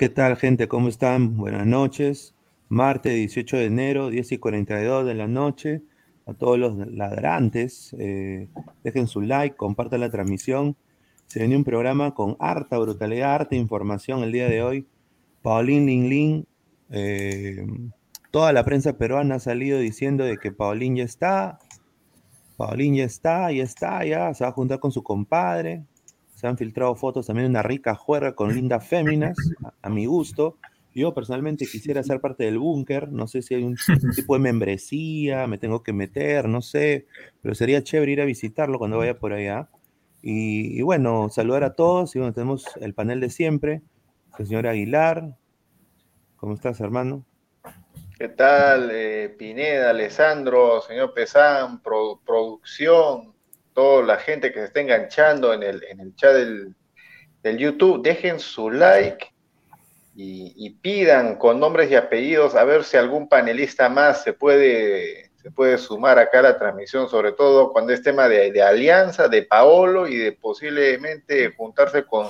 ¿Qué tal gente? ¿Cómo están? Buenas noches. Martes 18 de enero, 10 y 42 de la noche. A todos los ladrantes, eh, dejen su like, compartan la transmisión. Se viene un programa con harta brutalidad, harta información el día de hoy. Paulín Linglin, eh, toda la prensa peruana ha salido diciendo de que Paulín ya está, Paulín ya está, ya está, ya se va a juntar con su compadre. Se han filtrado fotos también de una rica juerga con lindas féminas, a, a mi gusto. Yo personalmente quisiera ser parte del búnker, no sé si hay un tipo de membresía, me tengo que meter, no sé, pero sería chévere ir a visitarlo cuando vaya por allá. Y, y bueno, saludar a todos y bueno, tenemos el panel de siempre, el señor Aguilar. ¿Cómo estás, hermano? ¿Qué tal, eh, Pineda, Alessandro, señor Pesán, pro- producción, toda la gente que se está enganchando en el, en el chat del, del YouTube? Dejen su like y, y pidan con nombres y apellidos a ver si algún panelista más se puede, se puede sumar acá a la transmisión, sobre todo cuando es tema de, de alianza, de Paolo y de posiblemente juntarse con,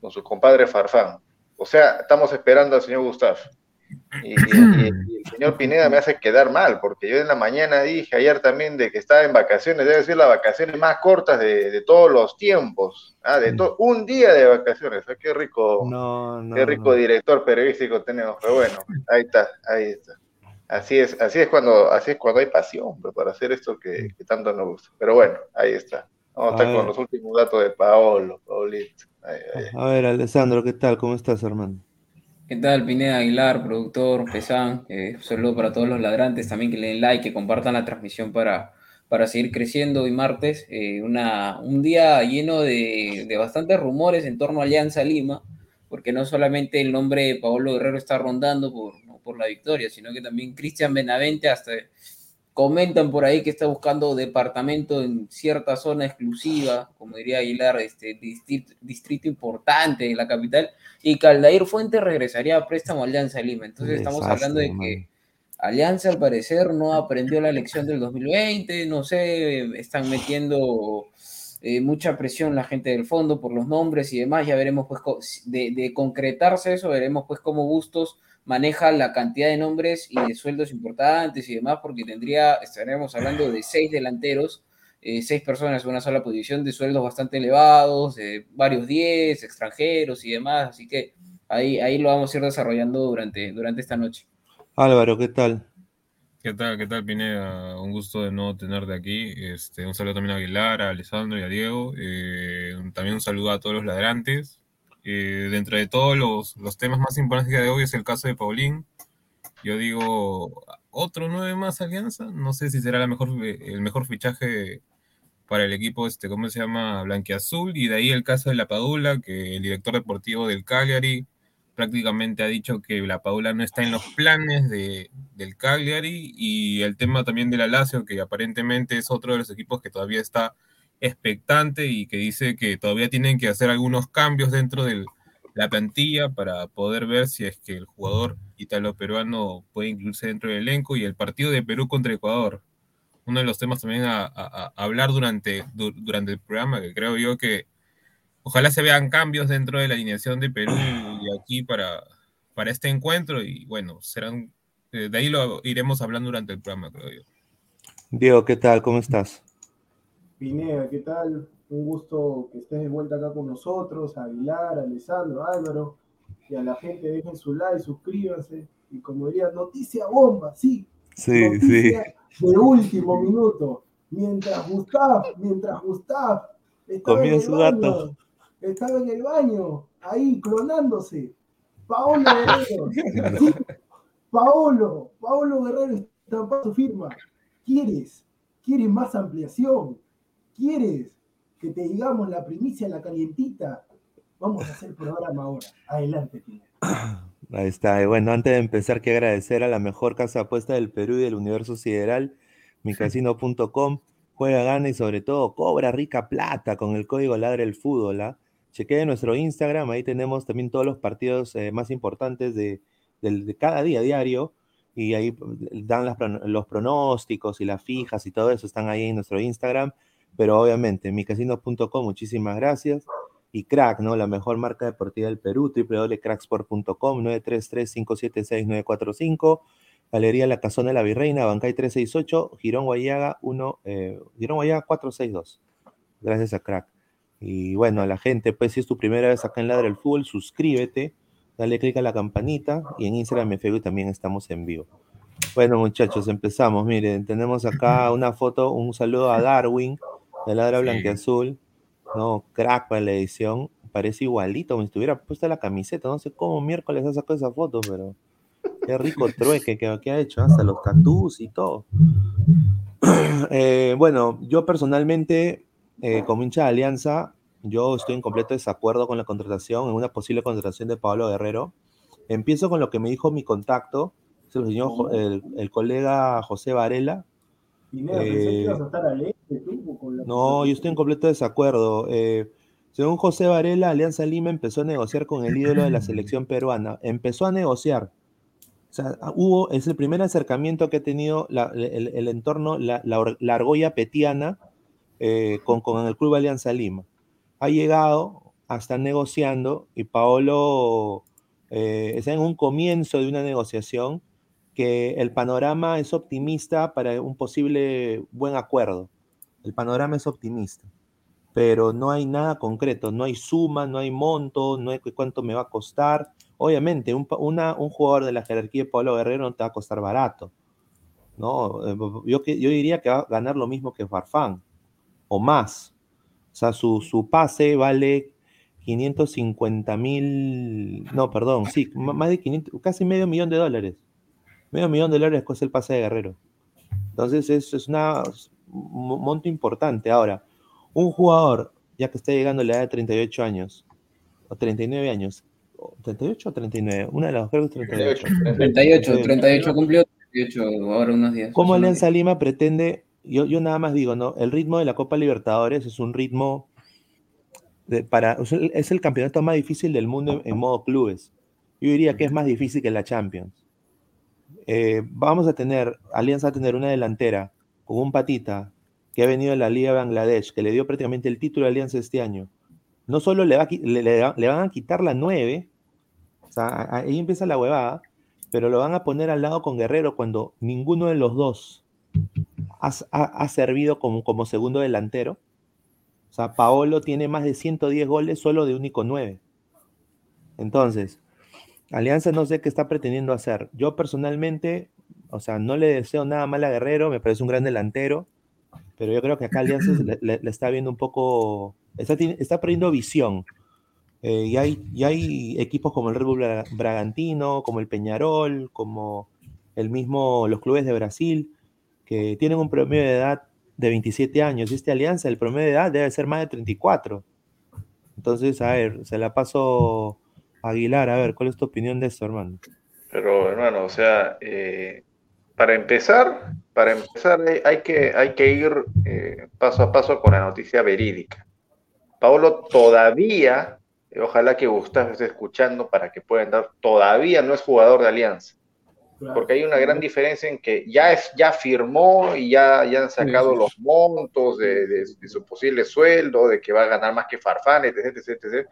con su compadre Farfán. O sea, estamos esperando al señor Gustavo. Y, y- y- el señor Pineda me hace quedar mal, porque yo en la mañana dije ayer también de que estaba en vacaciones, debe ser las vacaciones más cortas de, de todos los tiempos. Ah, de to- un día de vacaciones. Ah, qué rico, No, no. qué rico no. director periodístico tenemos. Pero bueno, ahí está, ahí está. Así es, así es cuando, así es cuando hay pasión pues, para hacer esto que, que tanto nos gusta. Pero bueno, ahí está. Vamos a estar con los últimos datos de Paolo, Paulito. Ahí, ahí. A ver, Alessandro, ¿qué tal? ¿Cómo estás, hermano? ¿Qué tal, Pineda Aguilar, productor, Pesán? Eh, un saludo para todos los ladrantes también que le den like, que compartan la transmisión para, para seguir creciendo hoy martes. Eh, una, un día lleno de, de bastantes rumores en torno a Alianza Lima, porque no solamente el nombre de Paolo Guerrero está rondando por, por la victoria, sino que también Cristian Benavente hasta comentan por ahí que está buscando departamento en cierta zona exclusiva, como diría Aguilar, este distrito, distrito importante de la capital, y Caldair Fuentes regresaría a préstamo a Alianza Lima. Entonces estamos hablando de que Alianza al parecer no aprendió la lección del 2020, no sé, están metiendo eh, mucha presión la gente del fondo por los nombres y demás, ya veremos pues de concretarse eso, veremos pues cómo Bustos maneja la cantidad de nombres y de sueldos importantes y demás, porque tendría, estaríamos hablando de seis delanteros, eh, seis personas en una sola posición de sueldos bastante elevados, de varios diez, extranjeros y demás, así que ahí, ahí lo vamos a ir desarrollando durante, durante esta noche. Álvaro, ¿qué tal? ¿Qué tal, qué tal, Pineda? Un gusto de nuevo tenerte aquí. Este, un saludo también a Aguilar, a Alessandro y a Diego. Eh, también un saludo a todos los ladrantes. Eh, dentro de todos los, los, temas más importantes de hoy es el caso de Paulín. Yo digo, otro nueve más Alianza. No sé si será mejor, el mejor fichaje para el equipo, este, ¿cómo se llama? Blanquiazul. Y de ahí el caso de La Padula, que el director deportivo del Cagliari prácticamente ha dicho que la Paula no está en los planes de, del Cagliari y el tema también de la Lazio, que aparentemente es otro de los equipos que todavía está expectante y que dice que todavía tienen que hacer algunos cambios dentro de la plantilla para poder ver si es que el jugador italo-peruano puede incluirse dentro del elenco y el partido de Perú contra Ecuador. Uno de los temas también a, hablar durante, durante el programa, que creo yo que ojalá se vean cambios dentro de la alineación de Perú y aquí para, para este encuentro y bueno, serán, eh, de ahí lo iremos hablando durante el programa, creo yo. Diego, ¿qué tal? ¿Cómo estás? Pineda, ¿qué tal? Un gusto que estés de vuelta acá con nosotros, Aguilar, Alessandro, a Álvaro, y a la gente dejen su like, suscríbanse, y como diría, noticia bomba, sí. Sí, noticia sí. De último minuto, mientras Gustav, mientras Gustav Comienza su dato estaba en el baño, ahí clonándose. Paolo Guerrero. Paolo, Paolo Guerrero está su firma. ¿Quieres? ¿Quieres más ampliación? ¿Quieres que te digamos la primicia, la calientita? Vamos a hacer programa ahora. Adelante, tío. Ahí está. Bueno, antes de empezar, quiero agradecer a la mejor casa apuesta del Perú y del universo sideral, micasino.com. Juega, gana y sobre todo cobra rica plata con el código Ladre el Fútbol. ¿ah? chequee nuestro Instagram, ahí tenemos también todos los partidos eh, más importantes de, cada día diario, y ahí dan los pronósticos y las fijas y todo eso, están ahí en nuestro Instagram, pero obviamente, micasino.com, muchísimas gracias, y Crack, ¿no? La mejor marca deportiva del Perú, www.cracksport.com, 933-576-945, Galería La Casona de la Virreina, Bancay 368, Girón Guayaga 1, eh, Girón Guayaga 462. Gracias a Crack. Y bueno, a la gente, pues si es tu primera vez acá en Ladra el Fútbol, suscríbete, dale click a la campanita y en Instagram y Facebook también estamos en vivo. Bueno, muchachos, empezamos. Miren, tenemos acá una foto, un saludo a Darwin de Ladra Blanqueazul, ¿no? Crack para la edición. Parece igualito, como si estuviera puesta la camiseta. No sé cómo miércoles ha sacado esa foto, pero qué rico trueque que, ha hecho, hasta los tatús y todo. Eh, bueno, yo personalmente eh, como hincha de Alianza, yo estoy en completo desacuerdo con la contratación, en una posible contratación de Pablo Guerrero. Empiezo con lo que me dijo mi contacto, el, el, colega José Varela. Eh, no, yo estoy en completo desacuerdo. Eh, según José Varela, Alianza Lima empezó a negociar con el ídolo de la selección peruana. Empezó a negociar. O sea, hubo, es el primer acercamiento que ha tenido el, entorno, la, la argolla petiana eh, con, con, el Club Alianza Lima. Ha llegado a estar negociando y Paolo eh, está en un comienzo de una negociación que el panorama es optimista para un posible buen acuerdo. El panorama es optimista, pero no hay nada concreto, no hay suma, no hay monto, no hay cuánto me va a costar. Obviamente, un, una, un jugador de la jerarquía de Pablo Guerrero no te va a costar barato. ¿no? Eh, yo, yo diría que va a ganar lo mismo que Farfán o más. O sea, su, su pase vale 550 mil, no, perdón, sí, más de 500, casi medio millón de dólares. Medio millón de dólares cuesta el pase de Guerrero. Entonces, eso es una, un monto importante. Ahora, un jugador, ya que está llegando a la edad de 38 años, o 39 años, 38 o 39, una de las creo que 38. 38, 38 cumplió, 38 ahora unos días. ¿Cómo Alianza Lima pretende yo, yo nada más digo, ¿no? El ritmo de la Copa Libertadores es un ritmo de, para, es el campeonato más difícil del mundo en, modo clubes. Yo diría que es más difícil que la Champions. Eh, vamos a tener, Alianza a tener una delantera con un patita que ha venido de la Liga de Bangladesh, que le dio prácticamente el título de Alianza este año. No solo le, va, van a quitar la 9, o sea, ahí empieza la huevada, pero lo van a poner al lado con Guerrero cuando ninguno de los dos ha, servido como, como segundo delantero. O sea, Paolo tiene más de 110 goles solo de único 9. Entonces, Alianza no sé qué está pretendiendo hacer. Yo personalmente o sea, no le deseo nada mal a Guerrero, me parece un gran delantero, pero yo creo que acá Alianza le, le- le está viendo un poco, está, está perdiendo visión. Eh, y, hay, y hay equipos como el Red Bull Bra- Bragantino, como el Peñarol, como el mismo, los clubes de Brasil, que tienen un promedio de edad de 27 años. Y esta alianza, el promedio de edad debe ser más de 34. Entonces, a ver, se la paso Aguilar. A ver, ¿cuál es tu opinión de esto, hermano? Pero hermano, o sea, eh, para empezar, para empezar hay, hay que, hay que ir eh, paso a paso con la noticia verídica. Paolo todavía, eh, ojalá que Gustavo esté escuchando para que pueda entrar, todavía no es jugador de Alianza. Porque hay una gran diferencia en que ya, es, ya firmó y ya, ya han sacado Sí, sí. los montos de, de- de su posible sueldo, de que va a ganar más que Farfán, etc, etc, etc.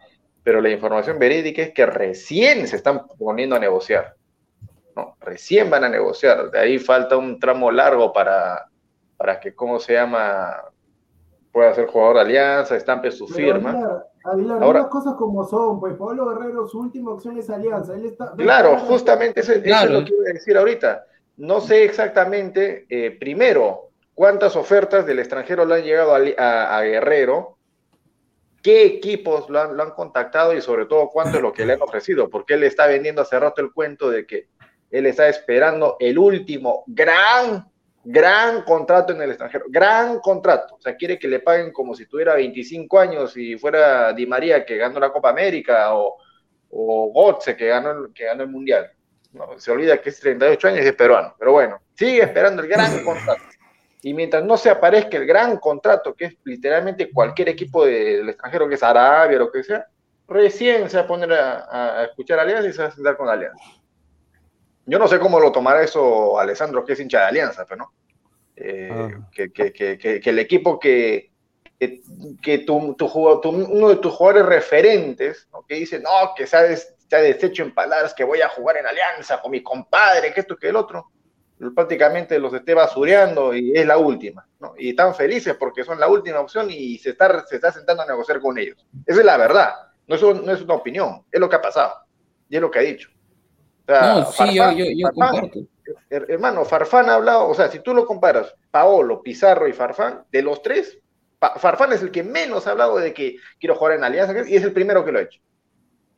Pero la información verídica es que recién se están poniendo a negociar. No, recién van a negociar. De ahí falta un tramo largo para, para que, ¿cómo se llama? Pueda ser jugador de Alianza, estampe su Pero firma. Aguilar, Aguilar, Ahora- las cosas como son, pues Pablo Guerrero, su última opción es Alianza. Él está, Claro, está- justamente eso, es lo que iba a decir ahorita. No sé exactamente, eh, primero, cuántas ofertas del extranjero le han llegado a, a- a Guerrero, qué equipos lo han, lo han contactado y sobre todo cuánto es lo que le han ofrecido, porque él está vendiendo hace rato el cuento de que él está esperando el último gran, gran contrato en el extranjero, gran contrato. O sea, quiere que le paguen como si tuviera 25 años y fuera Di María que ganó la Copa América o, o que ganó, que ganó el Mundial. No, se olvida que es 38 años y es peruano, pero bueno, sigue esperando el gran contrato. Y mientras no se aparezca el gran contrato, que es literalmente cualquier equipo de- del extranjero, que es Arabia o lo que sea, recién se va a poner a, a- a escuchar Alianza y se va a sentar con Alianza. Yo no sé cómo lo tomará eso Alessandro, que es hincha de Alianza, pero no. Eh, Ah. que, que- que- que- que el equipo que, que, tu, tu tu- uno de tus jugadores referentes, ¿no? que dice, no, que se ha, des- se ha deshecho en palabras, que voy a jugar en Alianza con mi compadre, que esto, que el otro, prácticamente los esté basureando y es la última, ¿no? Y están felices porque son la última opción y se está, se está sentando a negociar con ellos. Esa es la verdad, no es, no es una opinión, es lo que ha pasado y es lo que ha dicho. O sea, No, sí, yo, Farfán- yo, yo Farfán- comparto. Her- hermano, Farfán ha hablado, o sea, si tú lo comparas, Paolo, Pizarro y Farfán, de los tres, Farfán es el que menos ha hablado de que quiero jugar en Alianza y es el primero que lo ha hecho.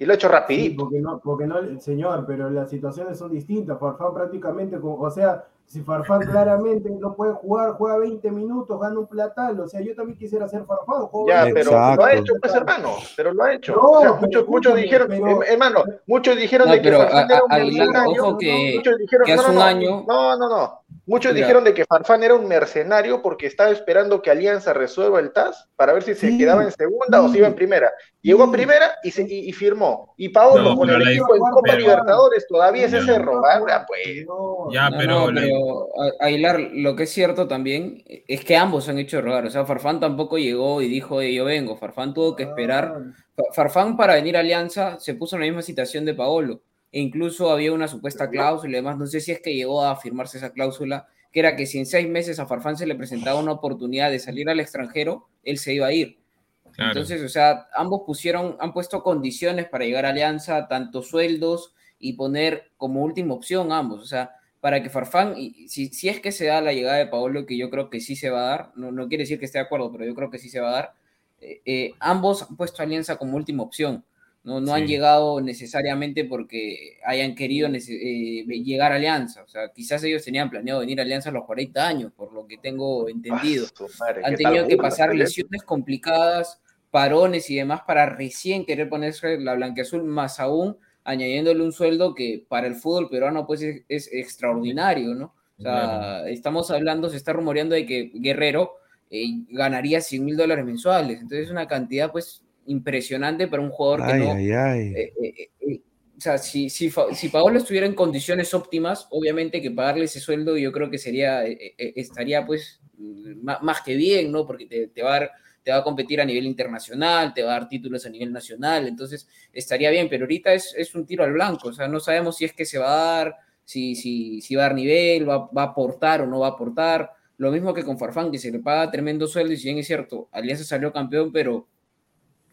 Y lo ha hecho Sí, rapidito. porque no, porque no, señor, pero las situaciones son distintas. Farfán prácticamente, como- o sea, si Farfán claramente no puede jugar, juega 20 minutos, gana un platal. O sea, yo también quisiera ser Farfán. juego Ya, 20 pero lo ha hecho, pues hermano, pero lo ha hecho. No, o sea, pero muchos, muchos dijeron, pero- em- hermano, muchos dijeron No, de que pero Farfán a- era un a- ojo que- muchos dijeron, que no, hace no, un no, año- no, no, no. Muchos Mira. dijeron de que Farfán era un mercenario porque estaba esperando que Alianza resuelva el TAS para ver si se Sí, quedaba en segunda o si iba en primera. Llegó a Sí. primera y, se, y, y firmó. Y Paolo No, con el equipo en Copa pero- Libertadores todavía es Ya. ese robar, pues. No, Ya, pero no, pero Aguilar, lo que es cierto también es que ambos han hecho rogar. O sea, Farfán tampoco llegó y dijo, "Oye, yo vengo. Farfán tuvo que esperar. Ah, Fa- Farfán para venir a Alianza se puso en la misma situación de Paolo. E incluso había una supuesta cláusula y demás. No sé si es que llegó a firmarse esa cláusula, que era que si en seis meses a Farfán se le presentaba una oportunidad de salir al extranjero, él se iba a ir. Claro. Entonces, o sea, ambos pusieron, han puesto condiciones para llegar a Alianza, tanto sueldos y poner como última opción ambos. O sea, para que Farfán, y si, si es que se da la llegada de Paolo, que yo creo que sí se va a dar, no, no quiere decir que esté de acuerdo, pero yo creo que sí se va a dar, eh, eh, ambos han puesto a Alianza como última opción. No, no han llegado necesariamente porque hayan querido nece- eh, llegar a Alianza. O sea, quizás ellos tenían planeado venir a Alianza a los 40 años, por lo que tengo entendido. Ah, madre, han tenido que burla, pasar lesiones complicadas, parones y demás para recién querer ponerse la blanqueazul, más aún añadiéndole un sueldo que para el fútbol peruano pues es, es extraordinario, ¿no? O sea, estamos hablando, se está rumoreando de que Guerrero eh, ganaría 100 mil dólares mensuales, entonces es una cantidad pues impresionante para un jugador que no... ay, ay. eh, eh, eh, o sea, si, si, si Paolo estuviera en condiciones óptimas, obviamente que pagarle ese sueldo yo creo que sería, estaría pues ma- más, que bien, ¿no? Porque te, te va a dar- te va a competir a nivel internacional, te va a dar títulos a nivel nacional, entonces estaría bien, pero ahorita es, es un tiro al blanco, o sea, no sabemos si es que se va a dar, si, si, si va a dar nivel, va, va a aportar o no va a aportar. Lo mismo que con Farfán, que se le paga tremendo sueldo, y si bien es cierto, Alianza salió campeón, pero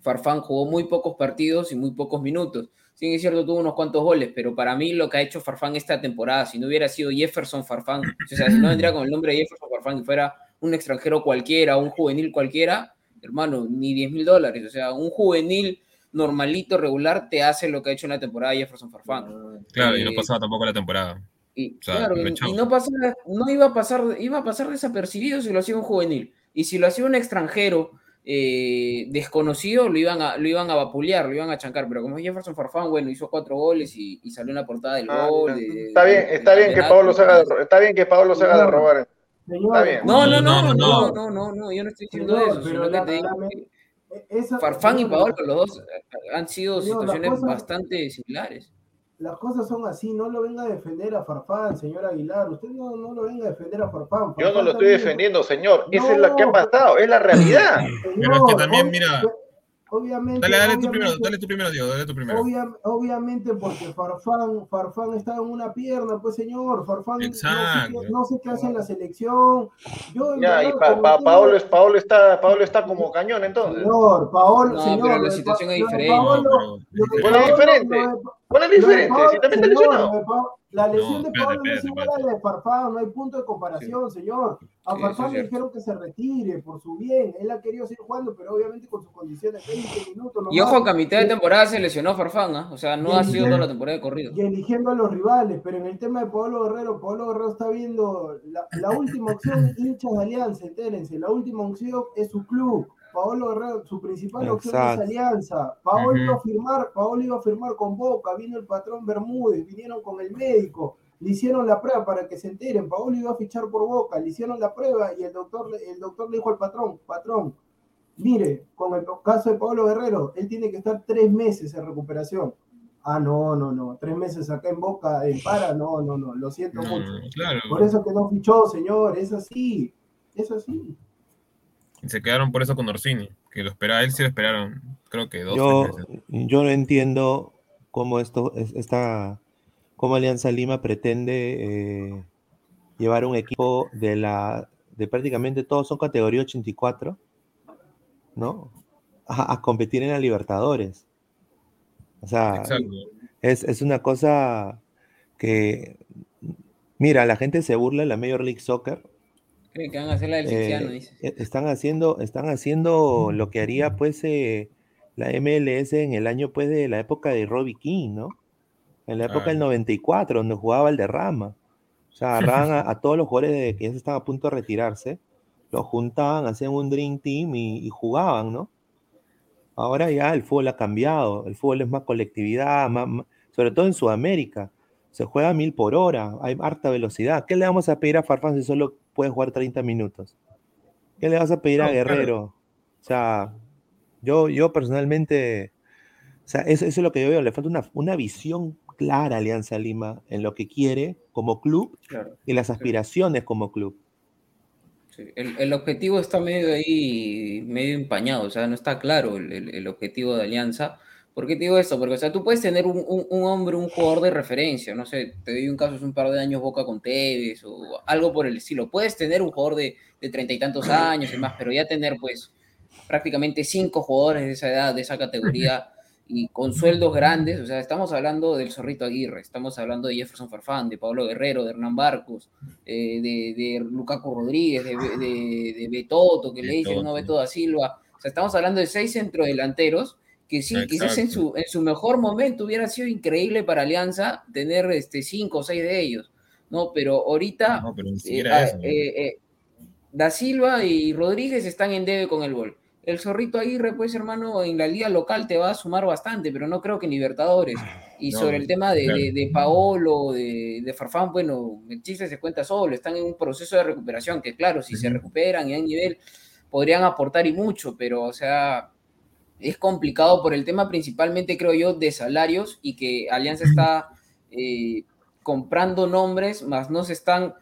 Farfán jugó muy pocos partidos y muy pocos minutos. Sí, es cierto, tuvo unos cuantos goles, pero para mí lo que ha hecho Farfán esta temporada, si no hubiera sido Jefferson Farfán, o sea, si no vendría con el nombre de Jefferson Farfán y fuera un extranjero cualquiera, un juvenil cualquiera, hermano, ni 10 mil dólares. O sea, un juvenil normalito, regular, te hace lo que ha hecho en la temporada Jefferson Farfán. Claro, y no pasaba tampoco la temporada. Y, claro, y, no, pasaba, no iba a pasar, iba a pasar desapercibido si lo hacía un juvenil. Y si lo hacía un extranjero eh, desconocido, lo iban, a, lo iban a vapulear, lo iban a chancar. Pero como Jefferson Farfán, bueno, hizo cuatro goles y, salió en la portada del ah, gol. está bien, está bien que Pablo se haga de, está bien que Pablo se haga de robar. está bien. No, no, no, no, no, no, no, no, yo no estoy diciendo eso, sino que te digo Farfán y Paolo, los dos han sido situaciones bastante similares las cosas son así, no lo venga a defender a Farfán, señor Aguilar, usted no, no lo venga a defender a Farfán. Yo no lo estoy defendiendo, señor, esa es la que ha pasado, es la realidad. Pero es que también, mira, obviamente. Dale, dale tú primero, dale tú primero, Diego, dale tú primero. obviamente porque Farfán, Farfán está en una pierna, pues señor, Farfán no sé, qué hace en la selección. Yo, ya, y pa, Paolo, es, Paolo, está, Paolo está como cañón entonces. Señor, Paolo, no, señor, pero la situación es diferente. Paolo, ¿Cuál es diferente? ¿Cuál es diferente? Si también está lesionado. La lesión de Pablo no es igual a la de Farfán, no hay punto de comparación, señor. A Farfán le dijeron que se retire por su bien. Él ha querido seguir jugando, pero obviamente con sus condiciones de 20 minutos. y ojo que a mitad de temporada se lesionó Farfán, ¿eh? o sea, no ha sido toda la temporada de corrido. Y eligiendo a los rivales, pero en el tema de Pablo Guerrero, Pablo Guerrero está viendo la, la última opción, hinchas de Alianza, entérense, la última opción es su club. Paolo Guerrero, su principal opción es Alianza. Paolo, iba a firmar, Paolo iba a firmar con Boca, vino el patrón Bermúdez, vinieron con el médico, le hicieron la prueba para que se enteren. Paolo iba a fichar por Boca, le hicieron la prueba y el doctor, el doctor le dijo al patrón, patrón, mire, con el caso de Paolo Guerrero, él tiene que estar tres meses en recuperación. Ah, no, no, no, tres meses acá en Boca, en para, no, no, no, lo siento mucho. Por eso que no fichó, señor, es así, es así. Y se quedaron por eso con Orsini, que lo esperaba, él sí lo esperaron, creo que dos. Yo, yo no entiendo cómo esto, esta, cómo Alianza Lima pretende eh, llevar un equipo de la, de prácticamente todos son categoría 84, ¿no? A, competir en la Libertadores. O sea, es, es, una cosa que, mira, la gente se burla de la Major League Soccer, que van a hacer la del eh, e, Están haciendo, están haciendo lo que haría pues eh, la MLS en el año pues de la época de Robbie King, ¿no? En la época del 94, donde jugaba el derrama. O sea, agarraban a, todos los jugadores que ya se estaban a punto de retirarse, los juntaban, hacían un Dream Team y, jugaban, ¿no? Ahora ya el fútbol ha cambiado, el fútbol es más colectividad, sobre todo en Sudamérica. Se juega a mil por hora, hay harta velocidad. ¿Qué le vamos a pedir a Farfán si solo puede jugar 30 minutos. ¿Qué le vas a pedir a Guerrero? O sea, yo, yo personalmente, o sea, eso, es lo que yo veo, le falta una, una visión clara a Alianza Lima en lo que quiere como club y las aspiraciones como club. El, el, objetivo está medio ahí, medio empañado, o sea, no está claro el, el objetivo de Alianza. ¿Por qué te digo esto? Porque, o sea, tú puedes tener un, un, hombre, un jugador de referencia, no sé, te doy un caso hace un par de años Boca con Tevez o algo por el estilo. Puedes tener un jugador de treinta y tantos años y más, pero ya tener, pues, prácticamente cinco jugadores de esa edad, de esa categoría y con sueldos grandes, o sea, estamos hablando del Zorrito Aguirre, estamos hablando de Jefferson Farfán, de Pablo Guerrero, de Hernán Barcos, eh, de, de Lucaco Rodríguez, de, de, de Betoto, que le dicen, no, Beto da Silva, o sea, estamos hablando de seis centrodelanteros que sí, quizás en su, en su mejor momento hubiera sido increíble para Alianza tener este, cinco o seis de ellos, ¿no? Pero ahorita eh, ah, eh, eh, Da Silva y Rodríguez están en debe con el gol. El Zorrito Aguirre, pues hermano, en la liga local te va a sumar bastante, pero no creo que en Libertadores. Y sobre el tema de, de, Paolo, de, de, Farfán, bueno, el chiste se cuenta solo, están en un proceso de recuperación, que claro, si se recuperan y a nivel, podrían aportar y mucho, pero o sea, es complicado por el tema principalmente, creo yo, de salarios y que Alianza está eh, comprando nombres, más no se están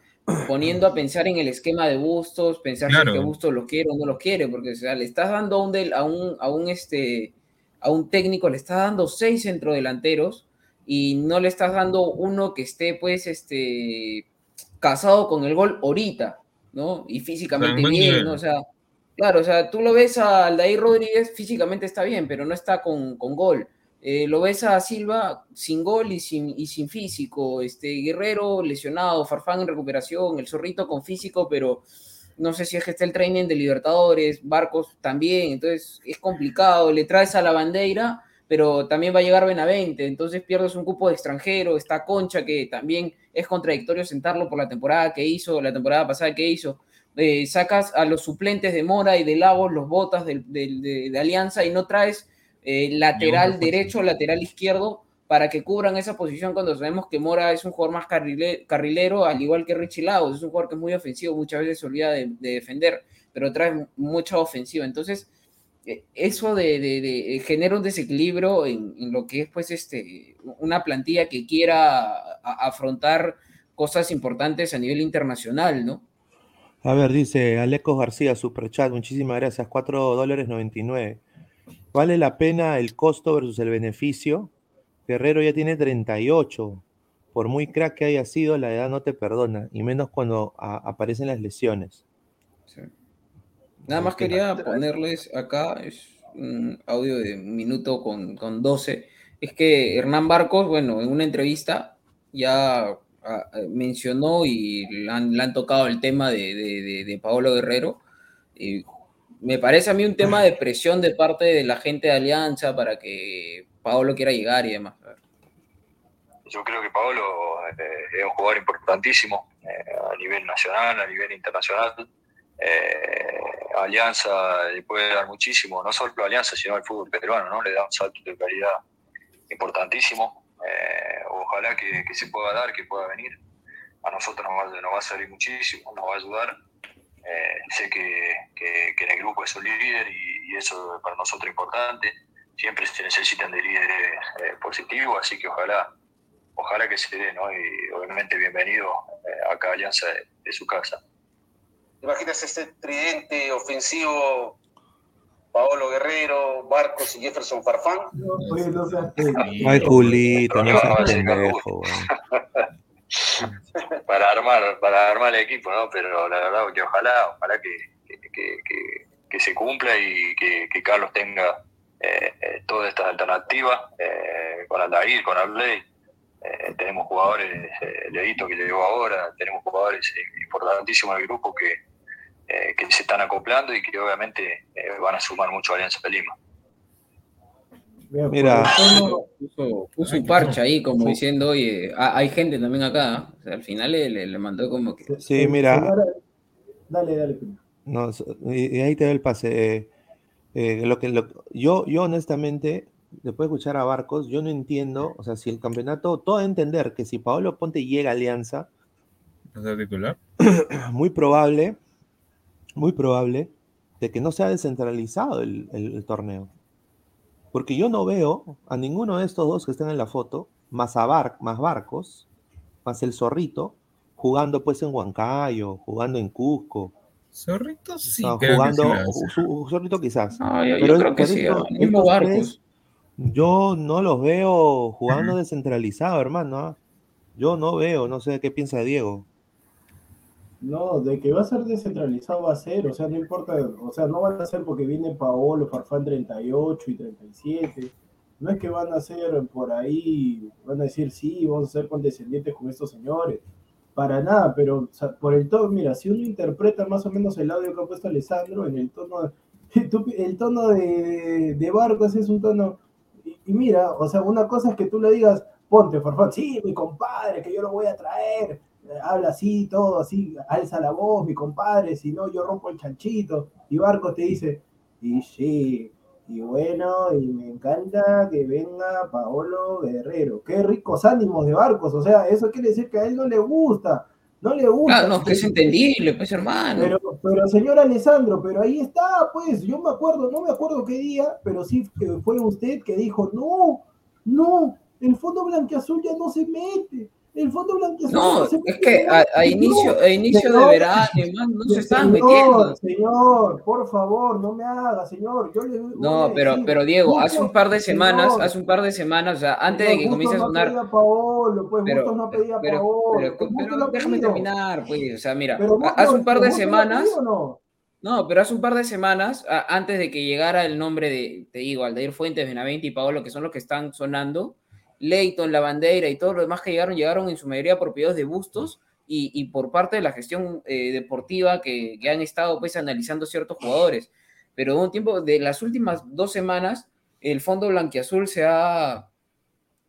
poniendo a pensar en el esquema de Bustos, pensar si que Bustos lo quiere o no lo quiere, porque o sea, le estás dando a un, a un, a un, este, a un técnico, le estás dando seis centrodelanteros y no le estás dando uno que esté, pues, este, casado con el gol ahorita, ¿no? Y físicamente bien, ¿no? O sea, Claro, o sea, tú lo ves a Aldair Rodríguez, físicamente está bien, pero no está con, con gol. eh, lo ves a Silva sin gol y sin, y sin físico, este Guerrero lesionado, Farfán en recuperación, el Zorrito con físico, pero no sé si es que está el training de Libertadores, Barcos también, entonces es complicado, le traes a la bandera, pero también va a llegar Benavente, entonces pierdes un cupo de extranjero, está Concha, que también es contradictorio sentarlo por la temporada que hizo, la temporada pasada que hizo, eh, sacas a los suplentes de Mora y de Lagos, los botas de, de, de Alianza y no traes eh, lateral derecho, lateral izquierdo, para que cubran esa posición cuando sabemos que Mora es un jugador más carrilero, al igual que Richie Lagos, es un jugador que es muy ofensivo, muchas veces se olvida de, defender, pero trae mucha ofensiva. Entonces, eh, eso de, genera un desequilibrio en, lo que es pues este, una plantilla que quiera afrontar cosas importantes a nivel internacional, ¿no? A ver, dice Aleco García, Superchat, muchísimas gracias, 4 dólares 99. ¿Vale la pena el costo versus el beneficio? Guerrero ya tiene 38. Por muy crack que haya sido, la edad no te perdona, y menos cuando aparecen las lesiones. Nada más quería ponerles acá, es un audio de un minuto con, con 12. Es que Hernán Barcos, bueno, en una entrevista ya mencionó y le han, tocado el tema de, Paolo Guerrero. Y me parece a mí un tema de presión de parte de la gente de Alianza para que Paolo quiera llegar y demás. Yo creo que Paolo eh, es un jugador importantísimo eh, a nivel nacional, a nivel internacional. Eh, Alianza le puede dar muchísimo, no solo a Alianza, sino al fútbol peruano, ¿no? Le da un salto de calidad importantísimo. Ojalá que, se pueda dar, que pueda venir. A nosotros nos va, a servir muchísimo, nos va a ayudar eh, sé que, en el grupo es un líder y, eso para nosotros es importante. Siempre se necesitan de líderes eh, positivos, así que ojalá, ojalá que se dé, ¿no? Y obviamente bienvenido eh, acá a Alianza de, su casa. imaginas este tridente ofensivo Paolo Guerrero, Barcos y Jefferson Farfán. No, Ay, Julito, no para armar para armar el equipo, ¿no? Pero la verdad que ojalá, ojalá que, que, se cumpla y que, Carlos tenga eh, eh, todas estas alternativas eh, con Aldair, con Arley. Eh, tenemos jugadores, Leito que llegó ahora, tenemos jugadores importantísimos en el grupo que, que se están acoplando y que obviamente van a sumar mucho a Alianza de Lima. Mira, puso, un parche ahí como diciendo, oye, hay gente también acá. al final le, mandó como que. Sí, mira. Dale, dale. No, y, ahí te doy el pase. Eh, eh, lo que, yo, yo honestamente, después de escuchar a Barcos, yo no entiendo, o sea, si el campeonato, todo entender que si Paolo Ponte llega a Alianza, titular? muy probable, muy probable de que no sea descentralizado el torneo. Porque yo no veo a ninguno de estos dos que están en la foto, más a Bar, más Barcos, más el Zorrito, jugando pues en Huancayo, jugando en Cusco. Zorrito sí. jugando, Zorrito quizás. yo, pero creo que sí, mismo Barcos. yo no los veo jugando descentralizado, hermano. ¿ah? Yo no veo, no sé qué piensa Diego. No, de que va a ser descentralizado va a ser, o sea, no importa, o sea, no van a ser porque viene Paolo, Farfán 38 y 37, no es que van a ser por ahí, van a decir, sí, vamos a ser condescendientes con estos señores, para nada, pero por el tono, mira, si uno interpreta más o menos el audio que ha puesto Alessandro, en el tono, el tono de, de Barcos es un tono, y, y mira, o sea, una cosa es que tú le digas, ponte Farfán, sí, mi compadre, que yo lo voy a traer, habla así, todo así, alza la voz, mi compadre, si no yo rompo el chanchito. Y Barcos te dice, y sí, y bueno, y me encanta que venga Paolo Guerrero. Qué ricos ánimos de Barcos, o sea, eso quiere decir que a él no le gusta. No le gusta. Claro, no, que es entendible, pues hermano. Pero, pero señor Alessandro, pero ahí está, pues, yo me acuerdo, no me acuerdo qué día, pero sí fue usted que dijo, no, no, el fondo blanqueazul ya no se mete el fondo blanco No, es que a, inicio, a inicio de verano, no se están metiendo. Señor, por favor, no me haga, señor. Yo le, no, pero, pero Diego, hace un par de semanas, hace un par de semanas, o sea, antes de que comience a sonar. No Paolo, pues, pero, no pedía pero, Paolo, pero, pero déjame terminar, pues, o sea, mira, hace un par de semanas. No, pero hace un par de semanas, a- antes de que llegara el nombre de, te digo, Aldair Fuentes, Benavente y Paolo, que son los que están sonando, Leighton, La Bandera y todo lo demás que llegaron, llegaron en su mayoría por pedidos de bustos y, y por parte de la gestión eh, deportiva que, que han estado pues analizando ciertos jugadores. Pero de un tiempo, de las últimas dos semanas, el Fondo Blanquiazul se ha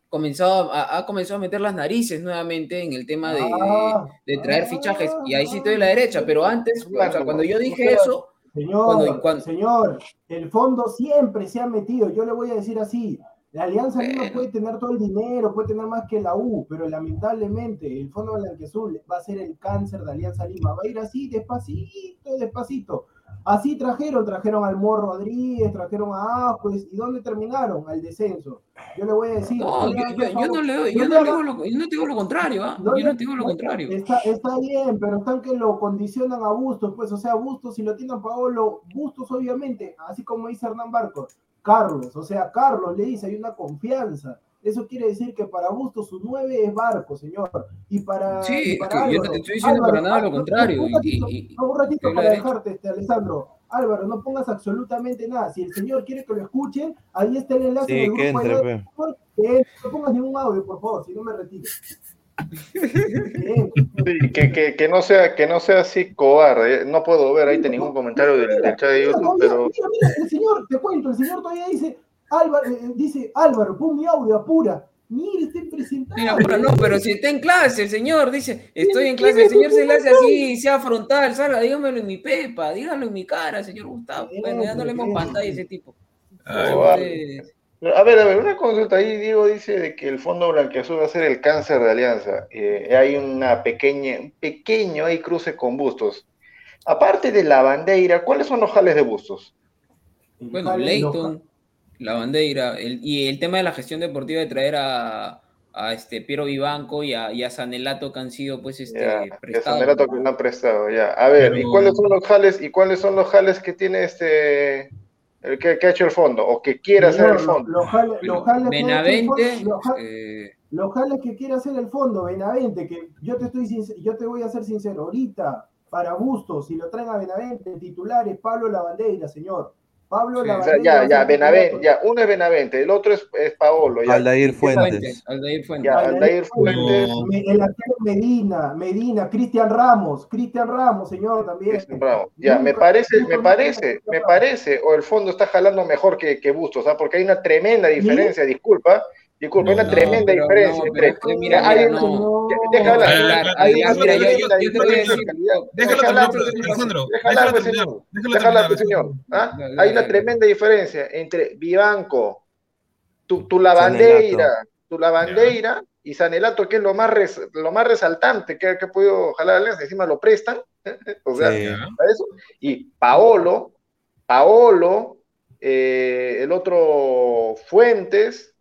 comenzado a, ha comenzado a meter las narices nuevamente en el tema de, Ah, de traer fichajes y ahí sí te doy la derecha, pero antes, o sea, cuando yo dije eso, Señor, Cuando- cuando- señor, el fondo siempre se ha metido. Yo le voy a decir así. La Alianza Lima puede tener todo el dinero, puede tener más que la U, pero lamentablemente el Fondo Blanquiazul va a ser el cáncer de Alianza Lima. Va a ir así, despacito, despacito. Así trajeron, trajeron al Morro Rodríguez, trajeron a Ajuez, ¿y dónde terminaron? Al descenso. Yo le voy a decir. no, yo, yo- yo no le yo no digo lo, yo no digo lo contrario, ¿ah? no yo no digo lo contrario. Está, está bien, pero están que lo condicionan a Bustos, pues, o sea, Bustos, si lo tienen Paolo, Bustos, obviamente, así como dice Hernán Barcos, Carlos, o sea, Carlos le dice, hay una confianza. Eso quiere decir que para Bustos su 9 es Barco, señor. Y para. Sí, y para que yo no Álvaro, te estoy diciendo para nada lo contrario, Un ratito, y- y- no, un ratito doy la para dejarte, este, Alessandro. Álvaro, no pongas absolutamente nada. Si el señor quiere que lo escuchen, ahí está el enlace Sí, en el que grupo de entre. Que no pongas ningún audio, por favor, si no me retiro. Sí, que, que, que no sea, que no sea así cobarde. No puedo ver ahorita ningún comentario del, del chat de Mira, YouTube, todavía- pero mira, mira, el señor, te cuento, el señor todavía dice, Álvaro, eh, dice, Álvaro, pon mi audio, apura. Mire, está presentado. Mira, pero no, pero si está en clase, el señor dice, estoy en clase, el señor se le hace así, sea frontal, salga, dígamelo en mi pepa, dígalo en mi cara, señor Gustavo. Bueno, ya no le hemos pantalla a ese tipo. Ay, Entonces, A ver, a ver, una consulta ahí, Diego dice de que el Fondo Blanquiazul va a ser el cáncer de Alianza. Eh, hay una pequeña, un pequeño ahí cruce con Bustos. Aparte de la bandera, ¿cuáles son los jales de Bustos? Bueno, Leighton, la bandera, el- y el tema de la gestión deportiva de traer a, a este Piero Vivanco y a, y a Sanelato que han sido pues este Ya, que prestados. Sanelato que no han prestado, ya. A ver, ¿y cuáles son los jales, y cuáles son los jales que tiene este, el que, que ha hecho el fondo, o que quiere hacer el fondo? Los jales, los jales que- Benavente, los eh, los jales que quiere hacer el fondo, Benavente, que yo te estoy yo te voy a ser sincero, ahorita, para Bustos, si lo traen a Benavente, el titular es Pablo Lavandeira, señor. Pablo Sí, O sea, Lavandeira. ya, ya, Benavente, ya, uno es Benavente, el otro es, es Paolo, ya. Aldair Fuentes. Aldair Fuentes. Ya, Aldair Fuentes, No. El arquero Medina, Medina, Cristian Ramos, Cristian Ramos, señor, también. Cristian Bravo. Ya, me parece, me parece, me parece, o el fondo está jalando mejor que, que Bustos, ¿ah? porque hay una tremenda diferencia, disculpa, disculpa, hay una No, tremenda diferencia no, entre. mira, hay no. Deja No, hablar, yo- te voy a decir-. Déjalo Deja hablar, Alejandro. Déjalo hablar, señor. Déjalo Deja hablar, terminar. señor. ¿ah? Hay una tremenda diferencia entre Vivanco, tu, tu lavandeira, tu lavandeira y Sanelato, que es lo más, res- lo más resaltante que, que ha podido jalar Alianza, encima lo prestan, o sea, Sí. Para eso. Y Paolo, Paolo, eh, el otro Fuentes,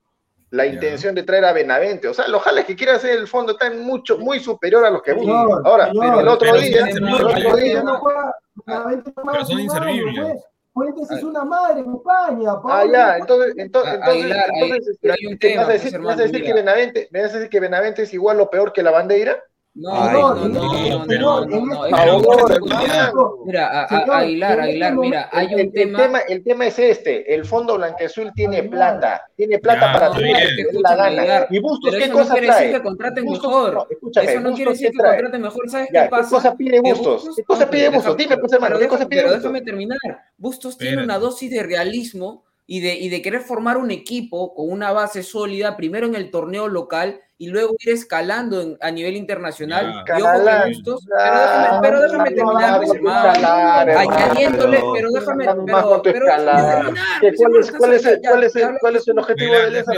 la intención de traer a Benavente. O sea, los jales que quiere hacer el fondo están mucho, muy superior a los que buscan. Señor, Ahora, señor, el otro pero día, el otro día, no juega, Benavente no juega Pero son inservibles. Fuentes es una madre en España. Ah, Pablo. ya, entonces, entonces, entonces, entonces, pero hay un ¿qué tema, vas a decir, pues, me vas a decir que. Benavente, me vas a decir que Benavente es igual o peor que la bandera? No, Ay, no, no, no, no, no, no. Mira, Aguilar, este Aguilar, mira, hay El, un el tema. tema, el tema es este, el Fondo Blanqueazul tiene plata, tiene plata Ya, para todo la gana. Aguilar, ¿Y Bustos Pero qué eso no cosa quiere trae? decir que contraten Bustos- mejor. eso no quiere decir ¿qué que trae? contraten mejor. ¿Sabes qué ¿qué pasa? cosa pide Bustos? ¿Qué cosa no, pide pero Bustos? Dime, pues, hermano, pero ¿qué cosa déjame- pide Pero Bustos? déjame terminar. Bustos tiene una dosis de realismo y de, y de querer formar un equipo con una base sólida, primero en el torneo local y luego ir escalando en- a nivel internacional. Ya. Y ojo que Bustos, pero déjame, pero déjame terminar, pues, no, hermano. Añadiéndole, pero- déjame, pero, pero déjame escalar. terminar. ¿Qué- pues, ¿Cuál es, el, objetivo de Alianza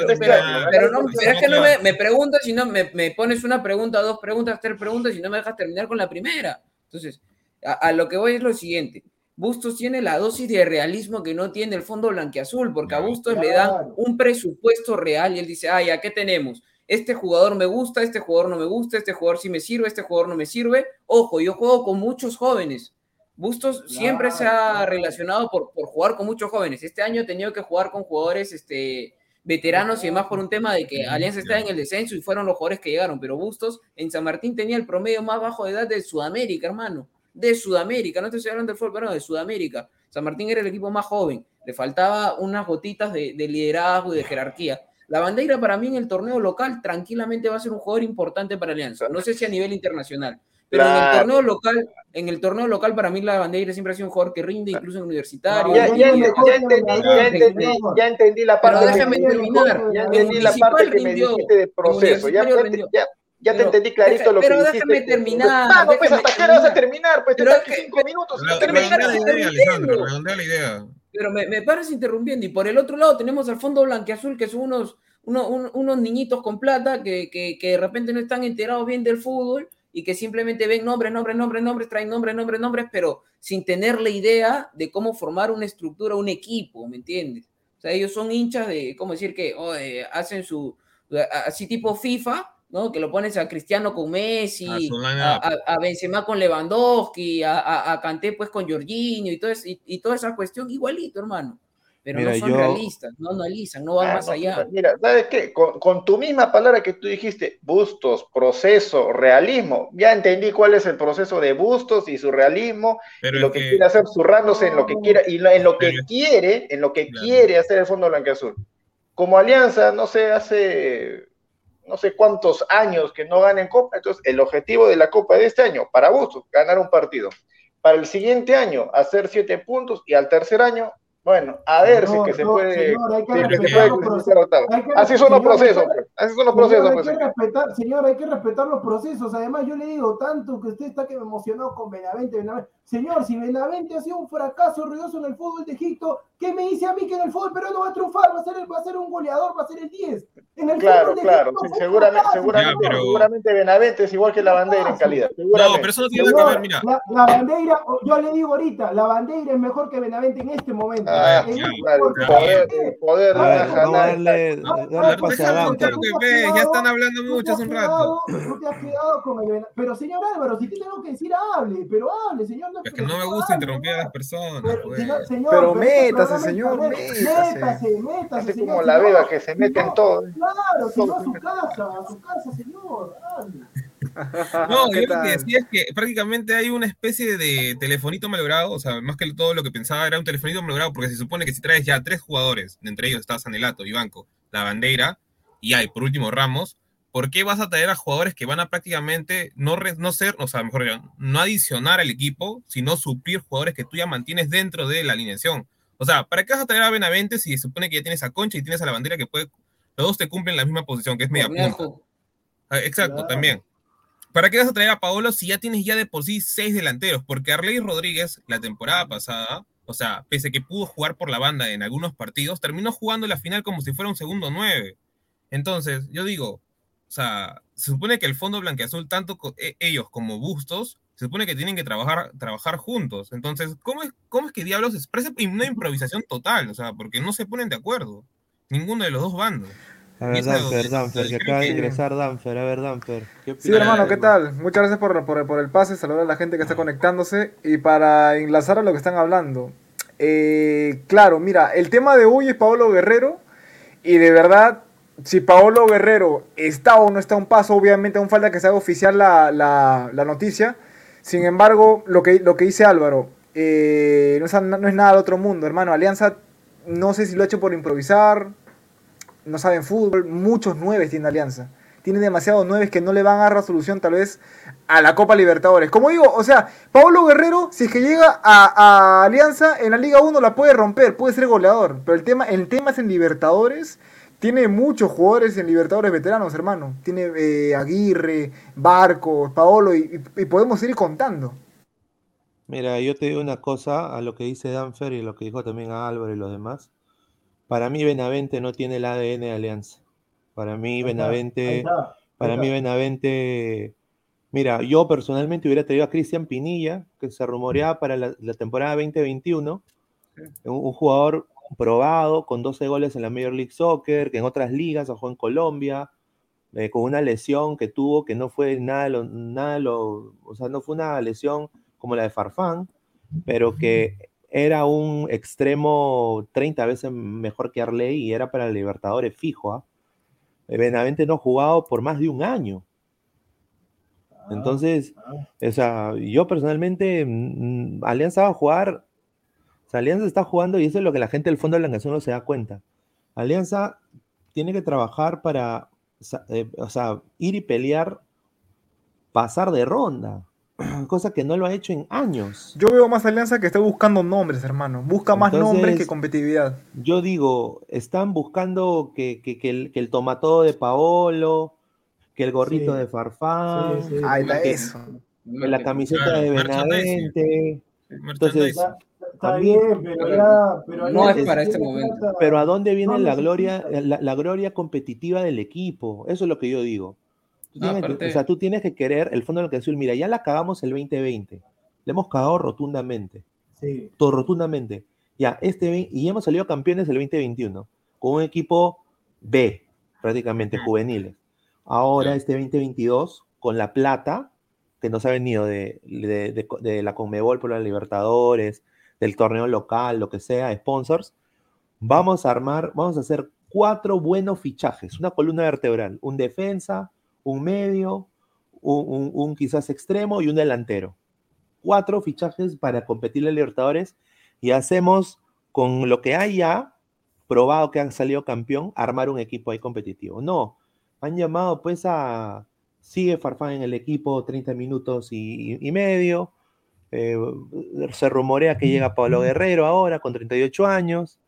pero- no, pero es que no me, me preguntas, si no me, me pones una pregunta, dos preguntas, tres preguntas y no me dejas terminar con la primera. Entonces, a, a lo que voy es lo siguiente. Bustos tiene la dosis de realismo que no tiene el Fondo Blanquiazul, porque a Claro. Bustos le dan Claro. un presupuesto real y él dice, ah, ya, ¿qué tenemos? Este jugador me gusta, este jugador no me gusta, este jugador sí me sirve, este jugador no me sirve. Ojo, yo juego con muchos jóvenes. Bustos siempre se ha claro. relacionado por, por jugar con muchos jóvenes. Este año he tenido que jugar con jugadores este, veteranos y demás por un tema de que Alianza está en el descenso y fueron los jugadores que llegaron, pero Bustos en San Martín tenía el promedio más bajo de edad de Sudamérica, hermano. de Sudamérica, no estoy hablando del fútbol peruano, de Sudamérica. San Martín era el equipo más joven, le faltaba unas gotitas de, de liderazgo y de jerarquía. La bandera para mí en el torneo local tranquilamente va a ser un jugador importante para Alianza. No sé si a nivel internacional, pero en el torneo local, en el torneo local para mí la bandera siempre ha sido un jugador que rinde, incluso en universitario. Ya, ya, Y- ya entendí, ya entendí, ya entendí la Pero parte que déjame me terminar. Ya En entendí la parte que me dijiste de proceso. Ya, te- rindió. ya- ya te Pero entendí clarito deja- lo que pero dijiste. déjame terminar, Ah, no, pues hasta qué hora vas a terminar. pues te Pero cinco minutos. Redondea la idea, Pero me, me paras interrumpiendo. Y por el otro lado tenemos al fondo blanqueazul, que son unos, uno- un- unos niñitos con plata que, que, que de repente no están enterados bien del fútbol y que simplemente ven nombres, nombres, nombres, nombres, traen nombres, nombres, nombres, pero sin tener la idea de cómo formar una estructura, un equipo, ¿me entiendes? O sea, ellos son hinchas de, ¿cómo decir? Que oh, eh, hacen su, así tipo FIFA, ¿no? Que lo pones a Cristiano con Messi, A Benzema con Lewandowski, a, a, a Kanté pues con Jorginho y, todo es- y, y toda esa cuestión igualito, hermano. Pero Mira, no son yo- realistas, no analizan, no van Ah, más no, allá. Mira, ¿sabes qué? Con, con tu misma palabra que tú dijiste, bustos, proceso, realismo, ya entendí cuál es el proceso de bustos y su realismo Pero y lo que, que- quiere hacer zurrándose en lo que quiera y lo- en lo que quiere, en lo que Claro. quiere hacer el Fondo Blanqueazul. Como Alianza, no sé, hace no sé cuántos años que no ganen Copa, entonces el objetivo de la Copa de este año, para Bustos, ganar un partido. Para el siguiente año, hacer siete puntos y al tercer año, bueno, a ver si que se no, puede, se Así son los procesos, pues. así son los procesos, hay pues. que respetar, señor, hay que respetar los procesos. Además, yo le digo tanto que usted está que me emocionó con Benavente, Benavente. Señor, si Benavente ha sido un fracaso ruidoso en el fútbol de Egipto, ¿qué me dice a mí que en el fútbol peruano va a triunfar? Va a ser, el- va a ser un goleador, va a ser el 10. En el Claro, fútbol de claro, sí, seguramente, seguramente, Ya, pero- seguramente Benavente es igual que la bandera en calidad. No, pero eso no tiene nada que ver, mira. la, la bandera, yo le digo ahorita, la bandera es mejor que Benavente en este momento. Ah, En claro, este claro, poder, poder darle, ya están hablando mucho has hace un rato. quedado- Tú te has quedado con el Pero señor Álvaro, si te tengo que decir, hable, pero hable, señor. Es que no me gusta interrumpir a las personas, Pero, pues. señor, Pero métase, señor, métase. Métase, métase, señor. como la beba que se mete no- en todo. Claro, si no a su casa, a su casa, señor. No, ¿Qué yo lo que decía es que prácticamente hay una especie de telefonito malogrado, o sea, más que todo lo que pensaba era un telefonito malogrado, porque se supone que si traes ya tres jugadores, entre ellos está Sanelato, Banco, La Bandera, y hay por último Ramos, ¿por qué vas a traer a jugadores que van a prácticamente no, re- no ser, o sea, mejor no adicionar al equipo, sino suplir jugadores que tú ya mantienes dentro de la alineación? O sea, ¿para qué vas a traer a Benavente si se supone que ya tienes a Concha y tienes a La Bandera que puede, los dos te cumplen la misma posición, que es media punta? Ah, Exacto, Claro. también. ¿Para qué vas a traer a Paolo si ya tienes ya de por sí seis delanteros? Porque Arley Rodríguez, la temporada pasada, o sea, pese a que pudo jugar por la banda en algunos partidos, terminó jugando la final como si fuera un segundo nueve. Entonces, yo digo, o sea, se supone que el fondo blanqueazul, tanto e- ellos como Bustos, se supone que tienen que trabajar, trabajar juntos. Entonces, ¿cómo es, ¿cómo es que diablos es? Parece una improvisación total, o sea, porque no se ponen de acuerdo. Ninguno de los dos bandos. A ver, Danfer, Danfer, que acaba de ingresar Danfer. A ver, Danfer. ¿qué Sí, hermano, ¿qué tal? Muchas gracias por, por- por el pase, saludar a la gente que está conectándose y para enlazar a lo que están hablando. Eh, claro, mira, el tema de hoy es Paolo Guerrero y de verdad, si Paolo Guerrero está o no está a un paso, obviamente aún falta que se haga oficial la, la- la noticia. Sin embargo, lo que, lo que dice Álvaro, eh, no, es, no es nada del otro mundo, hermano. Alianza, no sé si lo ha hecho por improvisar, no saben fútbol, muchos nueves tiene Alianza. Tiene demasiados nueves que no le van a dar la solución tal vez a la Copa Libertadores. Como digo, o sea, Pablo Guerrero, si es que llega a, a Alianza en la Liga 1 la puede romper, puede ser goleador. Pero el tema, el tema es en Libertadores. Tiene muchos jugadores en Libertadores veteranos, hermano. Tiene eh, Aguirre, Barcos, Paolo y, podemos ir contando. Mira, yo te digo una cosa a lo que dice Danfer y lo que dijo también a Álvaro y los demás. Para mí, Benavente no tiene el ADN de Alianza. Para mí, Ahí está, ahí Benavente. está, ahí Para mí. Benavente. Mira, yo personalmente hubiera traído a Cristian Pinilla, que se rumoreaba para la, la temporada 2021. Un, un jugador probado, con 12 goles en la Major League Soccer, que en otras ligas, jugó en Colombia, eh, con una lesión que tuvo que no fue nada, de lo, nada lo- o sea, no fue una lesión como la de Farfán, pero que era un extremo 30 veces mejor que Arley y era para Libertadores fijo. ¿ah? Eh, Benavente no ha jugado por más de un año. Entonces, o sea, yo personalmente, mm, Alianza va a jugar, o sea, Alianza está jugando y eso es lo que la gente del Fondo de la Nación no se da cuenta. Alianza tiene que trabajar para, eh, o sea, ir y pelear, pasar de ronda, cosa que no lo ha hecho en años. Yo veo más Alianza que está buscando nombres, hermano. Busca más nombres que competitividad. Yo digo, están buscando que, que, que el, que el tomatodo de Paolo, que el gorrito Sí. de Farfán, Sí, sí. Ahí está que- eso. que la camiseta Claro, de. Benavente. Entonces. Está mí- bien, pero ya. Pero No es para este momento. plata. Pero ¿a dónde viene No la gloria, la, la gloria competitiva del equipo? Eso es lo que yo digo. Tú tienes, aparte- o sea, tú tienes que querer el fondo de lo que azul. Mira, ya la cagamos el 2020. Le hemos cagado rotundamente. Sí. Todo rotundamente. Ya, este y hemos salido campeones el 2021 con un equipo B, prácticamente Mm. juveniles. Ahora, Sí. este 2022, con la plata que nos ha venido de, de- de- de la Conmebol por la Libertadores, del torneo local, lo que sea, sponsors, vamos a armar, vamos a hacer cuatro buenos fichajes, una columna vertebral, un defensa, un medio, un, un- un quizás extremo y un delantero. Cuatro fichajes para competir en Libertadores y hacemos con lo que hay ya, probado que han salido campeón, armar un equipo ahí competitivo. No, han llamado pues a, sigue Farfán en el equipo 30 minutos y, y- y medio, eh, se rumorea que llega Pablo Guerrero ahora con 38 años,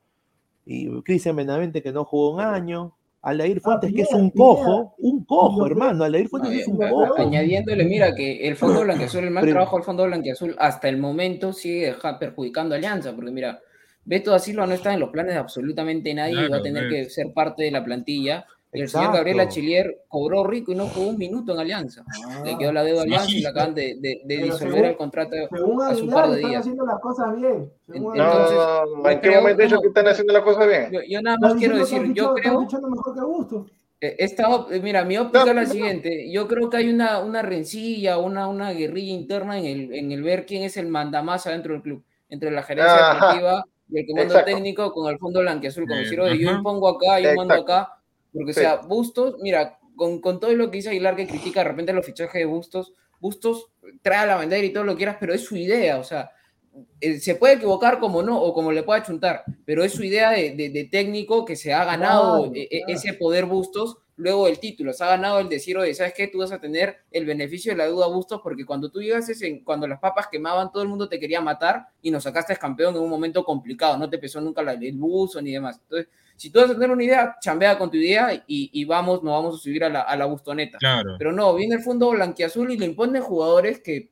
y Cristian Benavente que no jugó un año, Aldair Fuentes que es un cojo, un cojo hermano, Aldair Fuentes y- es un lo- cojo. añadiéndole, mira, que el Fondo Blanquiazul, el mal Pero- trabajo del Fondo Blanquiazul hasta el momento sigue deja- perjudicando a Alianza, porque mira, Beto da Silva no está en los planes de absolutamente nadie y va a tener que ser parte de la plantilla. Y el señor. Gabriel Achillier cobró rico y no jugó un minuto en Alianza. Le quedó la deuda a Sí. Alianza y le acaban de, de- de disolver según- el contrato Según hace un Aguilar, par de están días. haciendo las cosas bien. Según No, Entonces, no, no, yo ¿en qué momento dicho no. que están haciendo las cosas bien? Yo, yo nada Están más quiero decir, que yo están creo, mejor que Augusto. Eh, Esta, eh, mira, mi óptica No, es la no. siguiente. Yo creo que hay una, una rencilla, una, una guerrilla interna en el, en el ver quién es el mandamás dentro del club, entre la gerencia deportiva y el comando Exacto. técnico con el fondo blanquiazul, como Eh, decir, oye, yo impongo acá, yo mando acá, porque o Sí. sea, Bustos, mira, con, con todo lo que dice Aguilar que critica de repente los fichajes de Bustos, Bustos trae a la bandera y todo lo que quieras, pero es su idea, o sea, eh, se puede equivocar como no, o como le pueda chuntar, pero es su idea de, de- de técnico que se ha ganado Claro, eh, eh, claro. ese poder Bustos luego del título, se ha ganado el decir, oye, ¿sabes qué? Tú vas a tener el beneficio de la duda Bustos porque cuando tú llegas, en, cuando las papas quemaban, todo el mundo te quería matar y nos sacaste campeón en un momento complicado, no te pesó nunca la- el buzo ni demás. Entonces, si tú vas a tener una idea, chambea con tu idea y, y vamos, nos vamos a subir a la, a la bustoneta. Claro. Pero no, viene el fondo blanquiazul y le imponen jugadores que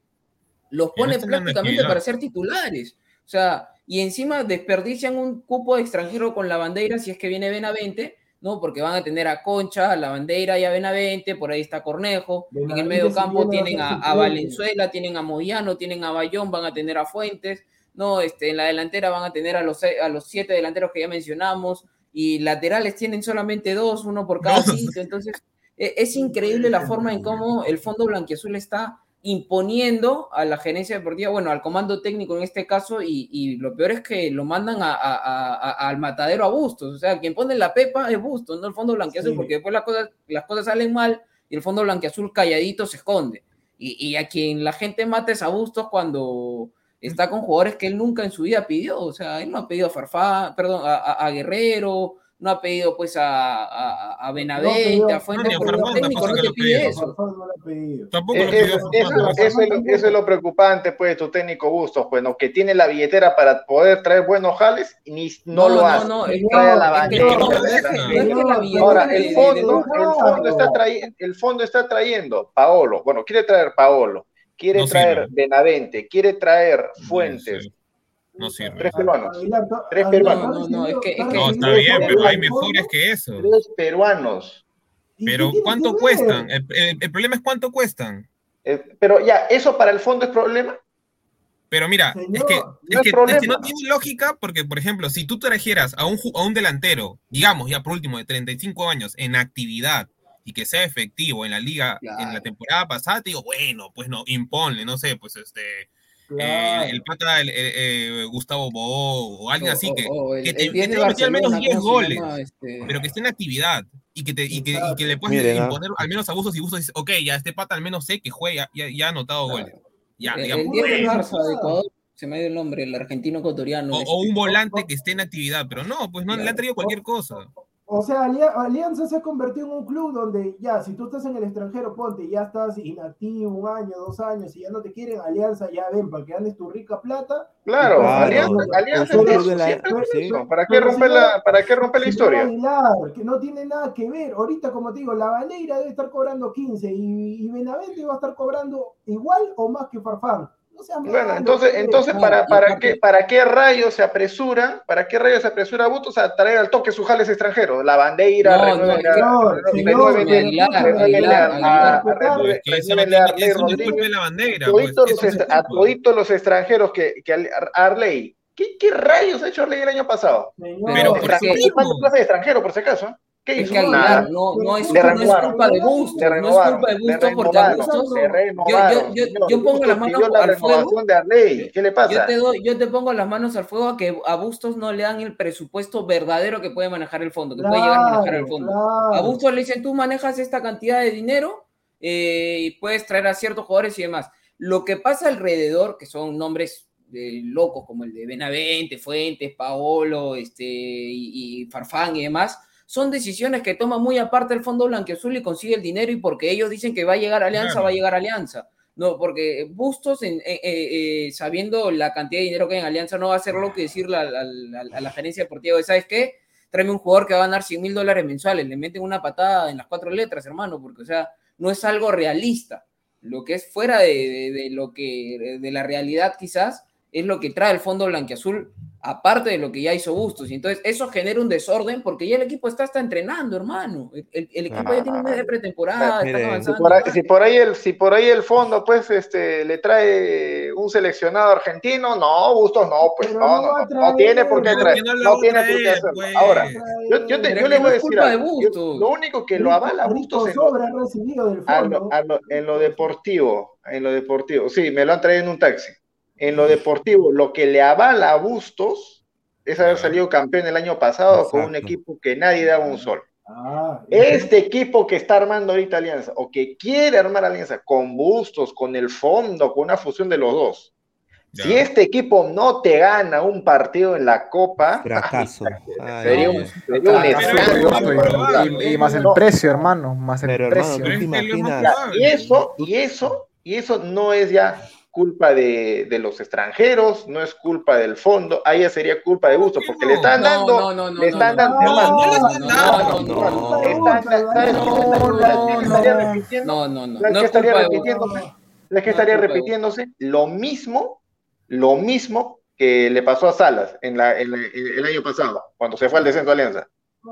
los Que pone prácticamente para ser titulares. O sea, y encima desperdician un cupo de extranjero con la bandera si es que viene Benavente, ¿no? Porque van a tener a Concha, a la bandera y a Benavente, por ahí está Cornejo. en el medio campo tienen a. Valenzuela, tienen a Moyano, tienen a Bayón, van a tener a Fuentes, ¿no? Este, en la delantera van a tener a los, a los siete delanteros que ya mencionamos, y laterales tienen solamente dos, uno por cada sitio. Entonces, e- es increíble la forma en cómo el Fondo Blanquiazul está imponiendo a la gerencia deportiva, bueno, al comando técnico en este caso, y, y lo peor es que lo mandan a- a- a- a- al matadero a Bustos. O sea, quien pone la pepa es Bustos, no el Fondo Blanquiazul, Sí. porque después las cosas, las cosas salen mal y el Fondo Blanquiazul calladito se esconde. Y, y a quien la gente mata es a Bustos cuando está con jugadores que él nunca en su vida pidió. O sea, él no ha pedido a Farfán, perdón, a Guerrero, no ha pedido pues a, a, a Benavente, a Fuentes, a porque técnico no te pide eso. No. Tampoco lo pidió Eso, es lo, preocupante, pues, tu técnico Bustos, pues, ¿no? que tiene la billetera para poder traer buenos jales y ni, no, lo hace. No, no, no es que- no la Ahora, el fondo, el fondo está trayendo, el fondo está trayendo Paolo, bueno, quiere traer Paolo, quiere No traer. Benavente, quiere traer Fuentes, Sí. No sirve. tres peruanos, Tres Aguilar, peruanos. No, no, es que- es que- No, está bien, pero hay mejores que eso. tres peruanos. ¿Y qué Pero ¿cuánto cuestan? El, el- el problema es cuánto cuestan. Eh, pero ya, ¿eso para el fondo es problema? Pero mira, Señor, es que, no es, que, es que problema. no tiene lógica porque, por ejemplo, si tú trajeras a un, a un delantero, digamos ya por último, de 35 años en actividad y que sea efectivo en la liga en la temporada pasada, te digo, bueno, pues no, imponle, no sé, pues este, Claro. eh, el pata, el, eh, eh, Gustavo Bo o alguien o- así que, o- el- que te, el 10 que de te meter al menos Barcelona, 10 ¿cómo se goles, llama? Este, pero que esté en actividad. y que, te, y que, y que le puedes Miren, ah. imponer al menos a Bustos y dice, ok, ya este pata al menos sé que juega, ya, ya ha anotado goles. Ya, El, digamos. el 10 del Barça de Ecuador, se me ha ido el nombre, el argentino ecuatoriano. o, este. o un volante que esté en actividad, pero no, pues no le han traído cualquier cosa. O sea, Alia- Alianza se ha convertido en un club donde ya, si tú estás en el extranjero, ponte, ya estás inactivo un año, dos años, y ya no te quieren, Alianza, ya ven, para que andes tu rica plata. Claro, Claro. Alianza, Alianza El es fútbol de la- siempre es sí. eso. ¿Para qué si la, para qué romper la historia? Aguilar, que no tiene nada que ver. Ahorita, como te digo, la bandera debe estar cobrando 15 y, y Benavente va a estar cobrando igual o más que Farfán. Bueno, entonces, pues. entonces ¿para, para, qué, ¿para qué rayos se apresura? ¿Para qué rayos se apresura a Bustos a traer al toque sus jales extranjeros? La bandera, a- Pues, toditos los, a toditos los extranjeros que, que Ar- Arley. ¿Qué, ¿Qué rayos ha hecho Arley el año pasado? Pero por Extranjero, eso mismo. ¿Cuánto clase de extranjero, por si acaso? ¿Qué Es hizo? que Nada. Aguilar, no, no, es, no es culpa de Bustos, Le no es culpa de le Bustos porque a le yo, yo, señor. yo pongo las manos la al fuego. de Arley. ¿Qué le Yo pasa? te, doy, yo te pongo las manos al fuego a que a Bustos no le dan el presupuesto verdadero que puede manejar el fondo, que puede llegar a manejar el claro, fondo. claro. A Bustos le dicen, tú manejas esta cantidad de dinero eh, y puedes traer a ciertos jugadores y demás. Lo que pasa alrededor, que son nombres eh, locos como el de Benavente, Fuentes, Paolo, este, y, y Farfán y demás, son decisiones que toma muy aparte el Fondo Blanquiazul y consigue el dinero y porque ellos dicen que va a llegar Alianza, Claro. va a llegar Alianza. No, porque Bustos, en- eh, eh, eh, sabiendo la cantidad de dinero que hay en Alianza, no va a hacer lo que decirle a, a- a- a la gerencia deportiva de, ¿sabes qué? Tráeme un jugador que va a ganar 100 mil dólares mensuales, le meten una patada en las cuatro letras, hermano, porque, o sea, no es algo realista. Lo que es fuera de, de- de lo que, de la realidad quizás, es lo que trae el Fondo Blanquiazul, aparte de lo que ya hizo Bustos. Y entonces eso genera un desorden porque ya el equipo está, está entrenando, hermano. El, el- el equipo ya tiene un mes de pretemporada, Miren, están Si avanzando. por, ahí, si por ahí el, si por ahí el fondo, pues, este, le trae un seleccionado argentino, no, Bustos no, pues, no, no no, tiene por qué traer, no tiene por qué hacerlo. pues. Ahora, yo, yo, te- yo le voy a decir algo. Yo- Bustos. lo único que lo avala Bustos en lo, sobra ha recibido del a fondo. lo- a lo- en lo deportivo, en lo deportivo, sí, me lo han traído en un taxi. En lo deportivo, lo que le avala a Bustos es haber salido campeón el año pasado con un equipo que nadie daba un sol. Ah, Este equipo que está armando ahorita Alianza, o que quiere armar Alianza con Bustos, con el fondo, con una fusión de los dos. Ya. Si este equipo no te gana un partido en la Copa, Fracaso. Ay, sería un, escándalo. probable. Y, y más el No, precio, hermano, más el Pero, precio. Y eso, y eso, y eso no es ya culpa de, de los extranjeros, no es culpa del fondo, ahí sería culpa de Bustos, porque le están dando, no, no, no, le están no, dando, no, no no, no, no, le están- ¿sabes qué no, ¿sabes qué estaría repitiéndose? ¿Sabes qué No, estaría repitiéndose? Lo mismo, lo mismo que le pasó a Salas en la, en la- en el año pasado, cuando se fue al descenso de Alianza.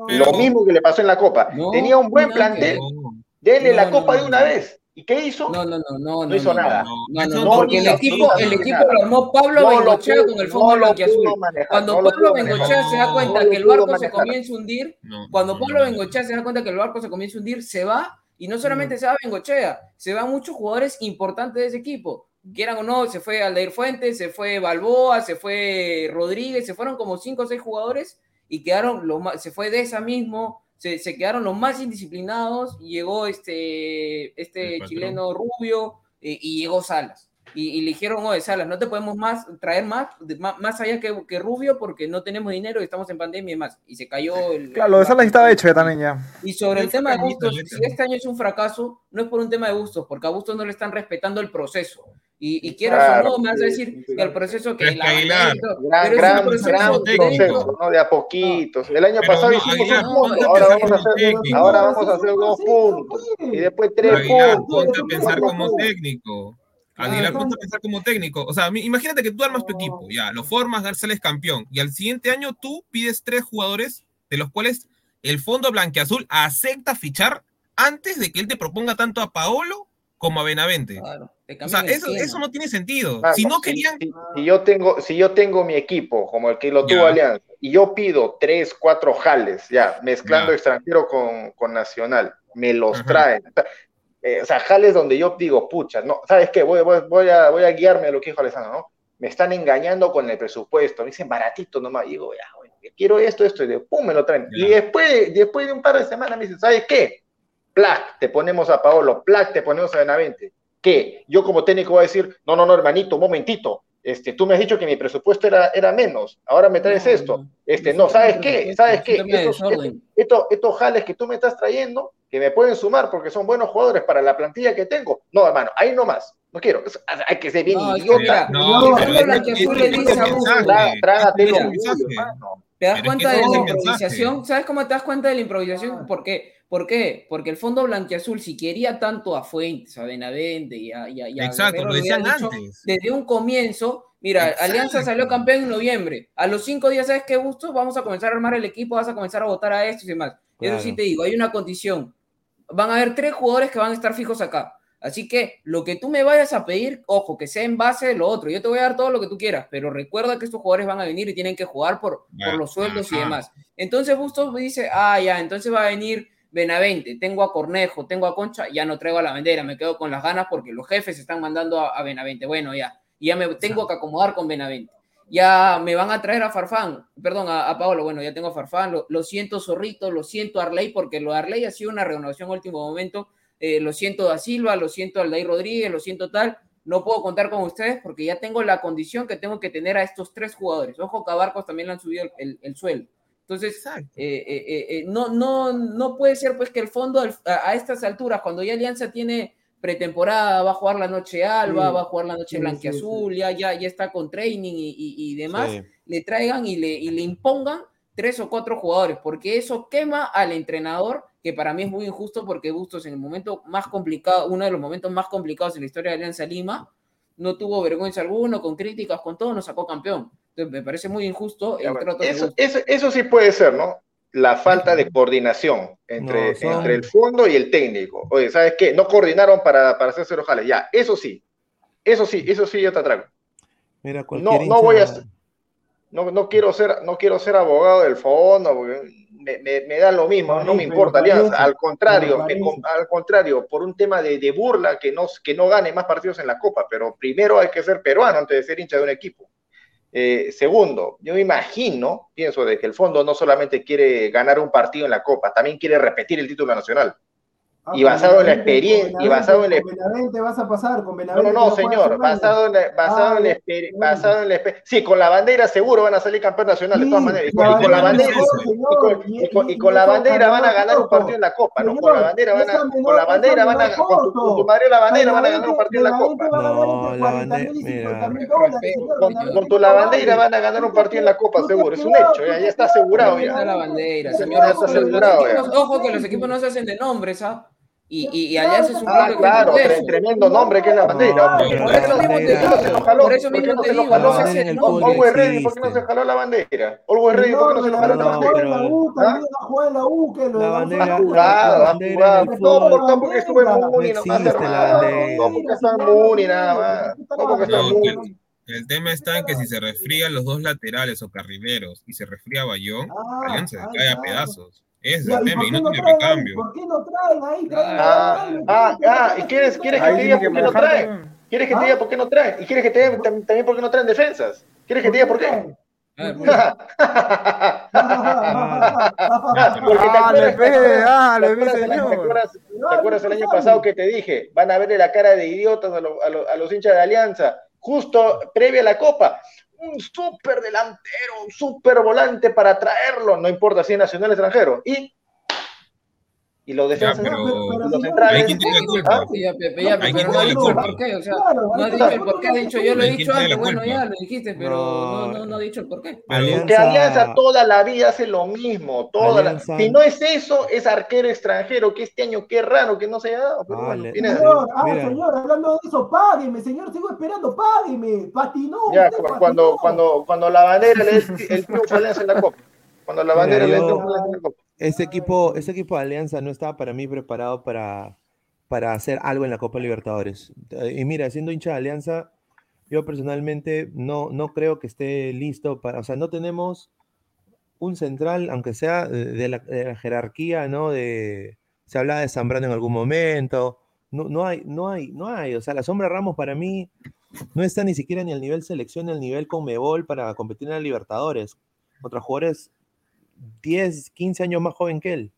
Pero- Lo mismo que le pasó en la Copa. No, Tenía un buen que plantel, denle No, la no, Copa no, de una no. vez. ¿Y qué hizo? No, no, no, no, No hizo nada. No, No, no, no, porque el equipo, el equipo nada. lo armó Pablo No lo Bengochea pudo- con el no fondo lo blanquiazul. Cuando no lo Pablo. Bengochea se da cuenta No que el barco se comienza a hundir, no, cuando no, Pablo no. Bengochea se da cuenta que el barco se comienza a hundir, se va, y no solamente se va Bengochea, se van muchos jugadores importantes de ese equipo. Quieran o no, se fue Aldair Fuentes, se fue Balboa, se fue Rodríguez, se fueron como cinco o seis jugadores y quedaron los más, se fue de esa mismo, se, se quedaron los más indisciplinados, y llegó este, este chileno Rubio eh, y llegó Salas. Y, y le dijeron, oye, Salas, no te podemos más traer más, de- más, más allá que, que Rubio porque no tenemos dinero y estamos en pandemia y más. Y se cayó el... Claro, lo de Salas estaba hecho ya también ya. Y sobre el tema de neta. si este año es un fracaso, no es por un tema de Bustos, porque a Bustos no le están respetando el proceso. Y, y quieras Claro, o no, me vas a decir que el proceso que es la Aguilar, Gran, es gran, un proceso gran proceso, ¿no? De a poquitos. El año Pero pasado no, hicimos Aguilar, un punto, ahora vamos a hacer, técnico. ahora vamos a hacer dos puntos. Y después tres Aguilar, puntos. ponte a pensar como técnico. Aguilar, Ah, ponte a pensar como técnico. O sea, imagínate que tú armas tu equipo, ya, lo formas, sales campeón, y al siguiente año tú pides tres jugadores, de los cuales el Fondo Blanqueazul acepta fichar antes de que él te proponga tanto a Paolo como a Benavente. Claro, O sea, eso, eso no tiene sentido. Ah, Si no si- querían, Si, si yo tengo, si yo tengo mi equipo, como el que lo tuvo. Alianza, y yo pido tres, cuatro jales, ya, mezclando Ya. extranjero con, con nacional, me los Ajá. traen. O sea, eh, o sea, jales donde yo digo, pucha, no, ¿sabes qué? Voy, voy, voy a, voy a guiarme a lo que dijo Alessandro, ¿no? Me están engañando con el presupuesto, me dicen baratito nomás, y digo, ya, güey, quiero esto, esto, y de pum, me lo traen. Y después de, después de un par de semanas me dicen, ¿sabes qué? Plac, te ponemos a Paolo, Plac, te ponemos a Benavente. ¿Qué? Yo como técnico voy a decir, no, no, no, hermanito, un momentito, este, tú me has dicho que mi presupuesto era, era menos, ahora me traes esto. Este, no, ¿sabes qué? ¿Sabes qué? Estos, estos, estos jales que tú me estás trayendo, que me pueden sumar porque son buenos jugadores para la plantilla que tengo. No, hermano, ahí no más. No quiero. Hay que ser bien No, es que idiota. mira, no, No, pero no. ¿Te das Pero es que cuenta de la improvisación? ¿Sabes cómo te das cuenta de la improvisación? ¿Por qué? ¿Por qué? Porque el fondo blanquiazul, si quería tanto a Fuentes, a Benavente y a, y a- y a Exacto, Guerrero, lo decían dicho antes. desde un comienzo. Mira, Alianza salió campeón en noviembre. A los cinco días, ¿sabes qué gusto? Vamos a comenzar a armar el equipo, vas a comenzar a votar a estos y demás. Claro. Eso sí te digo, hay una condición. Van a haber tres jugadores que van a estar fijos acá. Así que lo que tú me vayas a pedir, ojo, que sea en base de lo otro. Yo te voy a dar todo lo que tú quieras, pero recuerda que estos jugadores van a venir y tienen que jugar por, por los sueldos y demás. Entonces Bustos dice, ah, ya, entonces va a venir Benavente, tengo a Cornejo, tengo a Concha, ya no traigo a la bandera, me quedo con las ganas porque los jefes están mandando a, a Benavente. Bueno, ya, y ya me tengo que acomodar con Benavente. Ya me van a traer a Farfán, perdón, a, a Paolo, bueno, ya tengo a Farfán, lo, lo siento Zorrito, lo siento Arley, porque lo de Arley ha sido una renovación a último momento, eh, lo siento Da Silva, lo siento Aldair Rodríguez, lo siento tal, no puedo contar con ustedes porque ya tengo la condición que tengo que tener a estos tres jugadores. Ojo que a Barcos también le han subido el, el- el sueldo. Entonces, eh, eh, eh, eh, no, no, no puede ser pues que el fondo a, a estas alturas, cuando ya Alianza tiene pretemporada, va a jugar la noche alba, Sí, va a jugar la noche sí, blanquiazul, ya, ya, ya está con training y, y- y demás, Sí. le traigan y le, y le impongan tres o cuatro jugadores, porque eso quema al entrenador, que para mí es muy injusto porque Bustos en el momento más complicado, uno de los momentos más complicados en la historia de Alianza Lima, no tuvo vergüenza alguno, con críticas, con todo, nos sacó campeón. Entonces me parece muy injusto el trato de eso, eso sí puede ser, ¿no? La falta de coordinación entre, No, son- entre el fondo y el técnico. Oye, ¿sabes qué? No coordinaron para, para hacerse los jales. Ya, eso sí. Eso sí, eso sí yo te atraigo. Mira, No, no voy a no, no quiero ser, no quiero ser abogado del fondo, porque me, me- me da lo mismo, no me importa Alianza. Al contrario, me al contrario, por un tema de, de burla que no, que no gane más partidos en la Copa, pero primero hay que ser peruano antes de ser hincha de un equipo. Eh, segundo, yo me imagino, pienso de que el fondo no solamente quiere ganar un partido en la Copa, también quiere repetir el título nacional. Ah, Y basado en la experiencia- y basado en la- Con vas a pasar, con No, Benavente. no, no, señor, basado en la, basado Ah, en la, ya, exper- bueno. basado en la exper- Sí, con la bandera seguro van a salir campeón nacional de todas maneras. Y con, y con la bandera y con- y la bandera van a ganar un partido en la Copa, ¿no? Con la bandera van a, con la bandera van a, con tu, madre la bandera van a ganar un partido en la Copa. No, la 40 bandera- mil y mira. 50 mil dólares, Respeto, señor. Con, tu la bandera van a ganar un partido en la Copa, seguro. Es un hecho, ya, ya está asegurado ya. Está la bandera, Señor, señor. está asegurado ya. Ojo que los equipos no se hacen de nombres, ¿ah? Y, y, y Alianza es un Ah, claro tremendo nombre que es la bandera. No, ¿Por qué la no- bandera- por qué no se lo jaló? Por eso ¿Por qué mismo no te digo, La jaló? no se bandera el. Always Ready, ¿por qué no se jaló la bandera? Always Ready, ¿por qué no se lo jaló la ¿Ah? en la U, que lo La de bandera- bandera el No, no porque estuve Muni, no la bandera. No porque está en Muni nada más. No porque está Muni. el tema está en que si se resfrían los dos laterales o carrileros y se resfría Bayón, Ah, Alianza se cae a pedazos. Es ¿y tema no tiene recambio. ¿Por qué no traen ahí? Ah, ah, ah, traen, ¿y quieres, quieres que te diga que por qué no manejar traen? ¿Quieres que te ¿Ah? diga por qué no traen? ¿Y quieres que te diga tam- también por qué no traen defensas? ¿Quieres que te diga por qué? Porque te Ah, acuerdas, te acuerdas- ah, el año- te señor. acuerdas- ¿Te acuerdas el año pasado que te dije? Van a verle la cara de idiotas a, lo- a lo- a los hinchas de Alianza, justo previa a la Copa. Un súper delantero, un súper volante para traerlo, no importa si es nacional o extranjero. Y, y los defensas, pero pero los señor, centrales. ¿Ahí quién tiene la culpa? ¿Ah? Ya, Pepe, ya, Ahí pero quién no tiene has la dicho el culpa. por qué, o sea, Claro, no has ahí dicho está. el por qué, has dicho, yo lo he ¿Quién dicho antes, bueno, ya lo dijiste, pero no, no, no has dicho el por qué. Porque Alianza- Alianza toda la vida hace lo mismo. Toda la- Si no es eso, es arquero extranjero, que este año qué raro que no se haya dado. Pero bueno. Señor, ah, señor, hablando de eso, págueme, señor, sigo esperando, págueme. Patinó, Ya, usted cu- patinó. cuando, cuando, cuando la bandera le dé el, triunfo a Alianza en la Copa. Cuando la bandera le el triunfo Alianza en la Copa. Ese equipo, ese equipo de Alianza no estaba para mí preparado para, para hacer algo en la Copa Libertadores. Y mira, siendo hincha de Alianza, yo personalmente no, no creo que esté listo para, o sea, no tenemos un central, aunque sea de, la, jerarquía, ¿no? De, se hablaba de Zambrano en algún momento. No, no hay, no hay, no hay. O sea, la sombra Ramos para mí no está ni siquiera ni al nivel selección, ni al nivel Conmebol para competir en la Libertadores. Contra jugadores 10, 15 años más joven que él.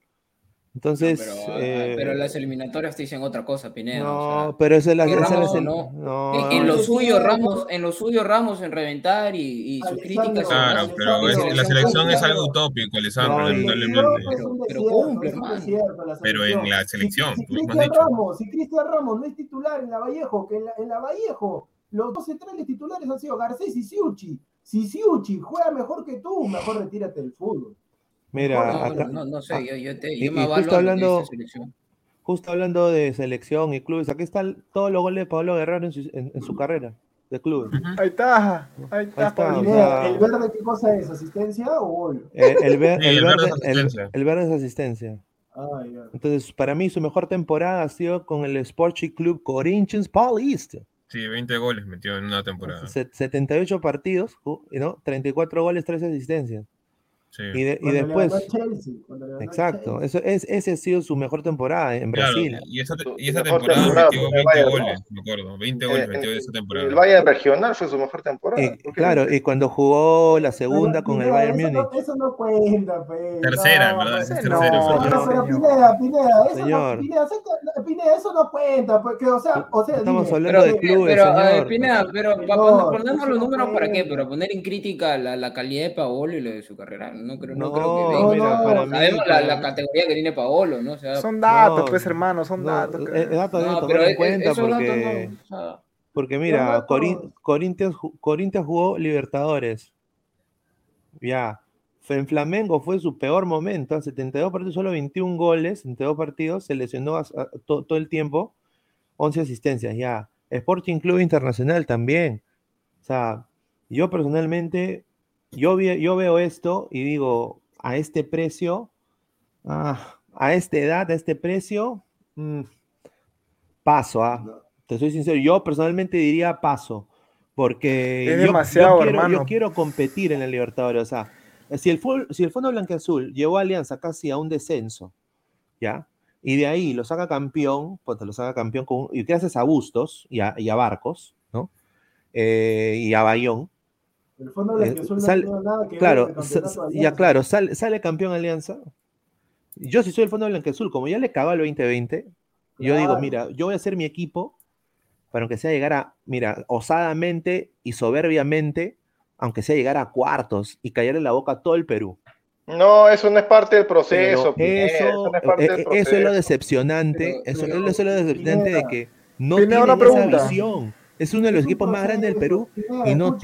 Entonces. Pero, ah, eh, pero las eliminatorias te dicen otra cosa, Pineda. no, o sea, pero esa es la. que no. no, en, en lo suyo Ramos, en lo suyo Ramos en reventar y, y sus críticas. Claro, pero es- la selección es algo utópico, Alessandro, lamentablemente. Pero cumple, hermano. en la selección, Si, has Cristian. Ramos, si Cristian Ramos no es titular en la Vallejo, que en la, en la Vallejo los dos centrales titulares han sido Garcés y Siuchi. Si Siuchi juega mejor que tú, mejor retírate del fútbol. Mira, No, acá- no, no sé, yo, yo, te, y- yo me y justo hablando- dice selección. justo hablando de selección y clubes, aquí están todos los goles de Pablo Guerrero en su, en- en su carrera de clubes. Ahí está, ahí está. está, Pablito. o sea- ¿El verde qué cosa es? ¿Asistencia o gol? Eh, el, ver- Sí, el el verde verde, es el- asistencia. el verde es asistencia. Ah. Entonces, para mí, su mejor temporada ha sido con el Sporting Club Corinthians Paulista. Sí, 20 goles metió en una temporada. Se- 78 partidos, ¿no? 34 goles, 13 asistencias. Sí. Y, de- después, Chelsea, exacto, eso es, ese ha sido su mejor temporada en Claro, Brasil. y esa, y temporada temporada metió fue el 20 Bayern, goles, ¿no? me acuerdo. 20 goles Eh, metió eh, esa El. Bayern regional fue su mejor temporada. Y, ¿por qué claro, y cuando jugó la segunda Pero, con el Bayern Múnich. no, eso no cuenta, pues. Tercera, no, ¿verdad? pues, Es tercera. No, señor. pero Pineda, Pineda, eso Señor. no, Pineda, eso, Pineda, eso no cuenta, porque, o sea, o sea, Estamos dime, hablando Pero, de clubes, pero, señor. Pineda, pero los números para qué, para poner en crítica la, la calidad de Paolo y lo de su carrera. No creo, no, No, creo que no, venga. no, para mí, Sabemos la, para la mí- categoría que tiene Paolo, ¿no? O sea, Son datos, No, pues hermano, son no, datos. es- es dato debe no, tomar en cuenta esos datos porque, no, o sea, porque mira, datos- Corin- Corinthians, ju- Corinthians jugó Libertadores. Ya. En Flamengo fue su peor momento, a 72 partidos, solo 21 goles, 72 partidos, se lesionó a- a- to- todo el tiempo, 11 asistencias, ya. Sporting Club Internacional también. O sea, yo personalmente, yo, vi- yo veo esto y digo, a este precio, ah, a esta edad, a este precio, mm, paso, ah. Te soy sincero, yo personalmente diría paso, porque Es yo- quiero, yo hermano. quiero competir en la Libertadores, o sea, si el, si el Fondo Blanqueazul llevó a Alianza casi a un descenso, ¿ya? Y de ahí lo saca campeón, pues te lo saca campeón con, y gracias a Bustos y a, y a Barcos, ¿no? Eh, y a Bayón, El fondo de la eh, que no sal- tiene nada que ver claro, ya claro, sale, sale campeón Alianza. Yo si soy el Fondo Blanqueazul, como ya le cagó al 2020, yo digo, mira, yo voy a hacer mi equipo para aunque sea llegar a, mira, osadamente y soberbiamente, aunque sea llegar a cuartos y callarle la boca a todo el Perú. No, eso no es parte del proceso. Eso, no es parte eh, del eh, eso es lo proceso. decepcionante, Pero- eso, pero- eso es lo decepcionante de que no tienen una esa pregunta. visión. Es uno de los equipos más grandes del Perú y no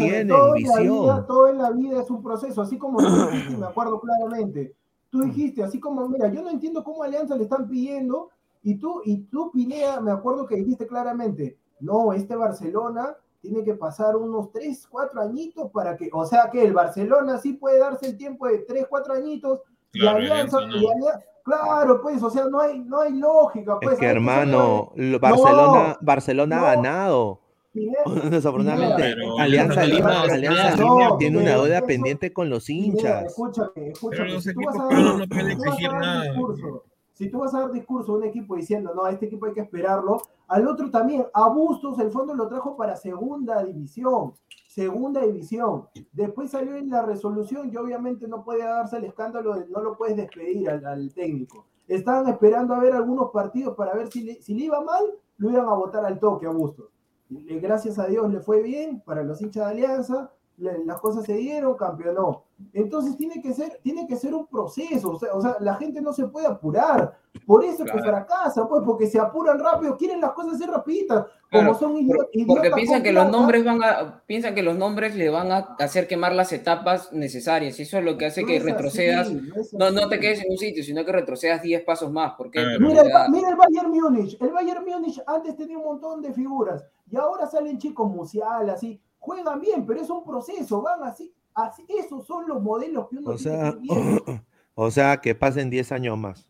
la visión. vida- todo en la vida es un proceso, así como tú dijiste, me acuerdo claramente. Tú dijiste, así como, mira, yo no entiendo cómo a Alianza le están pidiendo, y tú, y tú, Pineda, me acuerdo que dijiste claramente, no, este Barcelona tiene que pasar unos 3, 4 añitos para que, o sea que el Barcelona sí puede darse el tiempo de 3, 4 añitos, Claro, y Alianza, no. y Alianza- claro, pues, o sea, no hay, no hay lógica, pues. Es que hermano, Barcelona, No, Barcelona ha ganado. Desafortunadamente, Pero Alianza Lima, Alianza no, Lima no, tiene una deuda eso- pendiente con los hinchas. escúchame, escúchame. los si tú equipos vas a peruanos dar- no pueden exigir nada. discurso, si tú vas a dar discurso a un equipo diciendo, no, a este equipo hay que esperarlo, al otro también, a Bustos el fondo lo trajo para segunda división, segunda división. Después salió en la resolución y obviamente no puede darse el escándalo de no lo puedes despedir al, al técnico. Estaban esperando a ver algunos partidos para ver si le, si le iba mal, lo iban a votar al toque a Bustos. Gracias a Dios le fue bien para los hinchas de Alianza, las cosas se dieron, campeonó. Entonces tiene que ser, tiene que ser un proceso, o sea, o sea, la gente no se puede apurar. Por eso es que Claro. fracasa, pues, porque se apuran rápido, quieren las cosas así rapiditas, como Claro, son idio- idiotas. Porque piensan que los nombres van a, piensan que los nombres le van a hacer quemar las etapas necesarias. Y eso es lo que hace No que es así, retrocedas. no No, no te quedes en un sitio, sino que retrocedas 10 pasos más. Claro. Porque Mira el, mira el Bayern Múnich. El Bayern Múnich antes tenía un montón de figuras y ahora salen chicos Musiala, así. Juegan bien, pero es un proceso, van así. así esos son los modelos que uno O tiene sea, que o sea, que pasen 10 años más.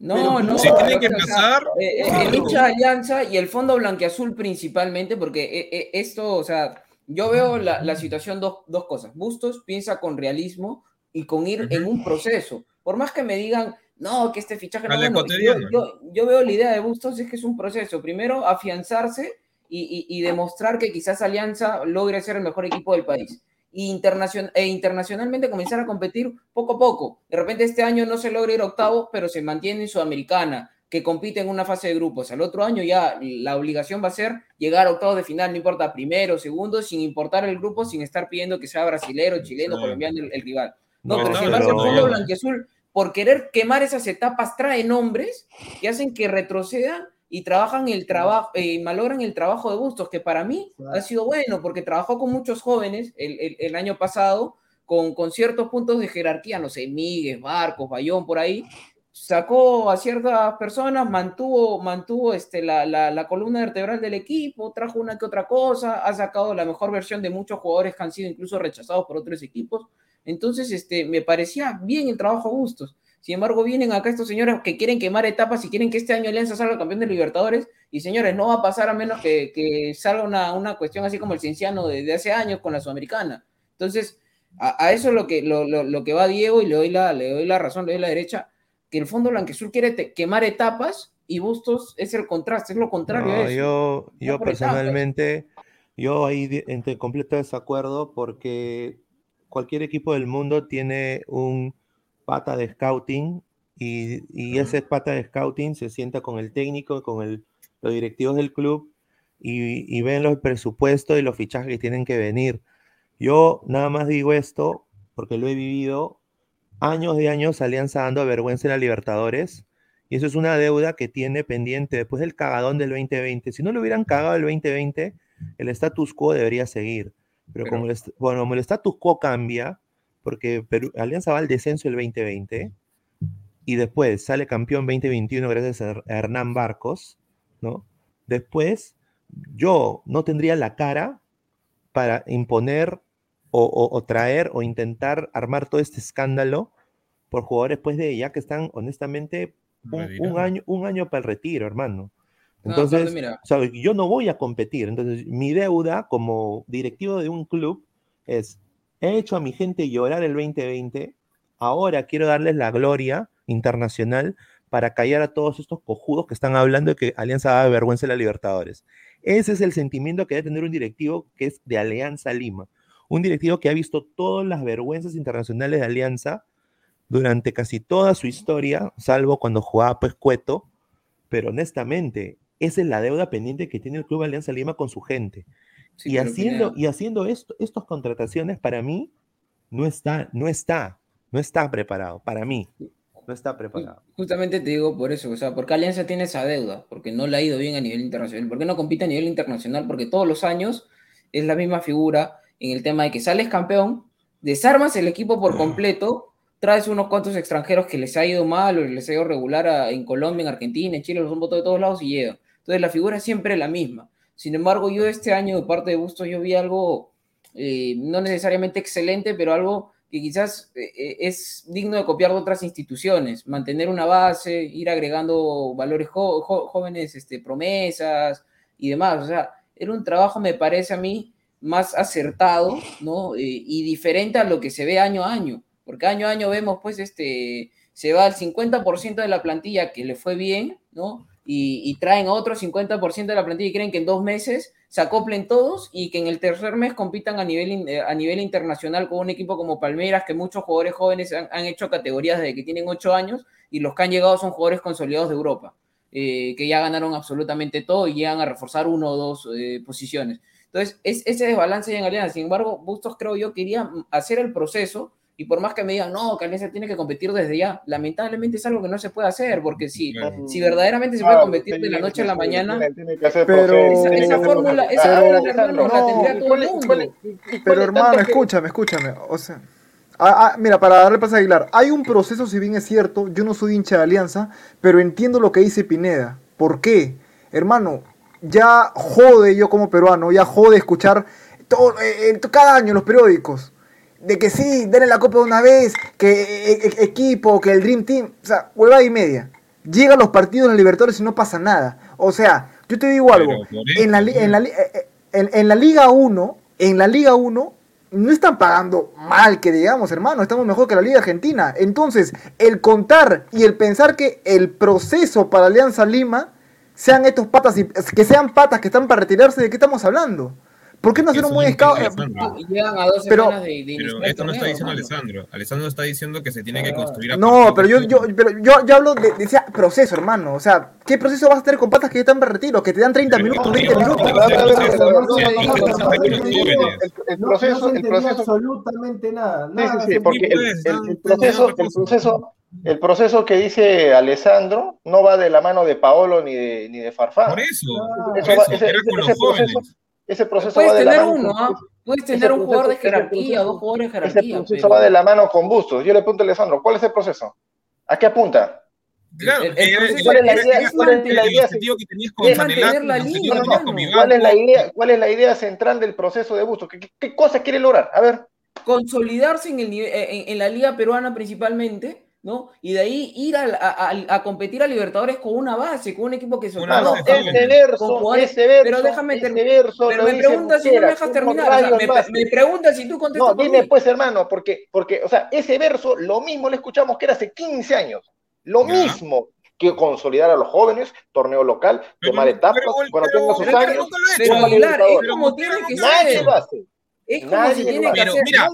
No, Pero no. Si o tiene que sea, pasar, eh, eh, el hincha Alianza y el Fondo Blanquiazul principalmente, porque eh, eh, esto, o sea, yo veo la, la situación dos, dos cosas. Bustos piensa con realismo y con ir en un proceso. Por más que me digan, no, que este fichaje no bueno, yo, yo, yo veo la idea de Bustos es que es un proceso. Primero, afianzarse y, y- y demostrar que quizás Alianza logre ser el mejor equipo del país. e, internacion- e internacionalmente comenzar a competir poco a poco. De repente este año no se logra ir a octavos, pero se mantiene en Sudamericana, que compite en una fase de grupos. Al otro año ya la obligación va a ser llegar a octavos de final, no importa primero, segundo, sin importar el grupo, sin estar pidiendo que sea brasilero, chileno, Sí. colombiano el, el rival. No, No, pero pero- embargo, el fútbol blanquiazul, por querer quemar esas etapas, trae nombres que hacen que retrocedan y trabajan el trabajo, eh, malogran el trabajo de Bustos, que para mí Claro. ha sido bueno, porque trabajó con muchos jóvenes el, el- el año pasado, con, con ciertos puntos de jerarquía, no sé, Míguez, Barcos, Bayón, por ahí, sacó a ciertas personas, mantuvo, mantuvo este, la, la, la columna vertebral del equipo, trajo una que otra cosa, ha sacado la mejor versión de muchos jugadores que han sido incluso rechazados por otros equipos. Entonces, este, me parecía bien el trabajo a Bustos. Sin embargo, vienen acá estos señores que quieren quemar etapas y quieren que este año Alianza salga campeón de Libertadores. Y señores, no va a pasar a menos que, que salga una, una cuestión así como el Cienciano de, de hace años con la Sudamericana. Entonces, a, a eso es lo que, lo, lo, lo que va Diego y le doy, la, le doy la razón, le doy la derecha, que el Fondo Blanquezul quiere te- quemar etapas y Bustos es el contraste, es lo contrario No, a eso. yo, yo por etapas. personalmente, yo ahí en completo desacuerdo porque cualquier equipo del mundo tiene un pata de scouting y, y ese pata de scouting se sienta con el técnico, con el, los directivos del club y, y ven los presupuestos y los fichajes que tienen que venir. Yo nada más digo esto porque lo he vivido años de años Alianza dando vergüenza en la Libertadores y eso es una deuda que tiene pendiente después del cagadón del 2020. Si no lo hubieran cagado el 2020, el status quo debería seguir. Pero, Pero- como, el, bueno, como el status quo cambia, porque Perú- Alianza va al descenso el 2020 y después sale campeón 2021 gracias a Her- a Hernán Barcos, ¿no? Después yo no tendría la cara para imponer o, o- o traer o intentar armar todo este escándalo por jugadores pues de ya que están honestamente un, un año, un año para el retiro, hermano. No, Entonces, aparte, mira. o sea, yo no voy a competir. Entonces, mi deuda como directivo de un club es, he hecho a mi gente llorar el 2020, ahora quiero darles la gloria internacional para callar a todos estos cojudos que están hablando de que Alianza da vergüenza en la Libertadores. Ese es el sentimiento que debe tener un directivo que es de Alianza Lima. Un directivo que ha visto todas las vergüenzas internacionales de Alianza durante casi toda su historia, salvo cuando jugaba pues Cueto, pero honestamente, esa es la deuda pendiente que tiene el Club Alianza Lima con su gente. Sí, y, haciendo, y haciendo esto, estas contrataciones, para mí, no está, no está, no está preparado. Para mí, no está preparado. Justamente te digo por eso, o sea, porque Alianza tiene esa deuda, porque no le ha ido bien a nivel internacional. ¿Por qué no compite a nivel internacional? Porque todos los años es la misma figura en el tema de que sales campeón, desarmas el equipo por completo, traes unos cuantos extranjeros que les ha ido mal o les ha ido regular a- en Colombia, en Argentina, en Chile, los han votado de todos lados y llegan. Entonces la figura es siempre la misma. Sin embargo, yo este año de parte de Bustos yo vi algo eh, no necesariamente excelente, pero algo que quizás eh, eh, es digno de copiar de otras instituciones, mantener una base, ir agregando valores jóvenes, este, promesas y demás. O sea, era un trabajo, me parece a mí, más acertado, ¿no? Y diferente a lo que se ve año a año, porque año a año vemos, pues, este, se va al 50% de la plantilla que le fue bien, ¿no? Y, y traen otro 50% de la plantilla y creen que en dos meses se acoplen todos y que en el tercer mes compitan a nivel, eh, a nivel internacional con un equipo como Palmeiras, que muchos jugadores jóvenes han, han hecho categorías desde que tienen ocho años y los que han llegado son jugadores consolidados de Europa, eh, que ya ganaron absolutamente todo y llegan a reforzar uno o dos eh, posiciones. Entonces, es ese desbalance ya en Alianza. Sin embargo, Bustos creo yo quería hacer el proceso y por más que me digan, no, que Alianza tiene que competir desde ya, lamentablemente es algo que no se puede hacer, porque si, Claro. si verdaderamente se puede Claro, competir de la noche a la mañana, Pero- esa, fórmula, Pero- fórmula, hermano, la no, tendría todo ¿cuál el es- mundo. cuál es- y- y cuál Pero es hermano, tanto que- escúchame, escúchame. O sea, ah, ah, mira, para darle paso a Aguilar, hay un proceso, si bien es cierto, yo no soy hincha de Alianza, pero entiendo lo que dice Pineda. ¿Por qué? Hermano, ya jode yo como peruano, ya jode escuchar todo, eh, eh, cada año en los periódicos. De que sí, denle la copa de una vez, que eh, eh, equipo, que el Dream Team, o sea, hueva y media. Llegan los partidos en la Libertadores y no pasa nada. O sea, yo te digo algo, en la, en la, eh, eh, en, en la Liga 1, en la Liga 1, no están pagando mal que digamos, hermano, estamos mejor que la Liga Argentina. Entonces, el contar y el pensar que el proceso para Alianza Lima sean estos patas y que sean patas que están para retirarse, ¿de qué estamos hablando? ¿Por qué no Eh. Llegan a dos Pero- semanas de, de Pero iniciar el esto no está diciendo mano. Alessandro. Alessandro está diciendo que se tiene que construir a No, pero yo, yo, pero yo, yo, hablo de, de ese proceso, hermano. O sea, ¿qué proceso vas a tener con patas que ya están para retiro? Que te dan 30 minutos, 20 minutos. El no, proceso. El, proceso, absolutamente nada. sí, sí, porque el, Pues, proceso, el proceso, el proceso que dice Alessandro no va de la mano de Paolo ni de, ni de Farfán. Por eso, Eso va- eso, ese- era ese- con los ese proceso- jóvenes. Ese proceso Puedes va de la tener mano uno, con- ¿ah? Puedes ese tener un jugador de ese jerarquía, proceso- dos jugadores de Ese jerarquía. proceso pero- va de la mano con Bustos. Yo le pregunto a Alessandro, ¿cuál es el proceso? ¿A qué apunta? Claro, El- el ¿Cuál es la idea? ¿Cuál es la idea? objetivo que tenías con Es Sanelato, mantener la el objetivo línea, que tenías con hermano. ¿Cuál es la Vivanco. idea, cuál es la idea central del proceso de Bustos? ¿Qué, qué- qué cosa quiere lograr? A ver. consolidarse en, el, nive- en, en la liga peruana principalmente, ¿no? Y de ahí ir a, a- a- a competir a Libertadores con una base, con un equipo que se Una No, ese con verso, jugadores- ese verso, pero déjame ese terminar. verso Pero lo me dice preguntas si no me dejas terminar. me, preguntas si tú contestas No, dime pues, hermano, porque, porque, o sea, ese verso lo mismo le escuchamos que era hace 15 años. Lo Ya. mismo que consolidar a los jóvenes, torneo local, Pero- quemar etapas, pero- cuando pero- tenga sus pero- años, lo Pero Aguilar, es como tiene que ser. Es como Nadie si lo tiene que hace. Pero hacer. mira,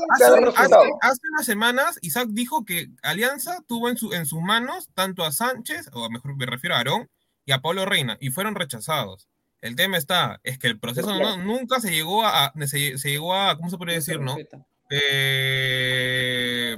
hace, unas semanas Isaac dijo que Alianza tuvo en, su, en sus manos tanto a Sánchez, o mejor me refiero a Aarón, y a Pablo Reina, y fueron rechazados. El tema está, es que el proceso no- nunca se llegó a, se, se llegó a, ¿cómo se podría decir, no? Eh,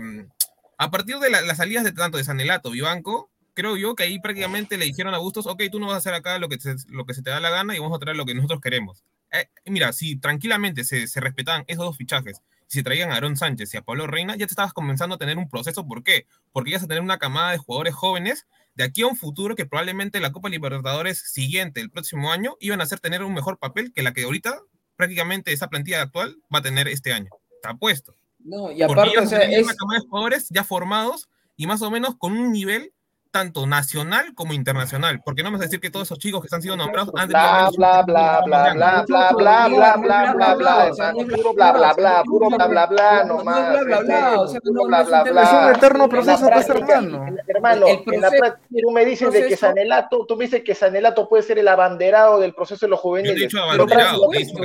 a partir de la- las salidas de tanto de Sanelato, Vivanco, creo yo que ahí prácticamente le dijeron a Bustos, ok, tú no vas a hacer acá lo que, se, lo que se te da la gana y vamos a traer lo que nosotros queremos. Eh, mira, si tranquilamente se, se respetaban esos dos fichajes, si traían a Aaron Sánchez y a Pablo Reina, ya te estabas comenzando a tener un proceso. ¿Por qué? Porque ibas a tener una camada de jugadores jóvenes de aquí a un futuro que probablemente la Copa Libertadores siguiente, el próximo año, iban a hacer tener un mejor papel que la que ahorita prácticamente esa plantilla actual va a tener este año. Está puesto. No, y aparte, o sea, es, una camada de jugadores ya formados y más o menos con un nivel tanto nacional como internacional. Porque no me vas a decir que todos esos chicos que han sido nombrados han Bla, bla, bla, bla, bla, bla, bla, bla, bla, bla, bla, puro bla, bla, bla, puro bla, bla, bla, nomás. bla, bla, bla, es bla, un eterno proceso, pues, hermano. en- hermano, tú me dices de que proceso- Sanelato, tú me dices que Sanelato puede ser el abanderado del proceso de los juveniles. No,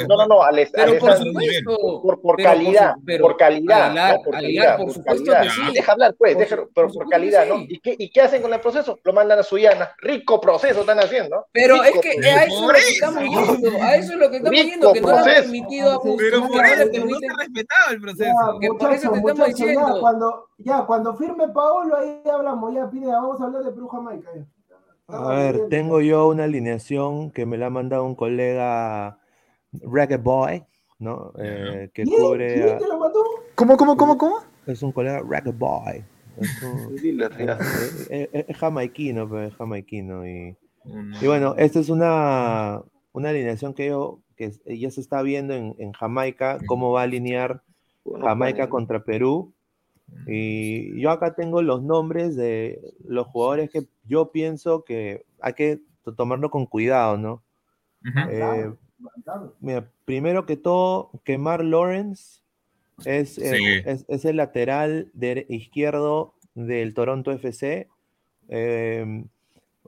no, no, por Alessandro, supuesto. por, por pero calidad, por calidad, por calidad. Deja hablar, pues, pero por calidad, ¿no? sí. ¿Y qué, ¿Y qué hacen con el proceso? Lo mandan a Suyana. Rico proceso están haciendo. Pero es que proceso. a eso es lo que estamos yendo, a eso es lo que estamos Rico yendo, que no le han proceso. permitido a Bustos, Pero por eso no se respetaba el proceso. Ya, Que por eso muchachos, te estamos muchachos, ya diciendo. cuando, ya cuando firme Paolo, ahí hablamos, ya Pineda, vamos a hablar de Perú Jamaica. ya. A ver, tengo yo una alineación que me la ha mandado un colega Reggae Boy, ¿no? Eh, que cubre. ¿Quién a- te lo mandó? ¿Cómo, cómo, cómo, cómo? es un colega Reggae Boy. Es, es- jamaiquino, pero es jamaiquino. Y, y bueno, esta es una, una alineación que yo que ya se está viendo en, en Jamaica, cómo va a alinear Jamaica contra Perú. Y yo acá tengo los nombres de los jugadores que yo pienso que hay que to- tomarlo con cuidado, ¿no? Ujú. Eh, Claro. mira, primero que todo, Kemar Lawrence es, eh, es, es el lateral dere- izquierdo del Toronto FC. eh,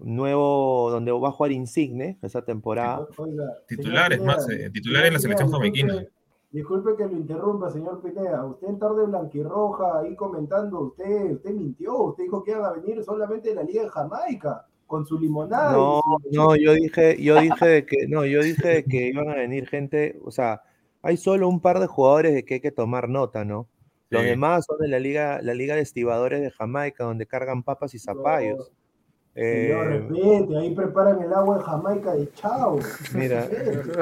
nuevo, donde va a jugar Insigne esa temporada. Oiga, Titular, es más, eh, titular en la selección jamaiquina. disculpe- que lo interrumpa, señor Pineda. Usted en tarde blanquirroja ahí comentando, usted, usted mintió, usted dijo que iban a venir solamente de la Liga de Jamaica, con su limonada. No, su- no, yo dije, yo dije de que, no, yo dije de que iban a venir gente, o sea, hay solo un par de jugadores de que hay que tomar nota, ¿no? Los Sí. demás son de la liga, la liga de estibadores de Jamaica, donde cargan papas y zapallos. Señor, Eh, respete, ahí preparan el agua de Jamaica de chao. Mira.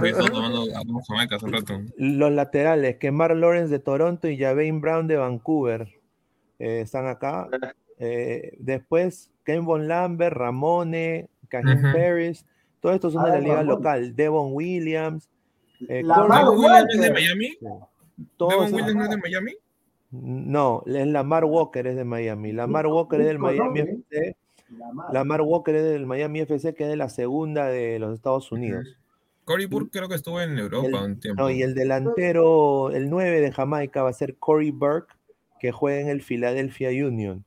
Hoy estamos tomando agua Jamaica hace un rato. los laterales, que Mark Lawrence de Toronto y Javane Brown de Vancouver eh, están acá. Eh, después, Ken Von Lambert, Ramone, Cahin Ujú. Ferris, todos estos son de Ah, la liga Ramón. local. Devon Williams, eh, La Mar ¿Devon Williams es de Walker. Miami? todos ¿Devon Williams no es de Miami? No, es Lamar Walker es de Miami. Lamar Walker es del Miami. FC. Lamar Walker es del Miami FC, que es de la segunda de los Estados Unidos. Cory Burke creo que estuvo en Europa El- un tiempo. No, y el delantero, el 9 de Jamaica va a ser Corey Burke, que juega en el Philadelphia Union.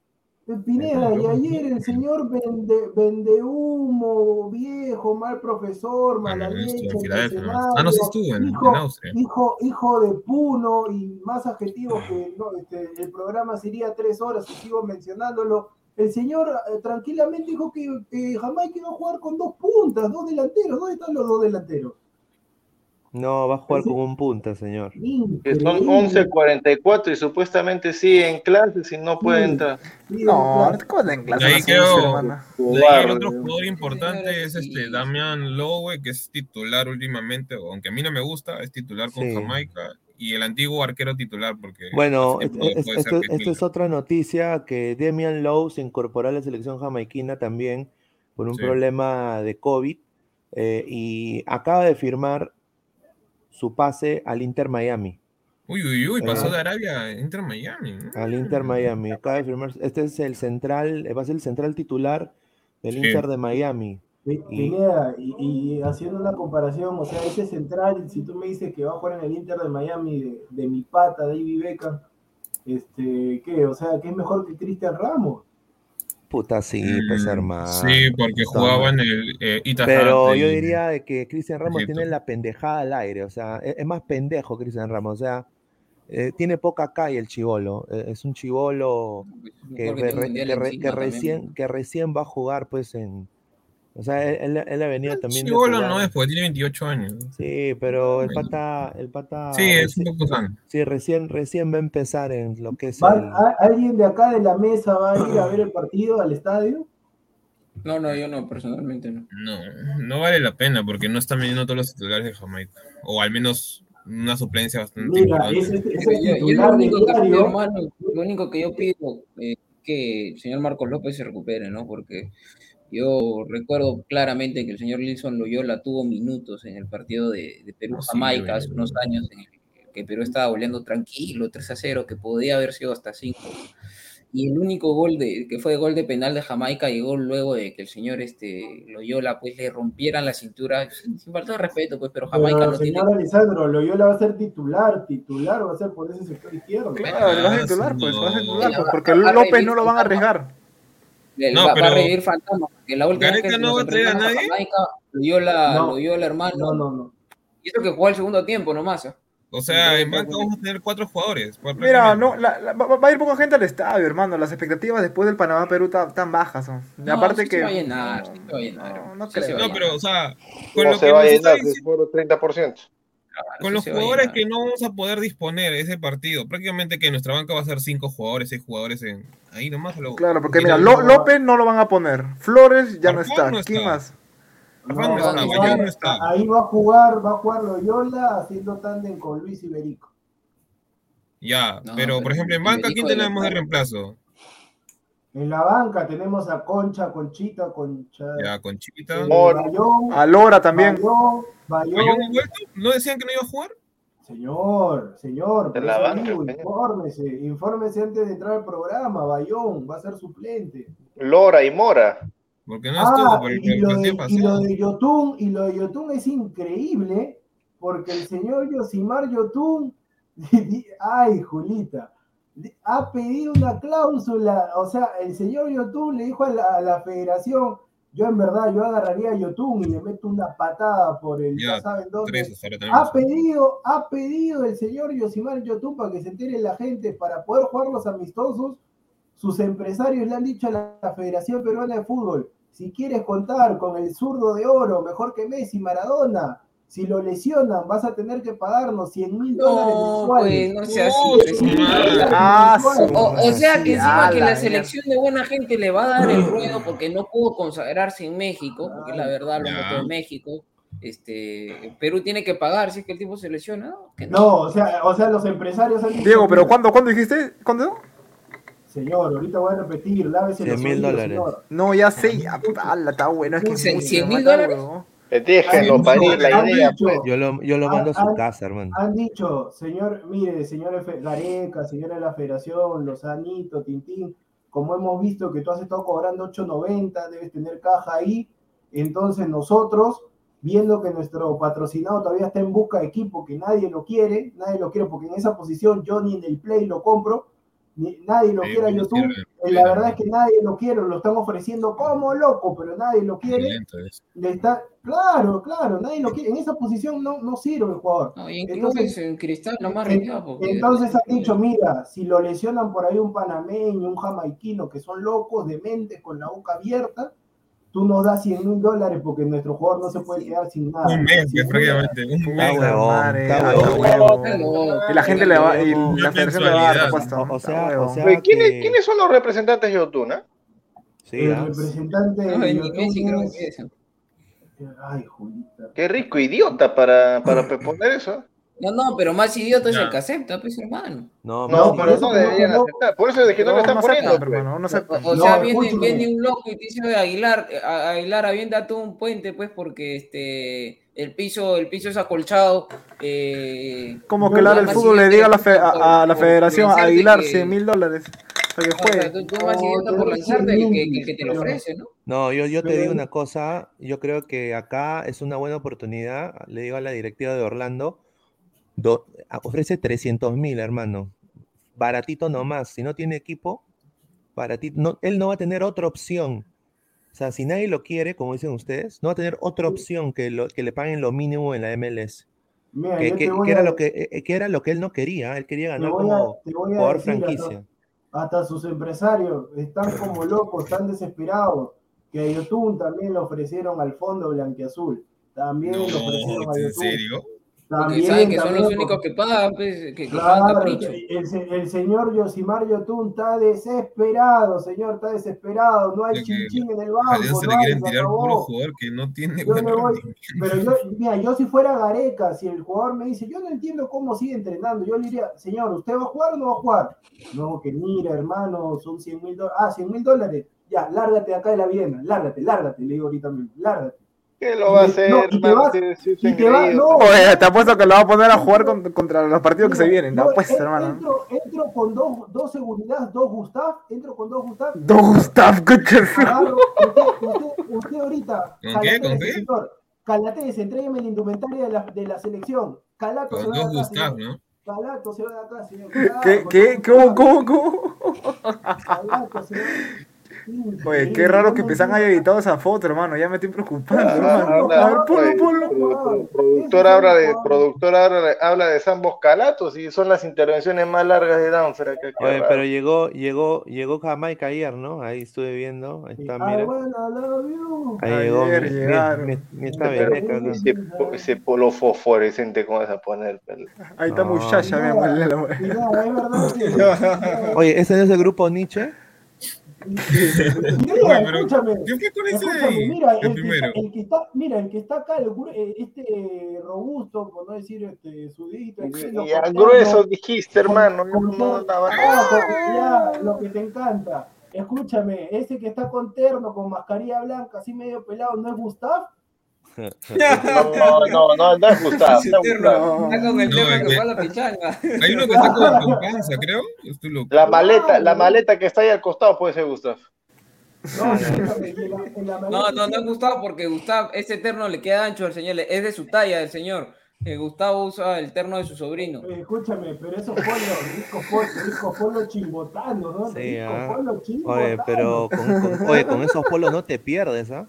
Pineda, y ayer el señor vende, vende humo, viejo, mal profesor, mala leche, Ah, no, en, hijo, en Austria. hijo, hijo de Puno y más adjetivos que no, este, el programa sería tres horas y sigo mencionándolo. El señor eh, tranquilamente dijo que, que Jamaica iba a jugar con dos puntas, dos delanteros. ¿Dónde están los dos delanteros? No, va a jugar con un punta, señor. Que son 11.44 y supuestamente sí en clases y no puede entrar. No, cojas en De clase. ahí creo, el otro jugador importante es este Damian Lowe, que es titular últimamente, aunque a mí no me gusta, es titular con Sí. Jamaica, y el antiguo arquero titular, porque Bueno, es- esto, es otra noticia que Damian Lowe se incorporó a la selección jamaiquina también por un Sí. problema de COVID eh, y acaba de firmar su pase al Inter Miami. Uy, uy, uy, pasó Eh, de Arabia a Inter Miami. Al Inter Miami. Acaba de firmar. Este es el central, va a ser el central titular del Sí. Inter de Miami. Y- Pineda, y, y haciendo una comparación, o sea, ese central, si tú me dices que va a jugar en el Inter de Miami de, de mi pata, David Beckham, este, ¿qué? O sea, que es mejor que Cristian Ramos. Puta, sí, pues Mm, hermano. Sí, porque jugaba en el eh, Pero del- yo diría de que Cristian Ramos Egipto. tiene la pendejada al aire, o sea, e-, es, es más pendejo Cristian Ramos, o sea, eh, tiene poca calle el chivolo, eh, es un chivolo que, re- re- recién, que recién va a jugar pues en, o sea, él, él- él ha venido también de Chibolo jugar- no es, porque tiene 28 años. Sí, pero el pata, el pata Sí, es un poco sano. sí, recién, recién va a empezar en lo que es ¿Va- el, a- ¿Alguien de acá de la mesa va a ir a ver el partido al estadio? No, no, yo no, personalmente no. No, no vale la pena porque no están viniendo todos los titulares de Jamaica. O al menos una suplencia bastante Mira, importante. ese, ese Yo- yo- yo lo único que pido, diario, hermano, lo único que yo pido es que el señor Marcos López se recupere, ¿no? Porque yo recuerdo claramente que el señor Wilson Loyola tuvo minutos en el partido de, de Perú-Jamaica hace unos años, en el que Perú estaba volviendo tranquilo, 3 a 0, que podía haber sido hasta 5. Y el único gol de, que fue gol de penal de Jamaica llegó luego de que el señor este, Loyola pues le rompieran la cintura, sin, sin falta de respeto, pues, pero Jamaica pero no tiene señor Alessandro, Loyola va a ser titular, titular va a ser por ese sector izquierdo. Claro, vas a titular, pues, vas a titular, pues, Va- porque va López no lo van a arriesgar. No, va, va pero- a revivir Fantasma, porque la última vez ¿Gareca que no va a traer a nadie? Jamaica, Loyola, No. Loyola, hermano, No, no, no. y eso que jugó el segundo tiempo nomás. ¿eh? O sea, Sí, en banca vamos a tener cuatro jugadores. por Mira, no, la- la- va, va a ir poca gente al estadio, hermano. Las expectativas después del Panamá-Perú tan, tan bajas son. No, aparte sí que. se va a llenar, sí se va a llenar. No, no Sí se creo. va No, pero, o sea, con No lo se que va a llenar diciendo- del 30%. Claro, con los jugadores que no vamos a poder disponer de ese partido, prácticamente que nuestra banca va a ser cinco jugadores, seis jugadores en ahí nomás. Lo, Claro, porque Mira, López no lo van a poner. Flores ya no está. no ¿Quién está. más? No, no no está. ahí va a jugar, va a jugar Loyola haciendo tándem con Luis Iberico. Ya, No, pero por ejemplo en banca, Iberico ¿quién tenemos de reemplazo? En la banca tenemos a Concha, Conchita, Concha. Ya, Conchita. eh, Bayón, A Lora también. Bayón, Bayón. ¿Bayón ha vuelto? ¿No decían que no iba a jugar? Señor, señor, por En la eso banca, digo, señor. infórmese, infórmese antes de entrar al programa. Bayón va a ser suplente. Lora y Mora. Porque no estuvo Ah, por el, y, lo el de, y lo de Yotun, y lo de Yotun es increíble, porque el señor Yosimar Yotun, ay, Julita, ha pedido una cláusula, o sea, el señor Yotun le dijo a la, a la federación, yo en verdad, yo agarraría a Yotun y le meto una patada por el, ya, saben dónde. Ha pedido, ha pedido el señor Yosimar Yotun para que se entere la gente para poder jugar los amistosos. Sus empresarios le han dicho a la, la Federación Peruana de Fútbol: si quieres contar con el zurdo de oro, mejor que Messi, Maradona, si lo lesionan, vas a tener que pagarnos 100 mil dólares No, pues, mensuales. no sea así. Pues. Ah, O, o sea que encima que la selección de buena gente le va a dar el ruedo porque no pudo consagrarse en México, porque es la verdad, lo moto de México. Este, Perú tiene que pagar si es que el tipo se lesiona. ¿no? Que no. No, o sea, o sea, los empresarios han Diego, pero "Mira, ¿cuándo, ¿cuándo dijiste? ¿Cuándo? Señor, ahorita voy a repetir, lávese 100 los mil dólares. señor. No, ya sé. Ya, ala, está bueno. Es que es ¿Cien- mucho, cien mil mata, dólares? Déjenlo parir la idea, dicho- pues. Yo lo, yo lo mando a su casa, hermano. Han dicho, señor, mire, señor Gareca, señora de la Federación, Lozanito, Tintín, como hemos visto que tú has estado cobrando 8.90, debes tener caja ahí, entonces nosotros, viendo que nuestro patrocinado todavía está en busca de equipo, que nadie lo quiere, nadie lo quiere, porque en esa posición yo ni en el Play lo compro, ni, nadie lo Sí, quiere a no YouTube, sirve. Eh, La verdad es que nadie lo quiere, lo están ofreciendo como loco, pero nadie lo quiere. Le está, claro, claro, nadie lo quiere. En esa posición no, no sirve el jugador. No, y Entonces, en cristal no más entonces han dicho, mira, si lo lesionan por ahí un panameño, un jamaiquino, que son locos, dementes, con la boca abierta, tú nos das 100 mil dólares porque nuestro jugador no se puede quedar sin nada. Un mes, prácticamente. Un mes. Y la gente le va, y la federación le va a dar respuesta. O- sea- sea- ¿quiénes, que- ¿Quiénes son los representantes de Otuna? Sí, El ah. representante No, de es. Ay, Julita. Qué rico idiota para, para proponer eso. No, no, pero más idiota es el que acepta, pues hermano. No, No, pero- eso deberían no. aceptar. Por eso es que no, No, lo están poniendo. pues. hermano, no O, sea, viene, un loco y te dice Aguilar, a- Aguilar avienta todo un puente, pues, porque este el piso, el piso es acolchado. Eh, Como que el fútbol le diga a la, fe- a, la federación Aguilar que- 100 mil dólares para que o sea, juegue. tú, tú más No, idiota te por doy lanzarte 100 que, que, mil, que te lo pero- ofrece, ¿no? No, yo, yo te Pero- digo una cosa, yo creo que acá es una buena oportunidad, le digo a la directiva de Orlando, do- a- ofrece 300 mil, hermano, baratito nomás, si no tiene equipo, baratito, no, él no va a tener otra opción, o sea, si nadie lo quiere, como dicen ustedes, no va a tener otra opción que, lo, que le paguen lo mínimo en la MLS, Mira, que, era a- lo que, eh, que era lo que él no quería, él quería ganar voy a- como a jugador decir, franquicia. Hasta, hasta sus empresarios están como locos, están desesperados. Que a YouTube también le ofrecieron al fondo blanquiazul. También le ofrecieron No, a ¿en YouTube. serio? También, saben que son los únicos que pagan, pues, que, que Claro, pagan capricho. el, se- el señor Yosimar Yotun está desesperado, señor, está desesperado. No hay chinchín en el banco, le no hay, quieren se tirar puro acabó. jugador que no tiene Yo voy, pero yo, mira, yo si fuera Gareca, si el jugador me dice, yo no entiendo cómo sigue entrenando, yo le diría, señor, ¿usted va a jugar o no va a jugar? No, que mira, hermano, son 100 mil dólares. Ah, 100 mil dólares. Ya, lárgate acá de la Viena, lárgate, lárgate, le digo ahorita mismo, lárgate. ¿Qué lo va a hacer, no, y te hermano? vas- y te vas- no. Oye, te apuesto que lo va a poner a jugar con- contra los partidos que se vienen. Te apuesto, hermano. Entro, entro con dos, dos seguridad, dos Gustav, entro con dos Gustav. Don Gustav, coches. Agarro, usted, usted, usted ahorita, ¿Con qué? ¿Con qué? señor. Calatéese, entrégueme la indumentaria de la, de la selección. Calato se Con va de dos acá, Gustav, señor. ¿no? Calato se va de acá, señor. ¿Qué, qué, dos cómo, cómo, cómo? Calato se va- Oye, qué raro que Pesan haya editado esa foto, hermano. Ya me estoy preocupando, hermano. A ver, ponlo, pro- Productor habla de, productor habla de, habla de Sambos Calatos y son las intervenciones más largas de Danfer acá. Oye, pero llegó, llegó, llegó Jamaica ayer, ¿no? Ahí estuve viendo, ahí está, I mira. Ahí llegó, ese, po- ese polo fosforescente, ¿cómo vas a poner? pero? Ahí está No. muchacha, mi amor. Oye, ¿ese no es el grupo Nietzsche? Mira, pero escúchame. ¿Qué fue con ese ahí? mira, El el que, está, primero. el que está, mira, el que está acá, el eh, este robusto, por no decir este sudito, Y a cortado, grueso dijiste, hermano. con- No, estaba- ah, ya, lo que te encanta. Escúchame, ese que está con terno, con mascarilla blanca, así medio pelado, ¿no es Gustav? No, no, no, no es Gustavo. Está con el es que fue a la pichanga. Hay uno que está con, con panza, creo. Estoy loco. La maleta, la maleta que está ahí al costado puede ser Gustavo. No, No, no, no es Gustavo porque Gustavo, ese terno le queda ancho al señor, es de su talla del señor. Eh, Gustavo usa el terno de su sobrino. Eh, Escúchame, pero esos polos, discos polos, discos polos chimbotanos, ¿no? Sí, ah. polos chimbotanos. Oye, pero con, con- oye, con esos polos no te pierdes, ¿ah?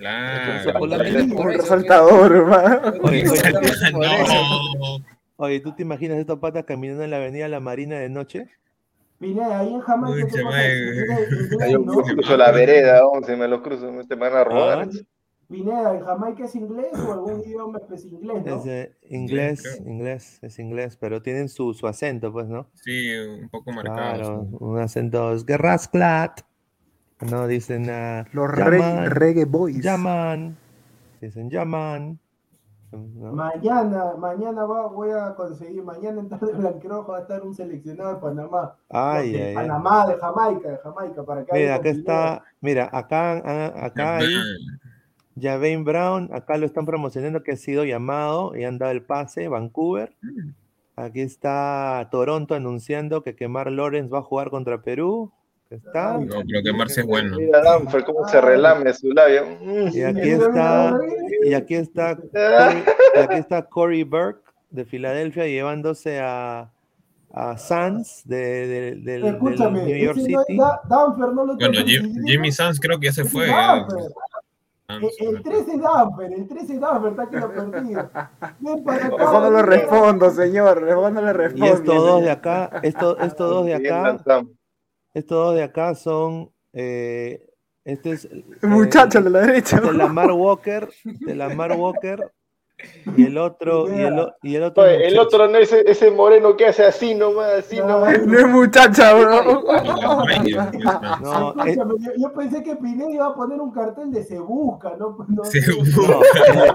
Claro. Por Un resaltador, hermano. Oye, pues. No. ¿tú te imaginas estos patas caminando en la avenida La Marina de noche? Pineda, ahí en Jamaica, ¿qué Mucha pasa? madre. Cruzo la vereda, si me lo cruzo, me te van a robar. Ah. Pineda, ¿en Jamaica es inglés o algún idioma especial inglés, no? Es eh, inglés, inglés, es inglés, pero tienen su, su acento, pues, ¿no? Sí, un poco marcado. Claro, sí. un acento es Gerrasklat. No dicen ah, Los llaman, re- reggae boys. llaman, dicen llaman. ¿no? Mañana, mañana va, voy a conseguir, mañana en tarde blanquerojo va a estar un seleccionado de Panamá. Ay, de ay, ay. Panamá, de Jamaica, de Jamaica, para que Mira, acá está, mira, acá, ah, acá hay Javain Brown, acá lo están promocionando que ha sido llamado y han dado el pase, Vancouver. Aquí está Toronto anunciando que Kemar Lawrence va a jugar contra Perú. Está. No, pero que Marce es bueno. Mira, Danfer, cómo se relame su labio. Mm. Y aquí está, y aquí está, Corey, y aquí está Corey Burke de Filadelfia llevándose a, a Sanz de, de- del- del Escúchame, New York no es City. Da- Danfer no lo Bueno, Jim-. Jimmy Sanz creo que ya se Ese fue. Danfer. Sanz, El, el 13 es Danfer, el 13 es Danfer, está que lo acá. Mejor no le respondo, señor. Mejor no le respondo. Y estos dos de acá, estos, estos dos de acá, estos dos de acá son, eh, este es eh, Muchacho de la derecha. este es Lamar Walker, de Lamar Walker, y el otro, y el, y el otro, Oye, el otro no es ese, moreno que hace así nomás, así nomás. No es muchacha, bro. No, eh, Escúchame, yo, yo pensé que Pineda iba a poner un cartel de se busca, ¿no? no Se no,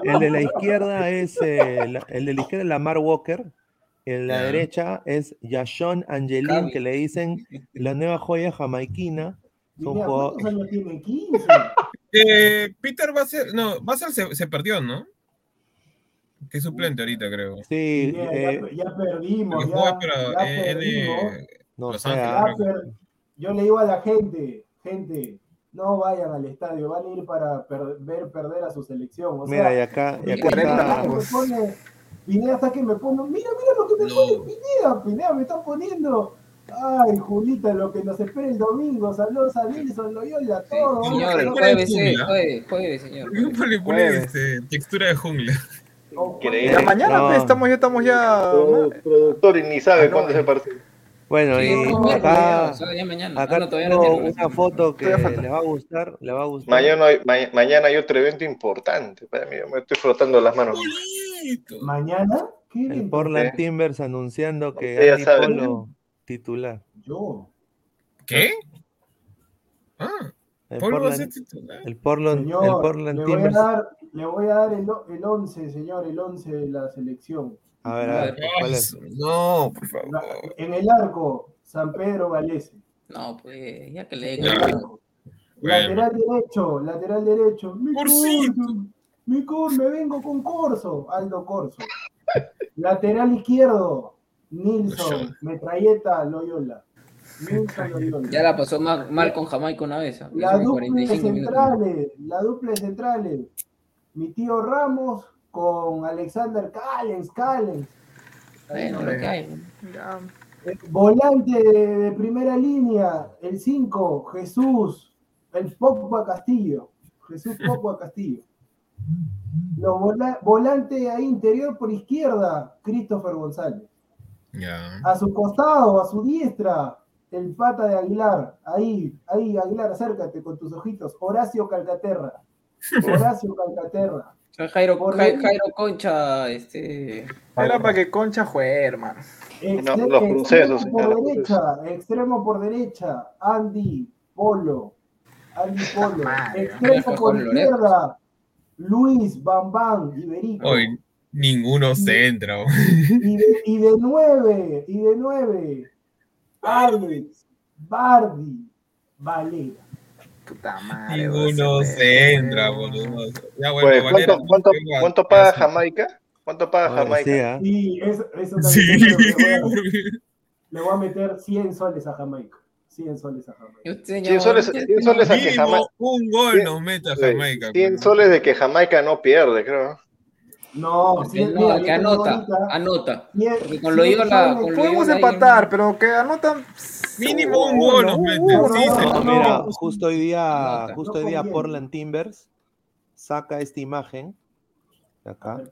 el, el de la izquierda es, eh, la- el de la izquierda es Lamar Walker, en la Ya. derecha es Yashon Angelin, Cabi. que le dicen la nueva joya jamaiquina. Son Pineda, jugadores- ¿cuántos años tiene? 15. Eh, Peter Basel, no, Basel se, se perdió, ¿no? Que es suplente ahorita, creo. Sí, Pineda, eh, ya, ya perdimos, ya, juega para ya eh, perdimos. N- no Los sé, Ángeles, Ya per- Yo le digo a la gente, gente, no vayan al estadio, van a ir para per- ver perder a su selección. O sea, Mira, y acá, y acá está, Pineda hasta que me pone, mira, mira lo que me No. pone Pineda, Pineda me está poniendo. Ay, Julita, lo que nos espera el domingo, saludos a Nilson Loyola, todo. Sí, Señor, el ¿Cómo jueves, eh, jueves, jueves, señor. ¿Cómo le pone Jueves. este, textura de jungla? Increíble. Ya mañana No. pues, estamos, ya estamos ya. Produ- productor y ni sabe Ah, no, cuándo eh. se partido. Bueno, Sí, y acá, mañana. Ah, no, todavía no tengo miércoles. una foto que Todavía falta. le va a gustar, le va a gustar. Mañana, hay- ma- mañana hay otro evento importante para mí. yo Me estoy frotando las manos. ¿Mañana? ¿Qué El? Portland. Timbers anunciando que Usted ya Andy sabe. Polo titular. Yo. ¿Qué? Ah, El Polo va a ser Portland, titular. el Portland, el Señor, Portland le voy a Timbers. dar, le voy a dar el, o- el 11, señor, el 11 de la selección. A ver, a ver, ¿cuál es? No, por favor. En el arco, San Pedro Galese. No, pues, ya que le digo. Lateral derecho, lateral derecho. Mi Corsito. Corso, mi cor, me vengo con Corso, Aldo Corso. Lateral izquierdo, Nilson, Metralleta, Loyola. Nilson Loyola. Ya la pasó mal, mal con Jamaica una vez. ah, La dupla 45 minutos. centrales, la dupla centrales. Mi tío Ramos con Alexander Callens, Callens. Bueno, lo que hay. Ya. Eh, Volante de, de primera línea, el 5, Jesús, el Pogba Castillo. Jesús Pogba Castillo. Los vola- volante ahí interior por izquierda, Christopher González. Ya. A su costado, a su diestra, el pata de Aguilar. Ahí, ahí, Aguilar, acércate con tus ojitos. Horacio Calcaterra. Horacio Calcaterra. Jairo, Por Jai- ahí. Jairo Concha, este. Era para que Concha juegue, hermano. Extre- No, los procesos, extremo por los derecha, extremo por derecha, Andy Polo. Andy Polo. Madre, extremo por izquierda, Luis Bambam Iberico. Hoy ninguno se entra. Y de, y de nueve, y de nueve, Alex Bardi Valera. Puta madre. Ninguno se entra, boludo. Ya, Pues, bueno, ¿cuánto, cuánto, cuánto paga. Jamaica? ¿Cuánto paga Jamaica? sí, ¿ah? Y eso, eso también Sí, le voy, a, porque- le voy a meter 100 soles a Jamaica. 100 soles a Jamaica. Y usted, 100 señor, soles, usted- 100 soles a que Jamaica. un gol Cien- nos mete a Sí, Jamaica. 100 pues. soles de que Jamaica no pierde, creo. No, 100, no, mira, que anota, ahorita anota. 100 Porque con lo 100 Loyola, soles. con Podemos empatar, pero que anotan. Mínimo un gol Sí. No, no, mira, justo hoy día, no justo hoy día. Portland Timbers saca esta imagen de acá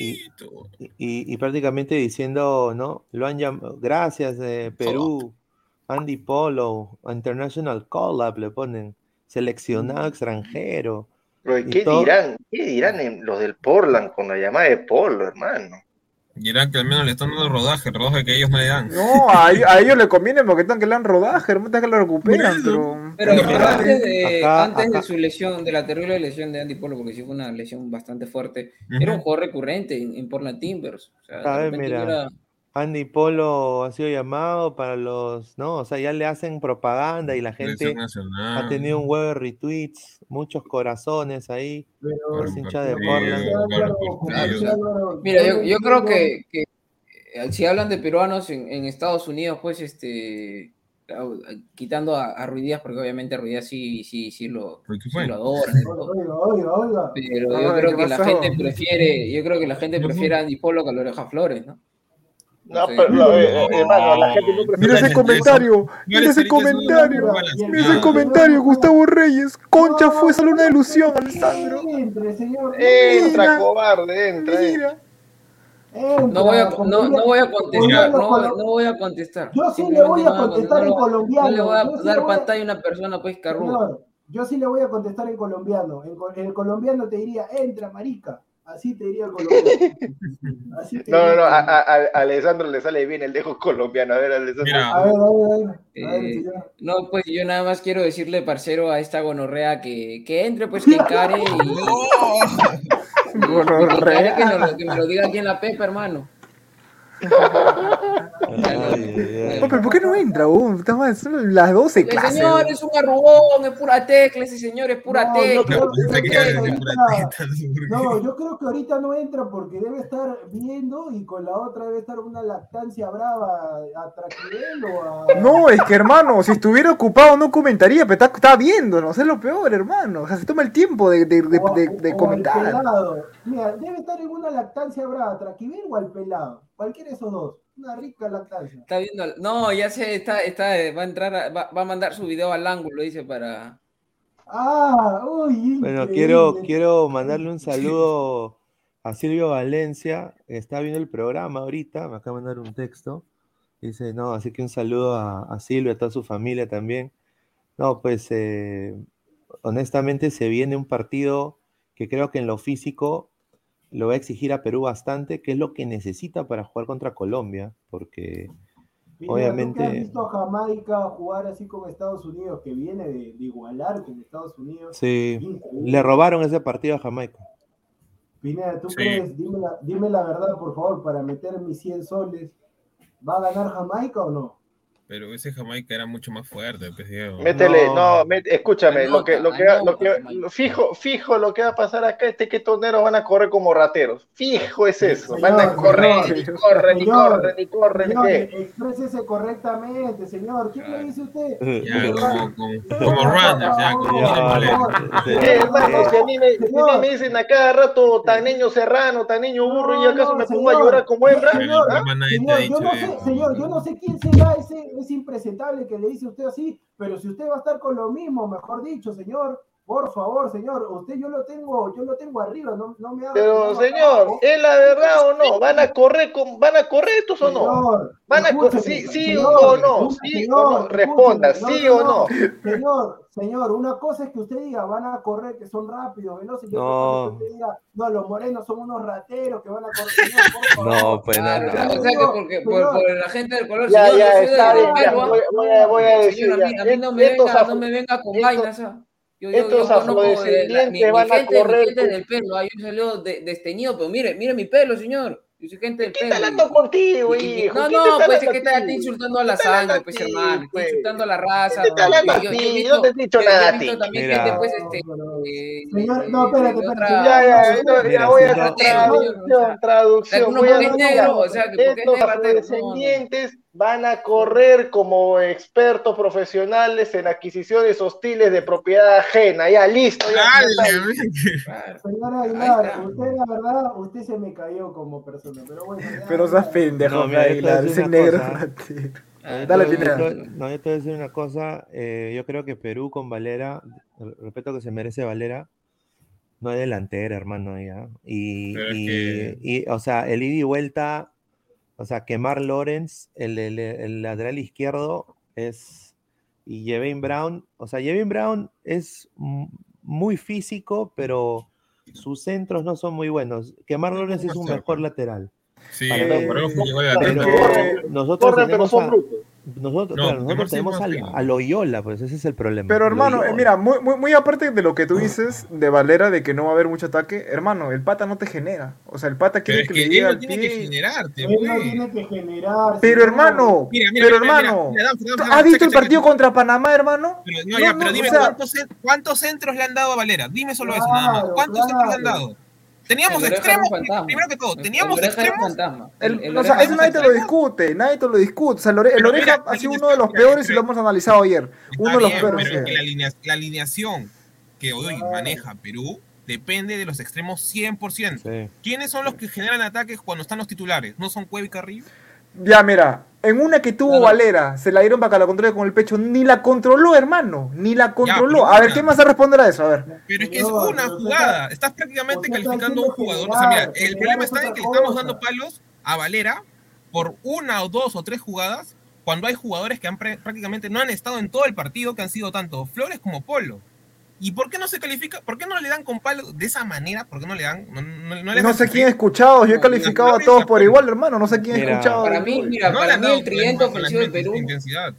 y, y- y prácticamente diciendo, ¿no? Lo han llamado, gracias de Perú, Andy Polo, International Collab le ponen, seleccionado extranjero. Pero, ¿qué todo- dirán? ¿Qué dirán en los del Portland con la llamada de Polo, hermano? Dirán que al menos le están dando rodaje, rodaje que ellos no le dan. No, a, a ellos les conviene porque están que le dan rodaje, hermano, están que lo recuperan, pero. Antes, de, acá- antes de acá- su lesión, de la terrible lesión de Andy Polo, porque sí fue una lesión bastante fuerte, era un jugador recurrente en, en Portland Timbers. O sea, de mira. era- Andy Polo ha sido llamado para los, ¿no? O sea, ya le hacen propaganda y la gente ha tenido un huevo de retweets, muchos corazones ahí. Pero, Los hinchas de Portland. Mira, yo, creo que, que, eh, si hablan de peruanos en, en Estados Unidos, pues este quitando a, a Ruiz Díaz, porque obviamente Díaz sí, sí, sí lo, ¿Pero qué sí lo oiga. Pero yo creo ¿qué que la gente prefiere, yo creo que la gente prefiere a Andy Polo que a la oreja Flores, ¿no? No, pero, no, eh, eh, hermano, la gente no Mira ese comentario, mira ese comentario, mira ese comentario, Gustavo Reyes. Concha fue solo una ilusión, Alessandro. Entre, señor. Entra, Mira. cobarde, entra. eh. Mira. No voy a, no, no voy a contestar, no, voy a contestar. Yo sí le voy a contestar no en colombiano. No le voy a Yo sí dar le voy a- pantalla a una persona, pues, carruda. Señor, yo sí le voy a contestar en colombiano. En, en colombiano te diría, entra, marica. Así te diría colombiano. Así te No, no, diría no, a, colombiano. a- a Alessandro le sale bien el dejo colombiano. A ver, Alessandro. Mira, A ver, a ver, a ver. A ver, Eh, no, pues yo nada más quiero decirle, parcero, a esta gonorrea que, que entre, pues que encare y. que, encare, que, lo- que me lo diga aquí en la pepa, hermano. Ay. Oh, pero ¿por qué no entra? Son las 12 El clases. señor es un arrugón, es pura tecla, ese señor es pura No, yo tecla. No, yo creo que ahorita no entra porque debe estar viendo y con la otra debe estar una lactancia brava a o a. No, es que hermano, si estuviera ocupado no comentaría, pero está, está viendo, no es lo peor, hermano. O sea, se toma el tiempo de, de, de, de- de comentar. pelado. Mira, debe estar en una lactancia brava, Traquirel o al pelado. Cualquiera de esos dos. Una rica lactancia. Está viendo, al- no, ya sé, está, está, va a entrar, a- va, va a mandar su video al ángulo, dice, para. Ah, uy, Bueno, increíble. quiero, quiero mandarle un saludo a Silvio Valencia, que está viendo el programa ahorita, me acaba de mandar un texto. Dice, no, así que un saludo a, a Silvio, a toda su familia también. No, pues eh, honestamente se viene un partido que creo que en lo físico lo va a exigir a Perú bastante, que es lo que necesita para jugar contra Colombia, porque Mira, obviamente- ¿tú que has visto a Jamaica jugar así con Estados Unidos, que viene de, de igualar con Estados Unidos? sí, Increíble. le robaron ese partido a Jamaica. Pineda, ¿tú Sí. crees? Dime la, dime la verdad, por favor, para meter mis 100 soles. ¿Va a ganar Jamaica o no? Pero ese Jamaica era mucho más fuerte, pues, Diego. Métele, No. no, met- escúchame, lo que, lo que, Anota, lo que, anota, lo- fijo, fijo lo que va a pasar acá es que toneros van a correr como rateros. Fijo es eso, Señor, van a correr, señor, y corren, y señor, corren, y corren, y qué. exprésese correctamente, señor. ¿Quién le dice usted? Ya, como, como, como runners, ya, como hermano, si a mí me, me dicen a cada rato tan niño serrano, tan niño burro, y acaso no, me pongo a llorar como hembra, Señor, yo no sé, señor, yo no sé quién será ese, ese impresentable que le dice usted así, pero si usted va a estar con lo mismo, mejor dicho, señor, por favor, señor, usted yo lo tengo, yo lo tengo arriba, no, no me haga. pero no, señor, ¿es la verdad o no? ¿Van a correr con, van a correr estos o no? Señor, ¿Van a escúcheme, sí, sí señor, o no? ¿Sí señor, o no? Responda, ¿sí o no? Señor, señor, una cosa es que usted diga, van a correr, que son rápidos, veloces, y otra No. cosa es que usted diga, no, los morenos son unos rateros que van a correr. Señor, por favor. No, pues no, claro, no. o sea que porque, por, la gente del color, Ya, señor, ya, yo soy de- está del bien, ¿ah? voy, voy a, voy a decir, Señor, a mí, ya, a mí no me venga, no me venga con vainas. Yo, yo, estos yo conozco de la- afrodescendientes mi, mi van a gente, mi correr gente del pelo, ah, yo salió de, desteñido, pero mire, mire mi pelo, señor. Yo soy gente del ¿Quién pelo. está hablando contigo, hijo? No, ¿Quién no, te está pues es que está, insultando a la ¿Quién te está sangre, pues hermano, está pues? insultando a la raza. ¿Quién te está Yo- yo- No te he dicho yo- yo he nada a visto ti. también Mira. gente, pues, este, No, eh, Señor, de- no, espérate, espérate, Ya, ya, ya voy a traducción, traducción. uno Voy a porque es negro, o sea, que porque es negro, afrodescendientes van a correr como expertos profesionales en adquisiciones hostiles de propiedad ajena. Ya, listo. Ya. Señora Aguilar, usted la verdad, usted se me cayó como persona, pero bueno. ya, Pero ya. seas pendejo, No, Aguilar, ese negro Dale, Yo No, yo te voy a decir una cosa. eh, yo creo que Perú con Valera, respeto que se merece Valera, no hay delantera, hermano, ya. Y, y- que- y, o sea, el ida y vuelta, o sea, quemar Lorenz, el, el- el lateral izquierdo, es. Y Jevin Brown, o sea, Jevin Brown es muy físico, pero sus centros no son muy buenos. Quemar Lorenz es un mejor lateral. Sí, Para por mí- algo fue llegó de Pero Atlanta. nosotros Corren, pero tenemos son a- brutos. Nosotros, No, claro, nosotros tenemos al, a Loyola, pues ese es el problema. Pero hermano, eh, mira, muy, muy, muy aparte de lo que tú dices de Valera, de que no va a haber mucho ataque, hermano, el pata no te genera. O sea, el pata quiere que, que le al tiene que generarte, Él no tiene que generar. Pero hermano, Mira, mira, pero mira, hermano, mira, Fernando, ¿tú Fernando, ¿has visto el partido contra Panamá, hermano? Pero, No, no, ya, no, pero o dime sea- ¿cuántos, cen- cuántos centros le han dado a Valera. Dime solo eso nada más. Claro, ¿Cuántos centros le han dado? Teníamos El extremos, primero que todo, teníamos el extremos. fantasma. El- El- el o sea, oreja eso nadie te lo discute, nadie te lo discute. O sea, el, ore- oreja mira, ha sido uno de los peores y lo hemos analizado ayer. Uno de los bien, peores. que la, alinea- la alineación que hoy maneja Perú depende de los extremos 100%. Sí. ¿Quiénes son los que generan ataques cuando están los titulares? ¿No son Cueva y Carrillo? Ya, mira, en una que tuvo Claro. Valera, se la dieron para que la controle con el pecho, ni la controló, hermano, ni la controló. a ver. ¿quién más va a responder a eso? A ver. Pero es que es una jugada. está- Estás prácticamente calificando a un jugador. O sea, mira, el problema es está en que le estamos dando palos a Valera por una o dos o tres jugadas cuando hay jugadores que han prácticamente no han estado en todo el partido, que han sido tanto Flores como Polo. ¿Y por qué no se califica? ¿Por qué no le dan con palo de esa manera? ¿Por qué no le dan? No, no- no le No sé quién he escuchado, yo he calificado a todos y por igual, hermano, no sé quién Mira. escuchado. Para mí, mira, para mí el tridente ofensivo de Perú, intensidad.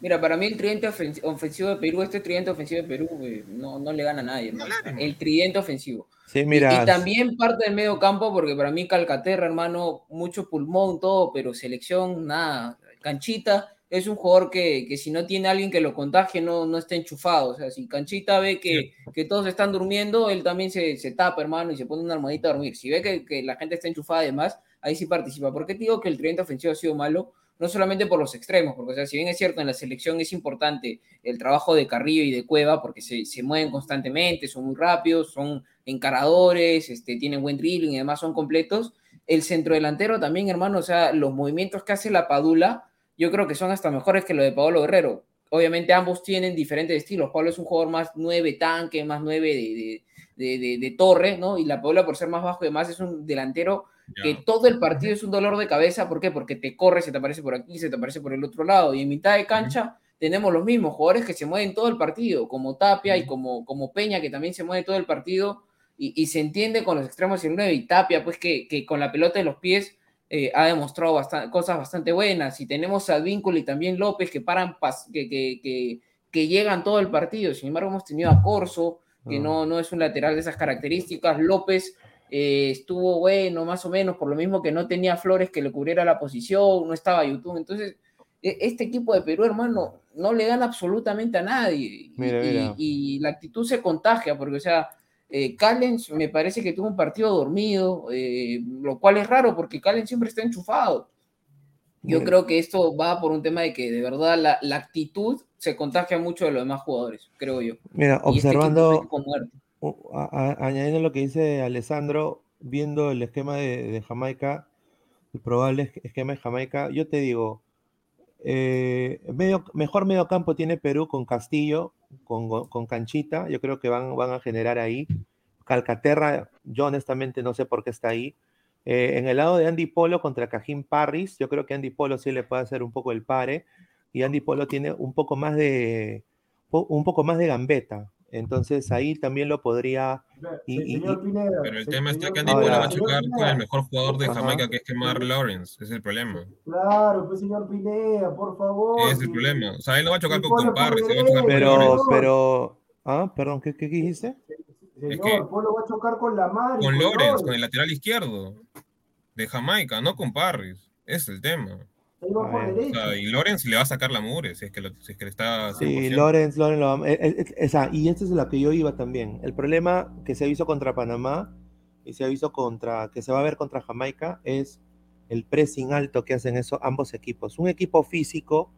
mira, para mí el tridente ofensi- ofensivo de Perú, este tridente ofensivo de Perú, no, no le gana a nadie, No hermano. El tridente ofensivo. Sí, Y- mira. Y, también parte del medio campo, porque para mí Calcaterra, hermano, mucho pulmón, todo, pero selección, nada. Canchita es un jugador que, que si no tiene alguien que lo contagie, no, no está enchufado. O sea, si Canchita ve que, que todos están durmiendo, él también se, se tapa, hermano, y se pone una almohadita a dormir. Si ve que, que la gente está enchufada además, ahí sí participa. ¿Por qué te digo que el tridente ofensivo ha sido malo? No solamente por los extremos, porque o sea, si bien es cierto, en la selección es importante el trabajo de Carrillo y de Cueva, porque se, se mueven constantemente, son muy rápidos, son encaradores, este, tienen buen dribbling y además son completos. El centrodelantero también, hermano, o sea, los movimientos que hace la Padula, yo creo que son hasta mejores que lo de Pablo Guerrero. Obviamente ambos tienen diferentes estilos. Pablo es un jugador más nueve tanque, más nueve de, de, de, torre, ¿no? Y la Padula, por ser más bajo y demás, es un delantero que todo el partido es un dolor de cabeza. ¿Por qué? Porque te corre, se te aparece por aquí, se te aparece por el otro lado. Y en mitad de cancha tenemos los mismos jugadores que se mueven todo el partido, como Tapia y como, como Peña, que también se mueve todo el partido. Y, y se entiende con los extremos y el 9 y Tapia, pues que, que con la pelota de los pies eh, ha demostrado cosas bastante buenas. Y tenemos a Víncula y también López que paran, pas- que, que, que, que llegan todo el partido. Sin embargo, hemos tenido a Corso, que Ah. no, no es un lateral de esas características. López eh, estuvo bueno, más o menos, por lo mismo que no tenía Flores que le cubriera la posición, no estaba YouTube. Entonces, e- este equipo de Perú, hermano, no le gana absolutamente a nadie. Mira, y, mira. y la actitud se contagia, porque, o sea, eh, Callens me parece que tuvo un partido dormido, eh, lo cual es raro porque Callens siempre está enchufado. Yo creo que esto va por un tema de que de verdad la, la actitud se contagia mucho de los demás jugadores, creo yo. Mira, Y este observando, a- a- añadiendo lo que dice Alessandro, viendo el esquema de, de Jamaica, el probable es- esquema de Jamaica, yo te digo, eh, medio, mejor medio campo tiene Perú con Castillo, con, con Canchita, yo creo que van, van a generar ahí. Calcaterra, yo honestamente no sé por qué está ahí. Eh, en el lado de Andy Polo contra Cajín Parris, yo creo que Andy Polo sí le puede hacer un poco el pare, y Andy Polo tiene un poco más de, un poco más de gambeta. Entonces ahí también lo podría. y- y- señor y- Pineda, Pero el tema está que Andy Polo va a señor con el mejor jugador de Ajá. Jamaica, que es Kemar Lawrence. Ese es el problema. Claro, pues señor Pineda, por favor. Es el problema. O sea, él no va a chocar con, con va a chocar con Pero, Lawrence. pero. Ah, perdón, ¿qué, qué dijiste? Señor, que- Polo va a chocar con la mar. y Con Lawrence, Lawrence. con el lateral izquierdo de Jamaica, no con Parris. Ese es el tema. Él va por Ah, ya. O derecha. sea, y Lawrence le va a sacar la mure si es que, lo- si es que le está. Sí, 100%. Lorenz, Lorenz lo va- eh, eh, eh, esa, y esta es la que yo iba también. El problema que se ha visto contra Panamá y se ha visto contra, que se va a ver contra Jamaica es el pressing alto que hacen eso, ambos equipos. Un equipo físico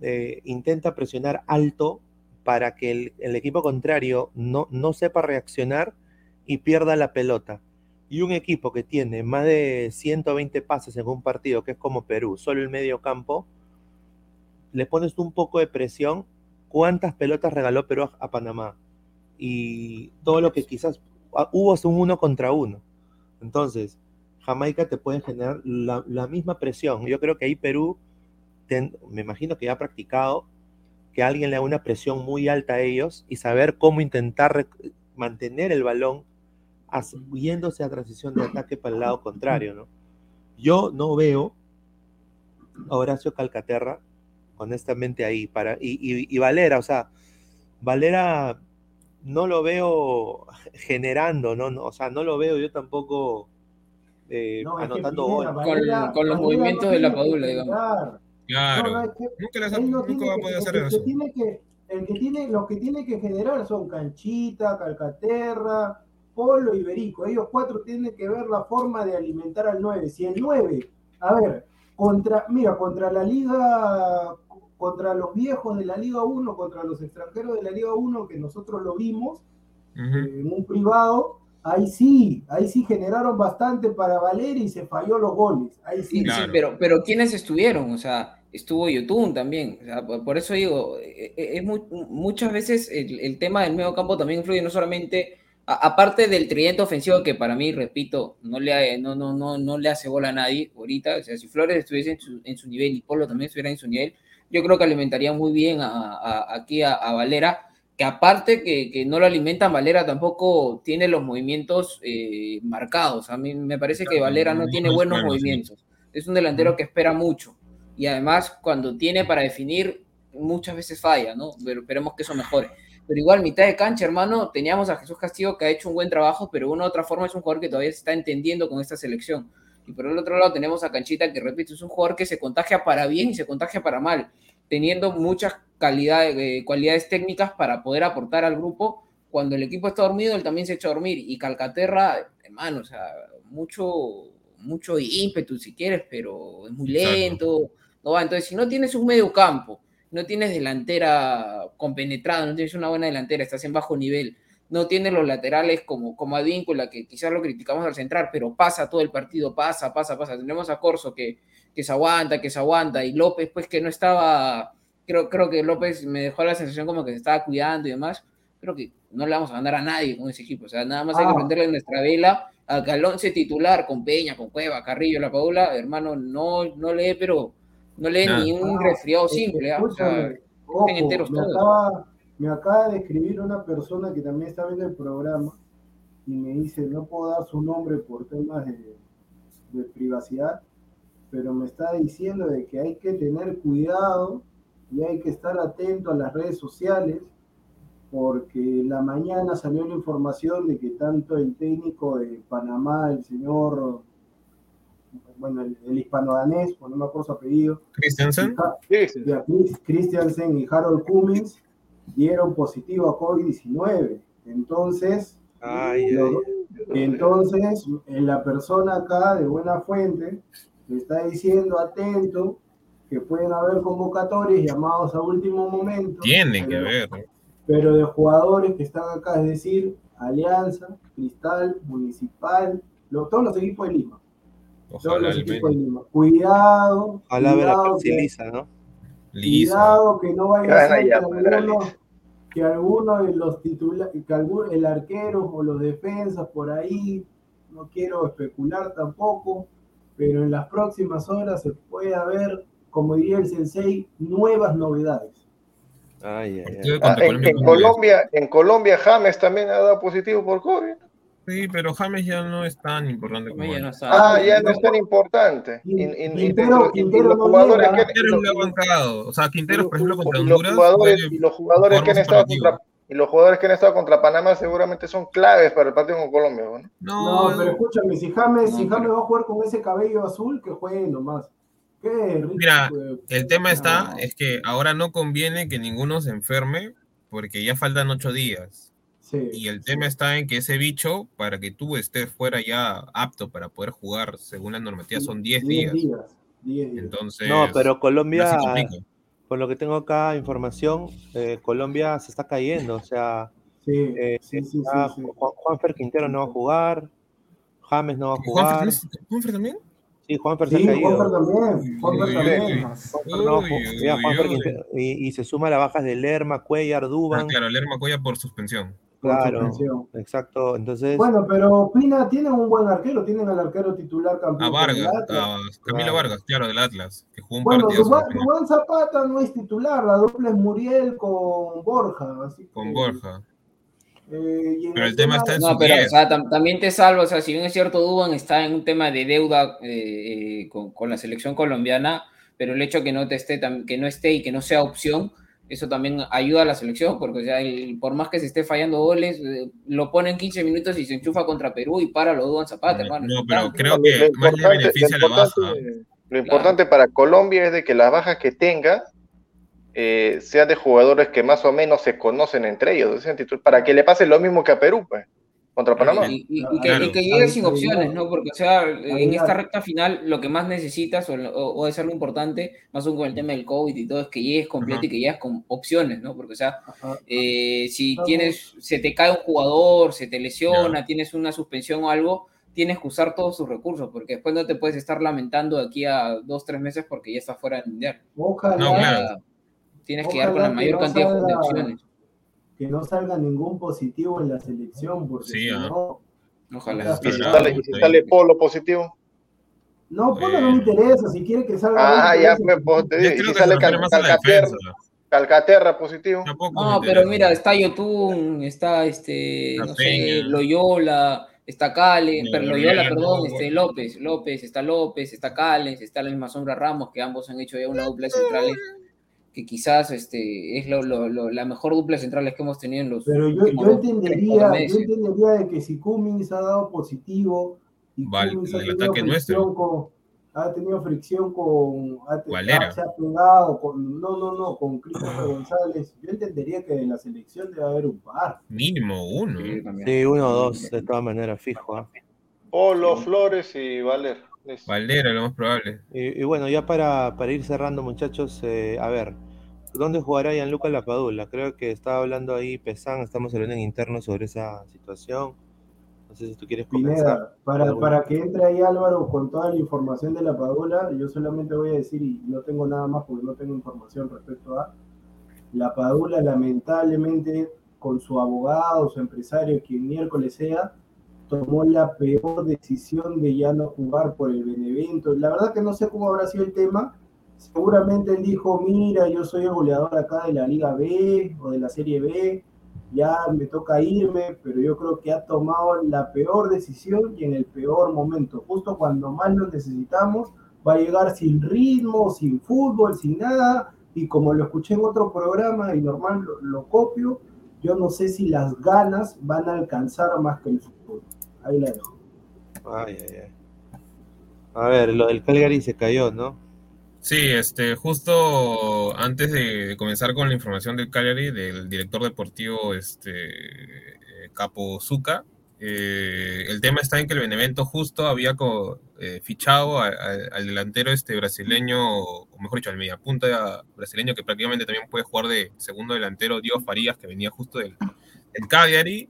eh, intenta presionar alto para que el, el equipo contrario no, no sepa reaccionar y pierda la pelota. Y un equipo que tiene más de 120 pases en un partido, que es como Perú, solo el medio campo, le pones un poco de presión, ¿cuántas pelotas regaló Perú a, Panamá? Y todo lo que quizás hubo es un uno contra uno. Entonces, Jamaica te puede generar la, misma presión. Yo creo que ahí Perú, me imagino que ya ha practicado que alguien le haga una presión muy alta a ellos y saber cómo intentar mantener el balón yéndose a transición de ataque para el lado contrario, ¿no? Yo no veo a Horacio Calcaterra honestamente ahí para y, y- y Valera, o sea, Valera no lo veo generando, no, no, o sea, no lo veo yo tampoco eh, No, es que anotando. Valera- con los Valera movimientos no de la Padula, digamos. Claro. No, no, es que nunca les nunca tiene va a que- poder hacer el que eso. tiene que, el que tiene, los que tiene que generar son Canchita, Calcaterra, Polo y Berico. Ellos cuatro tienen que ver la forma de alimentar al 9. Si el 9, a ver, contra, mira, contra la liga, contra los viejos de la Liga 1, contra los extranjeros de la Liga 1, que nosotros lo vimos eh, en un privado, ahí sí, ahí sí generaron bastante para Valera y se falló los goles. Ahí sí. Pero, pero ¿quiénes estuvieron? O sea, estuvo Yotun también. O sea, por, por eso digo, eh, eh, es mu- muchas veces el, el tema del medio campo también influye no solamente, a- aparte del tridente ofensivo que para mí, repito, no le, no, no, no, no le hace bola a nadie ahorita. O sea, si Flores estuviese en su, en su nivel y Polo también estuviera en su nivel, yo creo que alimentaría muy bien a, a- aquí a, Valera. Que aparte que, que no lo alimentan, Valera tampoco tiene los movimientos eh, marcados. A mí me parece que Valera no tiene buenos movimientos. Es un delantero que espera mucho y además cuando tiene para definir muchas veces falla, ¿no? Pero esperemos que eso mejore. Pero igual, mitad de cancha, hermano, teníamos a Jesús Castillo que ha hecho un buen trabajo, pero de una u otra forma es un jugador que todavía se está entendiendo con esta selección. Y por el otro lado tenemos a Canchita que, repito, es un jugador que se contagia para bien y se contagia para mal, teniendo muchas eh, cualidades técnicas para poder aportar al grupo. Cuando el equipo está dormido, él también se echa a dormir. Y Calcaterra, hermano, o sea, mucho, mucho ímpetu si quieres, pero es muy lento. No. Entonces, si no tienes un medio campo, no tienes delantera compenetrada, no tienes una buena delantera, estás en bajo nivel, no tienes los laterales como, como Advíncula, que quizás lo criticamos al central, pero pasa todo el partido, pasa, pasa, pasa. Tenemos a Corso que, que se aguanta, que se aguanta, y López, pues que no estaba, creo, creo que López me dejó la sensación como que se estaba cuidando y demás. Creo que no le vamos a ganar a nadie con ese equipo. O sea, nada más hay que Ah. prenderle nuestra vela al calonce titular con Peña, con Cueva, Carrillo, La Paula, hermano, no, no lee, pero no lee Nada. ni un Ah, resfriado simple. ¿ah? O sea, escúchame, ojo, estén enteros me, todos. acaba, me acaba de escribir una persona que también está viendo el programa y me dice, no puedo dar su nombre por temas de, de privacidad, pero me está diciendo de que hay que tener cuidado y hay que estar atento a las redes sociales porque en la mañana salió la información de que tanto el técnico de Panamá, el señor, bueno, el, el hispano-danés, pues no me acuerdo su apellido. Beatriz Christiansen y Harold Cummings dieron positivo a COVID-19. Entonces, Ay, lo- ay, entonces la persona acá de buena fuente le está diciendo atento que pueden haber convocatorias llamados a último momento. Tiene que haber. Pero de jugadores que están acá, es decir, Alianza, Cristal, Municipal, lo- todos los equipos de Lima. Ojalá menos. Cuidado, Ojalá ver a cuidado Percy que- Lisa, ¿no? Lisa. Cuidado que no vaya a ser que alguno, que alguno de los titulares, que algún, el arquero o los defensas por ahí, no quiero especular tampoco, pero en las próximas horas se puede haber, como diría el sensei, nuevas novedades. Ay, ay, Ah, en, Colombia en. Colombia, en Colombia James también ha dado positivo por COVID. Sí, pero James ya no es tan importante como ya no. Ah, ya no es tan importante. Los no jugadores que, los- lo ha bancado. O sea, Quinteros, por ejemplo, contra y los Honduras. jugadores, fue y los jugadores que han estado contra y los jugadores que han estado contra Panamá seguramente son claves para el partido con Colombia, ¿no? No, No, pero escúchame, si James, No, si James pero- va a jugar con ese cabello azul, que juegue nomás. Qué rico, Mira, eh, el tema está, no. es que ahora no conviene que ninguno se enferme porque ya faltan ocho días. Sí, Y el sí. tema está en que ese bicho, para que tú estés fuera ya apto para poder jugar según la normativa, son 10 Diez días. días. Entonces, No, pero Colombia, por lo que tengo acá información, eh, Colombia se está cayendo. O sea, Sí, eh, sí, sí, está- sí, sí. Juan- Juanfer Quintero no va a jugar, James no va a ¿Y Juanfer jugar. ¿Juanfer también? Sí, Juanfer se Sí, ha caído. A. Y, se suma las bajas de Lerma, Cuellar, Ah, Duban. claro, Lerma Coya por suspensión. Claro, suspensión. exacto. Entonces, Bueno, pero Pina tiene un buen arquero, tienen al arquero titular A campeón. Vargas, a Camilo Claro. Vargas, claro, del Atlas, que jugó un Bueno, partido Zapata no es titular, la dupla es Muriel con Borja. Así con que, Borja. eh, Pero el tema está en No, su pero o 10. sea, tam- también te salva, o sea, si bien es cierto, Duban está en un tema de deuda eh, eh, con, con la selección colombiana, pero el hecho que no te esté, que no esté y que no sea opción, eso también ayuda a la selección, porque o sea, el- por más que se esté fallando goles, eh, lo ponen 15 minutos y se enchufa contra Perú y para lo Duban Zapata, hermano. No, pero creo Lo- que lo más le importante- beneficia lo la baja. Lo importante para Colombia es de que las bajas que tenga eh, sean de jugadores que más o menos se conocen entre ellos, para que le pase lo mismo que a Perú, pues. Contra Panamá. Y, y- y que, Claro. y que llegue sin opciones, ¿no? Porque, o sea, en esta recta final lo que más necesitas o, o, o es algo importante, más aún con el tema del COVID y todo, es que llegues completo Ajá. y que llegues con opciones, ¿no? Porque, o sea, eh, si tienes, se te cae un jugador, se te lesiona, tienes una suspensión o algo, tienes que usar todos tus recursos, porque después no te puedes estar lamentando de aquí a dos, tres meses porque ya estás fuera del mundial. Ojalá, No, claro. Tienes que dar con la Ojalá mayor cantidad de opciones. Que no salga ningún positivo en la selección, porque Sí, si no, Ojalá. Y si sale, y si sí. sale Polo positivo. no, pues no me interesa, si quiere que salga. Ah, ya, pues, pues, te digo, y si que sale Cal- Calcaterra, defensa. Calcaterra positivo. No, pero mira, está Yotun, está este, La no sé. Loyola, está Calen, pero Loyola perdón, este López, López, está López, está Calen, está la misma Sombra Ramos, que ambos han hecho ya una dupla de centrales, que quizás este, es lo, lo- lo- la mejor dupla de centrales que hemos tenido en los Pero yo, yo entendería, yo entendería de que si Cummings ha dado positivo y Val- Cummings ha el tenido ataque fricción nuestro. con, ha tenido fricción con, ha, se ha pegado con, no, no, no, con Christopher González, yo entendería que de la selección debe haber un par. Mínimo uno. Sí, también. Sí, uno o dos, de todas maneras, fijo. ¿ah? Polo, Flores y Valer. Valdera, lo más probable. Y, y bueno, ya para, para ir cerrando, muchachos, eh, a ver, ¿dónde jugará Gianluca Lapadula? Creo que estaba hablando ahí Pesán, estamos hablando en interno sobre esa situación. No sé si tú quieres comenzar. Pineda, para, para que entre ahí Álvaro con toda la información de la Padula, yo solamente voy a decir, y no tengo nada más porque no tengo información respecto a la Padula, lamentablemente, con su abogado, su empresario, quien miércoles sea, tomó la peor decisión de ya no jugar por el Benevento. La verdad que no sé cómo habrá sido el tema. Seguramente él dijo, mira, yo soy el goleador acá de la Liga B o de la Serie B, ya me toca irme, pero yo creo que ha tomado la peor decisión y en el peor momento, justo cuando más lo necesitamos, va a llegar sin ritmo, sin fútbol, sin nada, y como lo escuché en otro programa y normal lo, copio, yo no sé si las ganas van a alcanzar más que el fútbol. Ahí la dejo. Ay, ay, ay. A ver, lo del Calgary se cayó, ¿no? Sí, este, justo antes de comenzar con la información del Cagliari, del director deportivo, este, eh, Capo Zucca, eh, el tema está en que el Benevento justo había co- eh, fichado a- a- al delantero este brasileño, o mejor dicho, al mediapunta brasileño que prácticamente también puede jugar de segundo delantero, Diego Farías, que venía justo del, del Cagliari,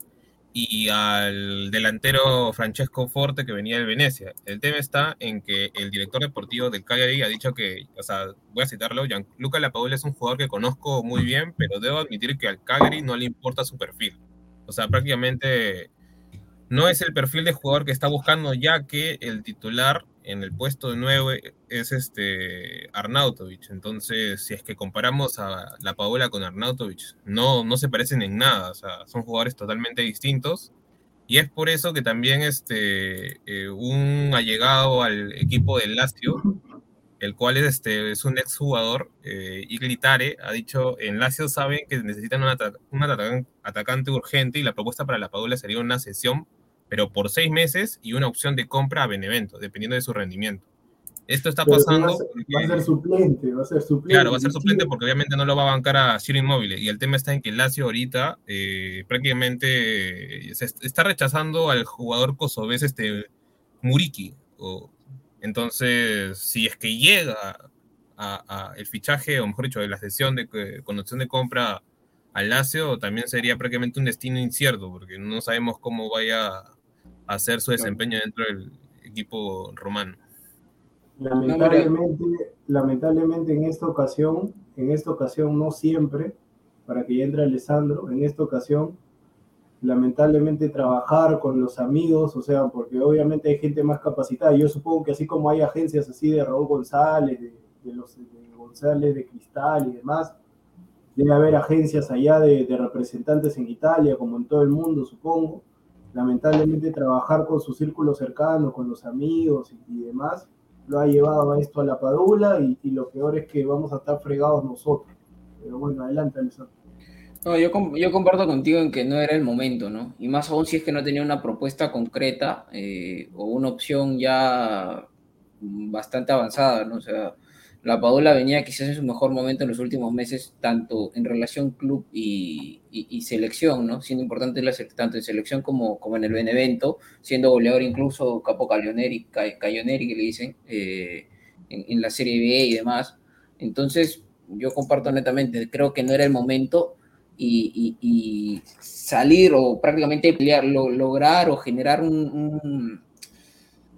y al delantero Francesco Forte que venía del Venecia. El tema está en que el director deportivo del Cagliari ha dicho que, o sea, voy a citarlo, Gianluca Lapadula es un jugador que conozco muy bien, pero debo admitir que al Cagliari no le importa su perfil. O sea, prácticamente no es el perfil de jugador que está buscando, ya que el titular en el puesto de 9 es este Arnautovic. Entonces, si es que comparamos a la Paola con Arnautovic, no, no se parecen en nada. O sea, son jugadores totalmente distintos. Y es por eso que también este, eh, un allegado al equipo del Lazio, el cual es, este, es un exjugador, eh, Iglitare, ha dicho, en Lazio saben que necesitan un, ata- un atacan- atacante urgente y la propuesta para la Padula sería una sesión, pero por seis meses y una opción de compra a Benevento, dependiendo de su rendimiento. Esto está Pero pasando... va, a ser, porque- va a ser suplente, va a ser suplente. Claro, va a ser suplente porque obviamente no lo va a bancar a Ciro Inmóvil. Y el tema está en que Lazio ahorita eh, prácticamente eh, se est- está rechazando al jugador kosovés este Muriki. O, entonces, si es que llega a, a el fichaje, o mejor dicho, de la sesión de con opción de compra al Lazio, también sería prácticamente un destino incierto, porque no sabemos cómo vaya hacer su desempeño dentro del equipo romano. Lamentablemente, lamentablemente en esta ocasión, en esta ocasión no siempre, para que ya entre Alessandro, en esta ocasión, lamentablemente trabajar con los amigos, o sea, porque obviamente hay gente más capacitada. Yo supongo que así como hay agencias así de Raúl González, de, de los de González de Cristal y demás, debe haber agencias allá de, de representantes en Italia, como en todo el mundo, supongo. Lamentablemente trabajar con su círculo cercano, con los amigos y, demás, lo ha llevado a esto a la padula y, lo peor es que vamos a estar fregados nosotros. Pero bueno, adelante, Alessandro. No, yo, yo comparto contigo en que no era el momento, ¿no? Y más aún si es que no tenía una propuesta concreta eh, o una opción ya bastante avanzada, ¿no? O sea, La Padula venía quizás en su mejor momento en los últimos meses, tanto en relación club y, selección, ¿no? Siendo importante la, tanto en selección como, en el Benevento, siendo goleador incluso Capo Caglioneri, Ca- Caglioneri, que le dicen, eh, en, la Serie B y demás. Entonces, yo comparto netamente, creo que no era el momento y, salir o prácticamente pelear, lo- lograr o generar un,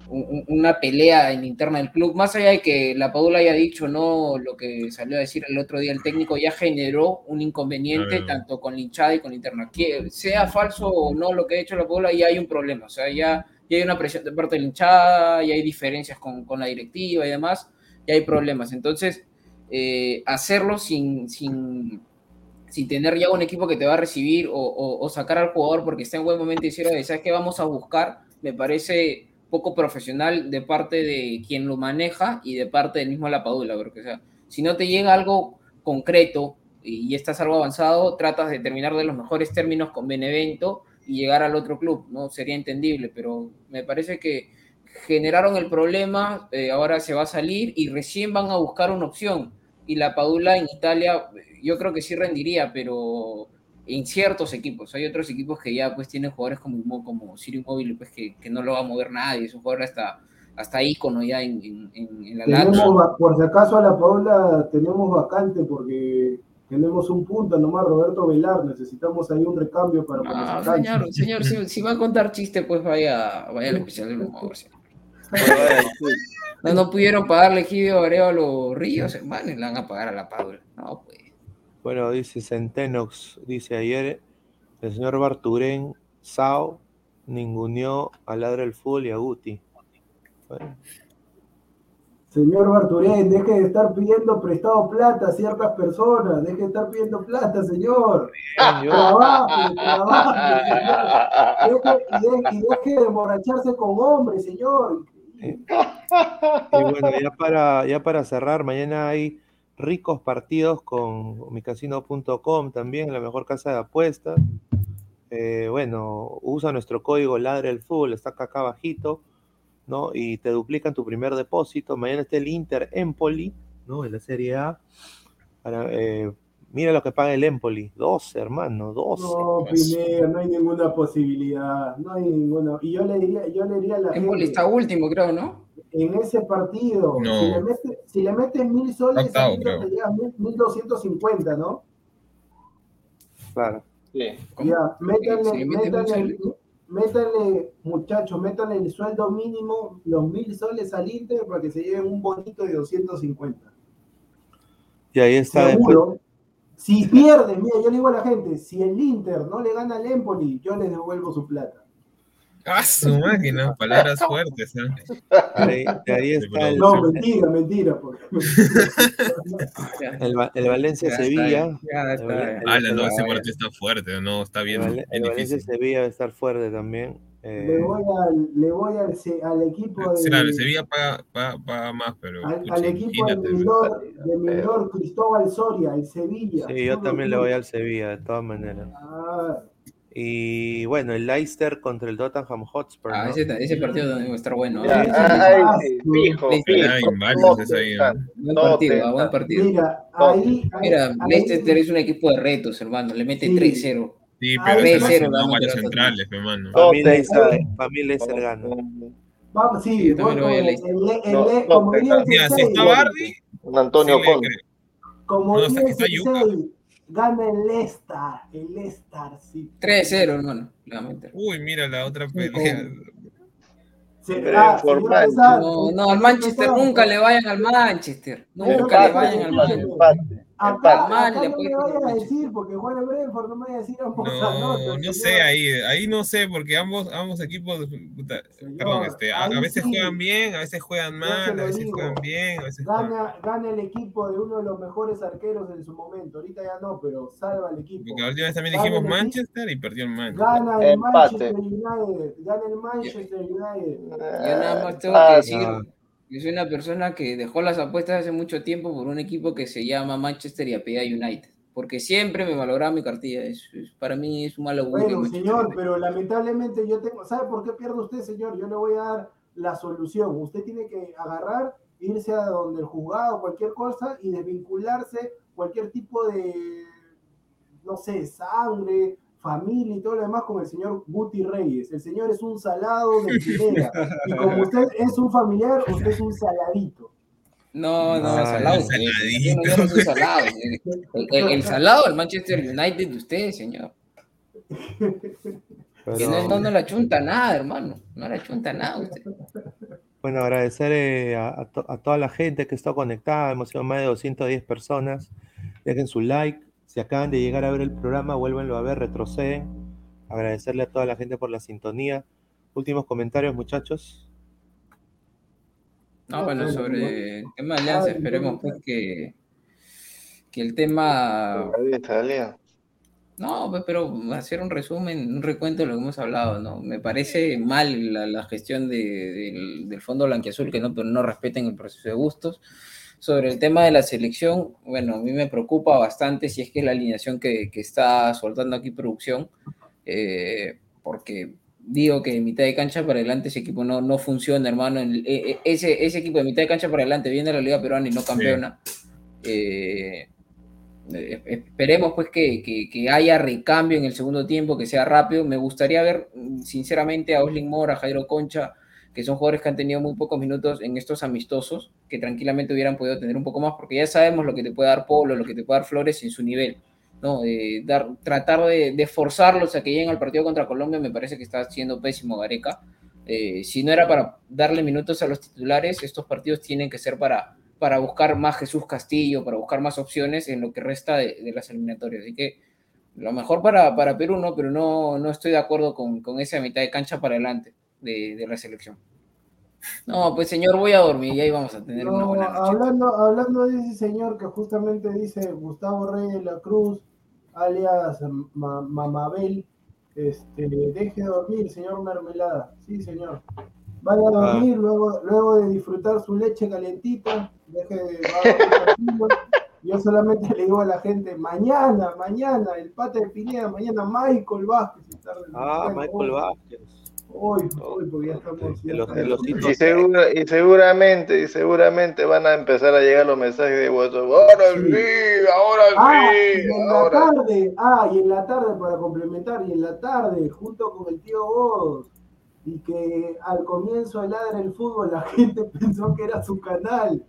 un- una pelea en interna del club, más allá de que la Padula haya dicho no lo que salió a decir el otro día el técnico, ya generó un inconveniente Claro. tanto con la hinchada y con la interna. Que sea falso o no lo que ha hecho la Padula, ya hay un problema, o sea, ya, ya hay una presión de parte de la hinchada, ya hay diferencias con, con la directiva y demás, ya hay problemas. Entonces, eh, hacerlo sin, sin, sin tener ya un equipo que te va a recibir o, o- o sacar al jugador porque está en buen momento y decir, "Oye, ¿sabes qué vamos a buscar? Me parece poco profesional de parte de quien lo maneja y de parte del mismo Lapadula, porque o sea, si no te llega algo concreto y estás algo avanzado, tratas de terminar de los mejores términos con Benevento y llegar al otro club, ¿no? Sería entendible, pero me parece que generaron el problema, eh, ahora se va a salir y recién van a buscar una opción. Y la Padula en Italia, yo creo que sí rendiría, pero en ciertos equipos. Hay otros equipos que ya pues tienen jugadores como, Mo- como Sirio Móvil, pues que, que no lo va a mover nadie, es un jugador hasta, hasta ícono ya en, en, en- la Tenemos, por si acaso a la Paula tenemos vacante porque tenemos un punto nomás, Roberto Velar, necesitamos ahí un recambio para poner Ah, señor, señor, si, si va a contar chiste, pues vaya, vaya al especial del humor. señor. No, no pudieron pagarle a los Ríos, hermano, y le van a pagar a la Padula. No, pues. Bueno, dice Centenox, dice ayer el señor Barturén Sao ninguneó a Ladra el Fútbol y a Guti. Bueno, Señor Barturén, deje de estar pidiendo prestado plata a ciertas personas, deje de estar pidiendo plata, señor. yo- Trabaje, trabaje, señor. Deje, y, de- y deje de emborracharse con hombres, señor. y bueno, ya para, ya para cerrar, mañana hay ricos partidos con micasino.com también, la mejor casa de apuestas. Eh, bueno, usa nuestro código Ladra el Fútbol, está acá, acá abajito, ¿no? Y te duplican tu primer depósito. Mañana está el Inter Empoli, ¿no? En la Serie A. Para, eh, mira lo que paga el Empoli, 12, hermano, 12. No, Pineda, no hay ninguna posibilidad, no hay ninguna. Y yo le diría, yo le diría a la Empoli gente, está último, creo, ¿no? en ese partido, No. si, le metes, si le metes mil soles, Octavo, al Inter creo. te llega mil- 1250, ¿no? Claro. Sí. Ya, métanle, Si métanle, métanle, muchachos, métanle el sueldo mínimo, los mil soles al Inter para que se lleven un bonito de 250. Y ahí está después. Seguro. Si pierde, mira, yo le digo a la gente, si el Inter no le gana al Empoli, yo les devuelvo su plata. Ah, su máquina, palabras fuertes. ¿eh? Ahí, de ahí está el, No, mentira, mentira. Porque... El, Va- el Valencia ya está Sevilla. bien, ya El está Vale- bien. el- Ala, no, ese partido está fuerte, no, está el bien, el Valencia difícil. Sevilla va a estar fuerte también. eh, Le voy al, le voy al, se- al equipo de, Sí, claro, el Sevilla paga, paga, paga más, pero al, pucha, al equipo de. Mindor, de Mindor Cristóbal Soria, el Sevilla. sí, yo también le voy al Sevilla, de todas maneras. Ah, Y bueno, el Leicester contra el Tottenham Hotspur. Ah, ¿no? ese, ese partido también va a estar bueno. Ya, ¿eh? Ah, fijo, fijo. hay varios ahí, Buen partido, ah, buen partido. mira, ahí, ahí, Mira, ahí- Leicester es un equipo de retos, hermano. Le mete Sí. 3-0. Sí, Ah, pero no vamos, varios pero- centrales, hermano. Para No mí te- Leicester, gana. Vamos, sí, el, el- el- el- como el si está Bardi, Antonio Conte. como gana el Leicester, el Leicester, sí. 3-0, hermano. Uy, mira la otra pelea. Se- Pero por señor mal. Pesar, No, no, al Manchester nunca le vayan al Manchester. Nunca le vayan al empate. Manchester. Empate. Acá. Mal, acá no me vaya a decir, porque Juan el Brentford no me vaya a decir ambos No, anotan, no sé ahí, ahí no sé, porque ambos, ambos equipos, puta, Señor, perdón, este, a, veces sí. juegan bien, a veces juegan mal, a veces digo. juegan bien, a veces juegan Gana, gana el equipo de uno de los mejores arqueros en su momento. Ahorita ya no, pero salva el equipo. Porque la última vez también Gana dijimos. Manchester y perdió el Manchester. Gana el Empate. Manchester United. Gana el Manchester United. Yo nada más tengo Ah, que decir Que soy una persona que dejó las apuestas hace mucho tiempo por un equipo que se llama Manchester y apellida United. Porque siempre me valoraba mi cartilla. Es, es- para mí es un mal augurio. Bueno, señor, pero lamentablemente yo tengo. ¿Sabe por qué pierde usted, señor? Yo le voy a dar la solución. Usted tiene que agarrar irse a donde el juzgado, cualquier cosa, y desvincularse cualquier tipo de, no sé, sangre, familia y todo lo demás con el señor Guti Reyes. El señor es un salado de primera. Y como usted es un familiar, usted es un saladito. No, no, Ay, salado. el señor. no soy salado. El, el- el salado del Manchester United de usted, señor. Pero, Que no, no, no le achunta nada, hermano. No le achunta nada a usted. Bueno, agradecer eh, a, a to- a toda la gente que está conectada. Hemos sido más de 210 personas. Dejen su like. Si acaban de llegar a ver el programa, vuélvenlo a ver, retroceden. Agradecerle a toda la gente por la sintonía. Últimos comentarios, muchachos. No, bueno, sobre el tema de Alianza, esperemos pues que, que el tema No, pues, pero hacer un resumen, un recuento de lo que hemos hablado, ¿no? Me parece mal la, la gestión de- del, del Fondo Blanquiazul, que no, pero no respeten el proceso de gustos. Sobre el tema de la selección, bueno, a mí me preocupa bastante si es que es la alineación que, que está soltando aquí producción, eh, porque digo que de mitad de cancha para adelante ese equipo no, no funciona, hermano. El- e- e- ese, ese equipo de mitad de cancha para adelante viene a la Liga Peruana y no campeona. Eh, eh, esperemos pues que, que- que haya recambio en el segundo tiempo, que sea rápido. Me gustaría ver, sinceramente, a Oslin Mora, a Jairo Concha, que son jugadores que han tenido muy pocos minutos en estos amistosos, que tranquilamente hubieran podido tener un poco más, porque ya sabemos lo que te puede dar Polo, lo que te puede dar Flores en su nivel. ¿no? Dar, tratar de, forzarlos a que lleguen al partido contra Colombia me parece que está haciendo pésimo Gareca. Eh, si no era para darle minutos a los titulares, estos partidos tienen que ser para, para buscar más Jesús Castillo, para buscar más opciones en lo que resta de, de las eliminatorias. Así que lo mejor para, para Perú, ¿no? Pero no, no estoy de acuerdo con, con esa mitad de cancha para adelante de, de la selección. No, pues señor, voy a dormir y ahí vamos a tener una buena noche. hablando, hablando de ese señor que justamente dice Gustavo Rey de la Cruz, alias Ma- Mamabel, este, deje de dormir, señor Mermelada. Sí, señor. Vaya a dormir luego, luego de disfrutar su leche calentita, deje de. Yo solamente le digo a la gente, mañana, mañana, el pata de Pineda, mañana Michael Vázquez. está Ah. Michael Vázquez. Hoy, hoy, porque ya estamos. ya los- los Y, segura- y seguramente, y seguramente van a empezar a llegar los mensajes de WhatsApp. Ahora sí, ahora Ah, y sí, en la ahora tarde, ah, y en la tarde para complementar, y en la tarde, junto con el tío Godos, y que al comienzo de Ladra el Fútbol la gente pensó que era su canal,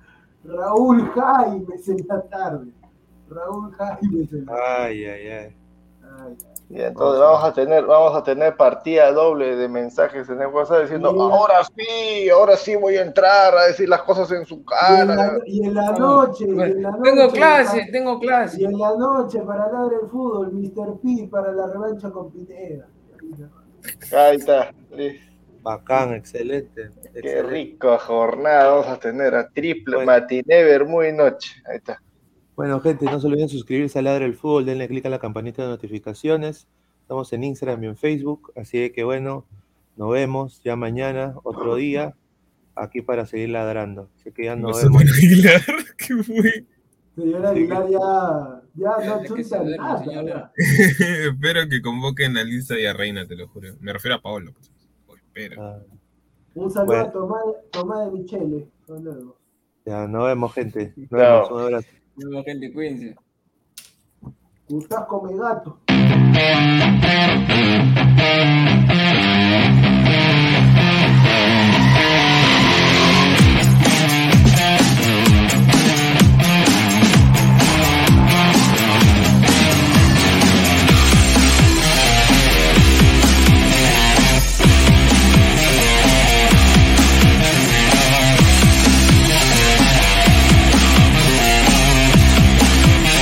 Raúl Jaimes en la tarde, Raúl Jaimes en la Ay, ay, ay. Ay, Y entonces vamos a tener, vamos a tener partida doble de mensajes en el WhatsApp diciendo, ahora sí, ahora sí voy a entrar a decir las cosas en su y, en cara. la, y en la noche, y en la noche, Tengo clase, tengo clase. y en la noche para Ladra el Fútbol, Mr. P para la revancha con Pineda. Ahí está. listo. Bacán, excelente. Qué excelente. rico jornada vamos a tener a triple Bueno. matiné, y noche. Ahí está. Bueno, gente, no se olviden suscribirse a Ladra el Fútbol, denle click a la campanita de notificaciones. Estamos en Instagram y en Facebook, así que bueno, nos vemos ya mañana, otro día, aquí para seguir ladrando. Así que ya nos José vemos. Aguilar, ¿qué fue? Señora Aguilar ya, ya no chuta nada. Espero que convoquen a Lisa y a Reina, te lo juro. Me refiero a Paolo. Pues. Oh, espero. Ah, Un saludo Bueno. a Tomás, Tomás de Michele. Hasta luego. ya, nos vemos, gente. Nos Chao. vemos, un abrazo. La baja delincuencia. Gustavo come gato.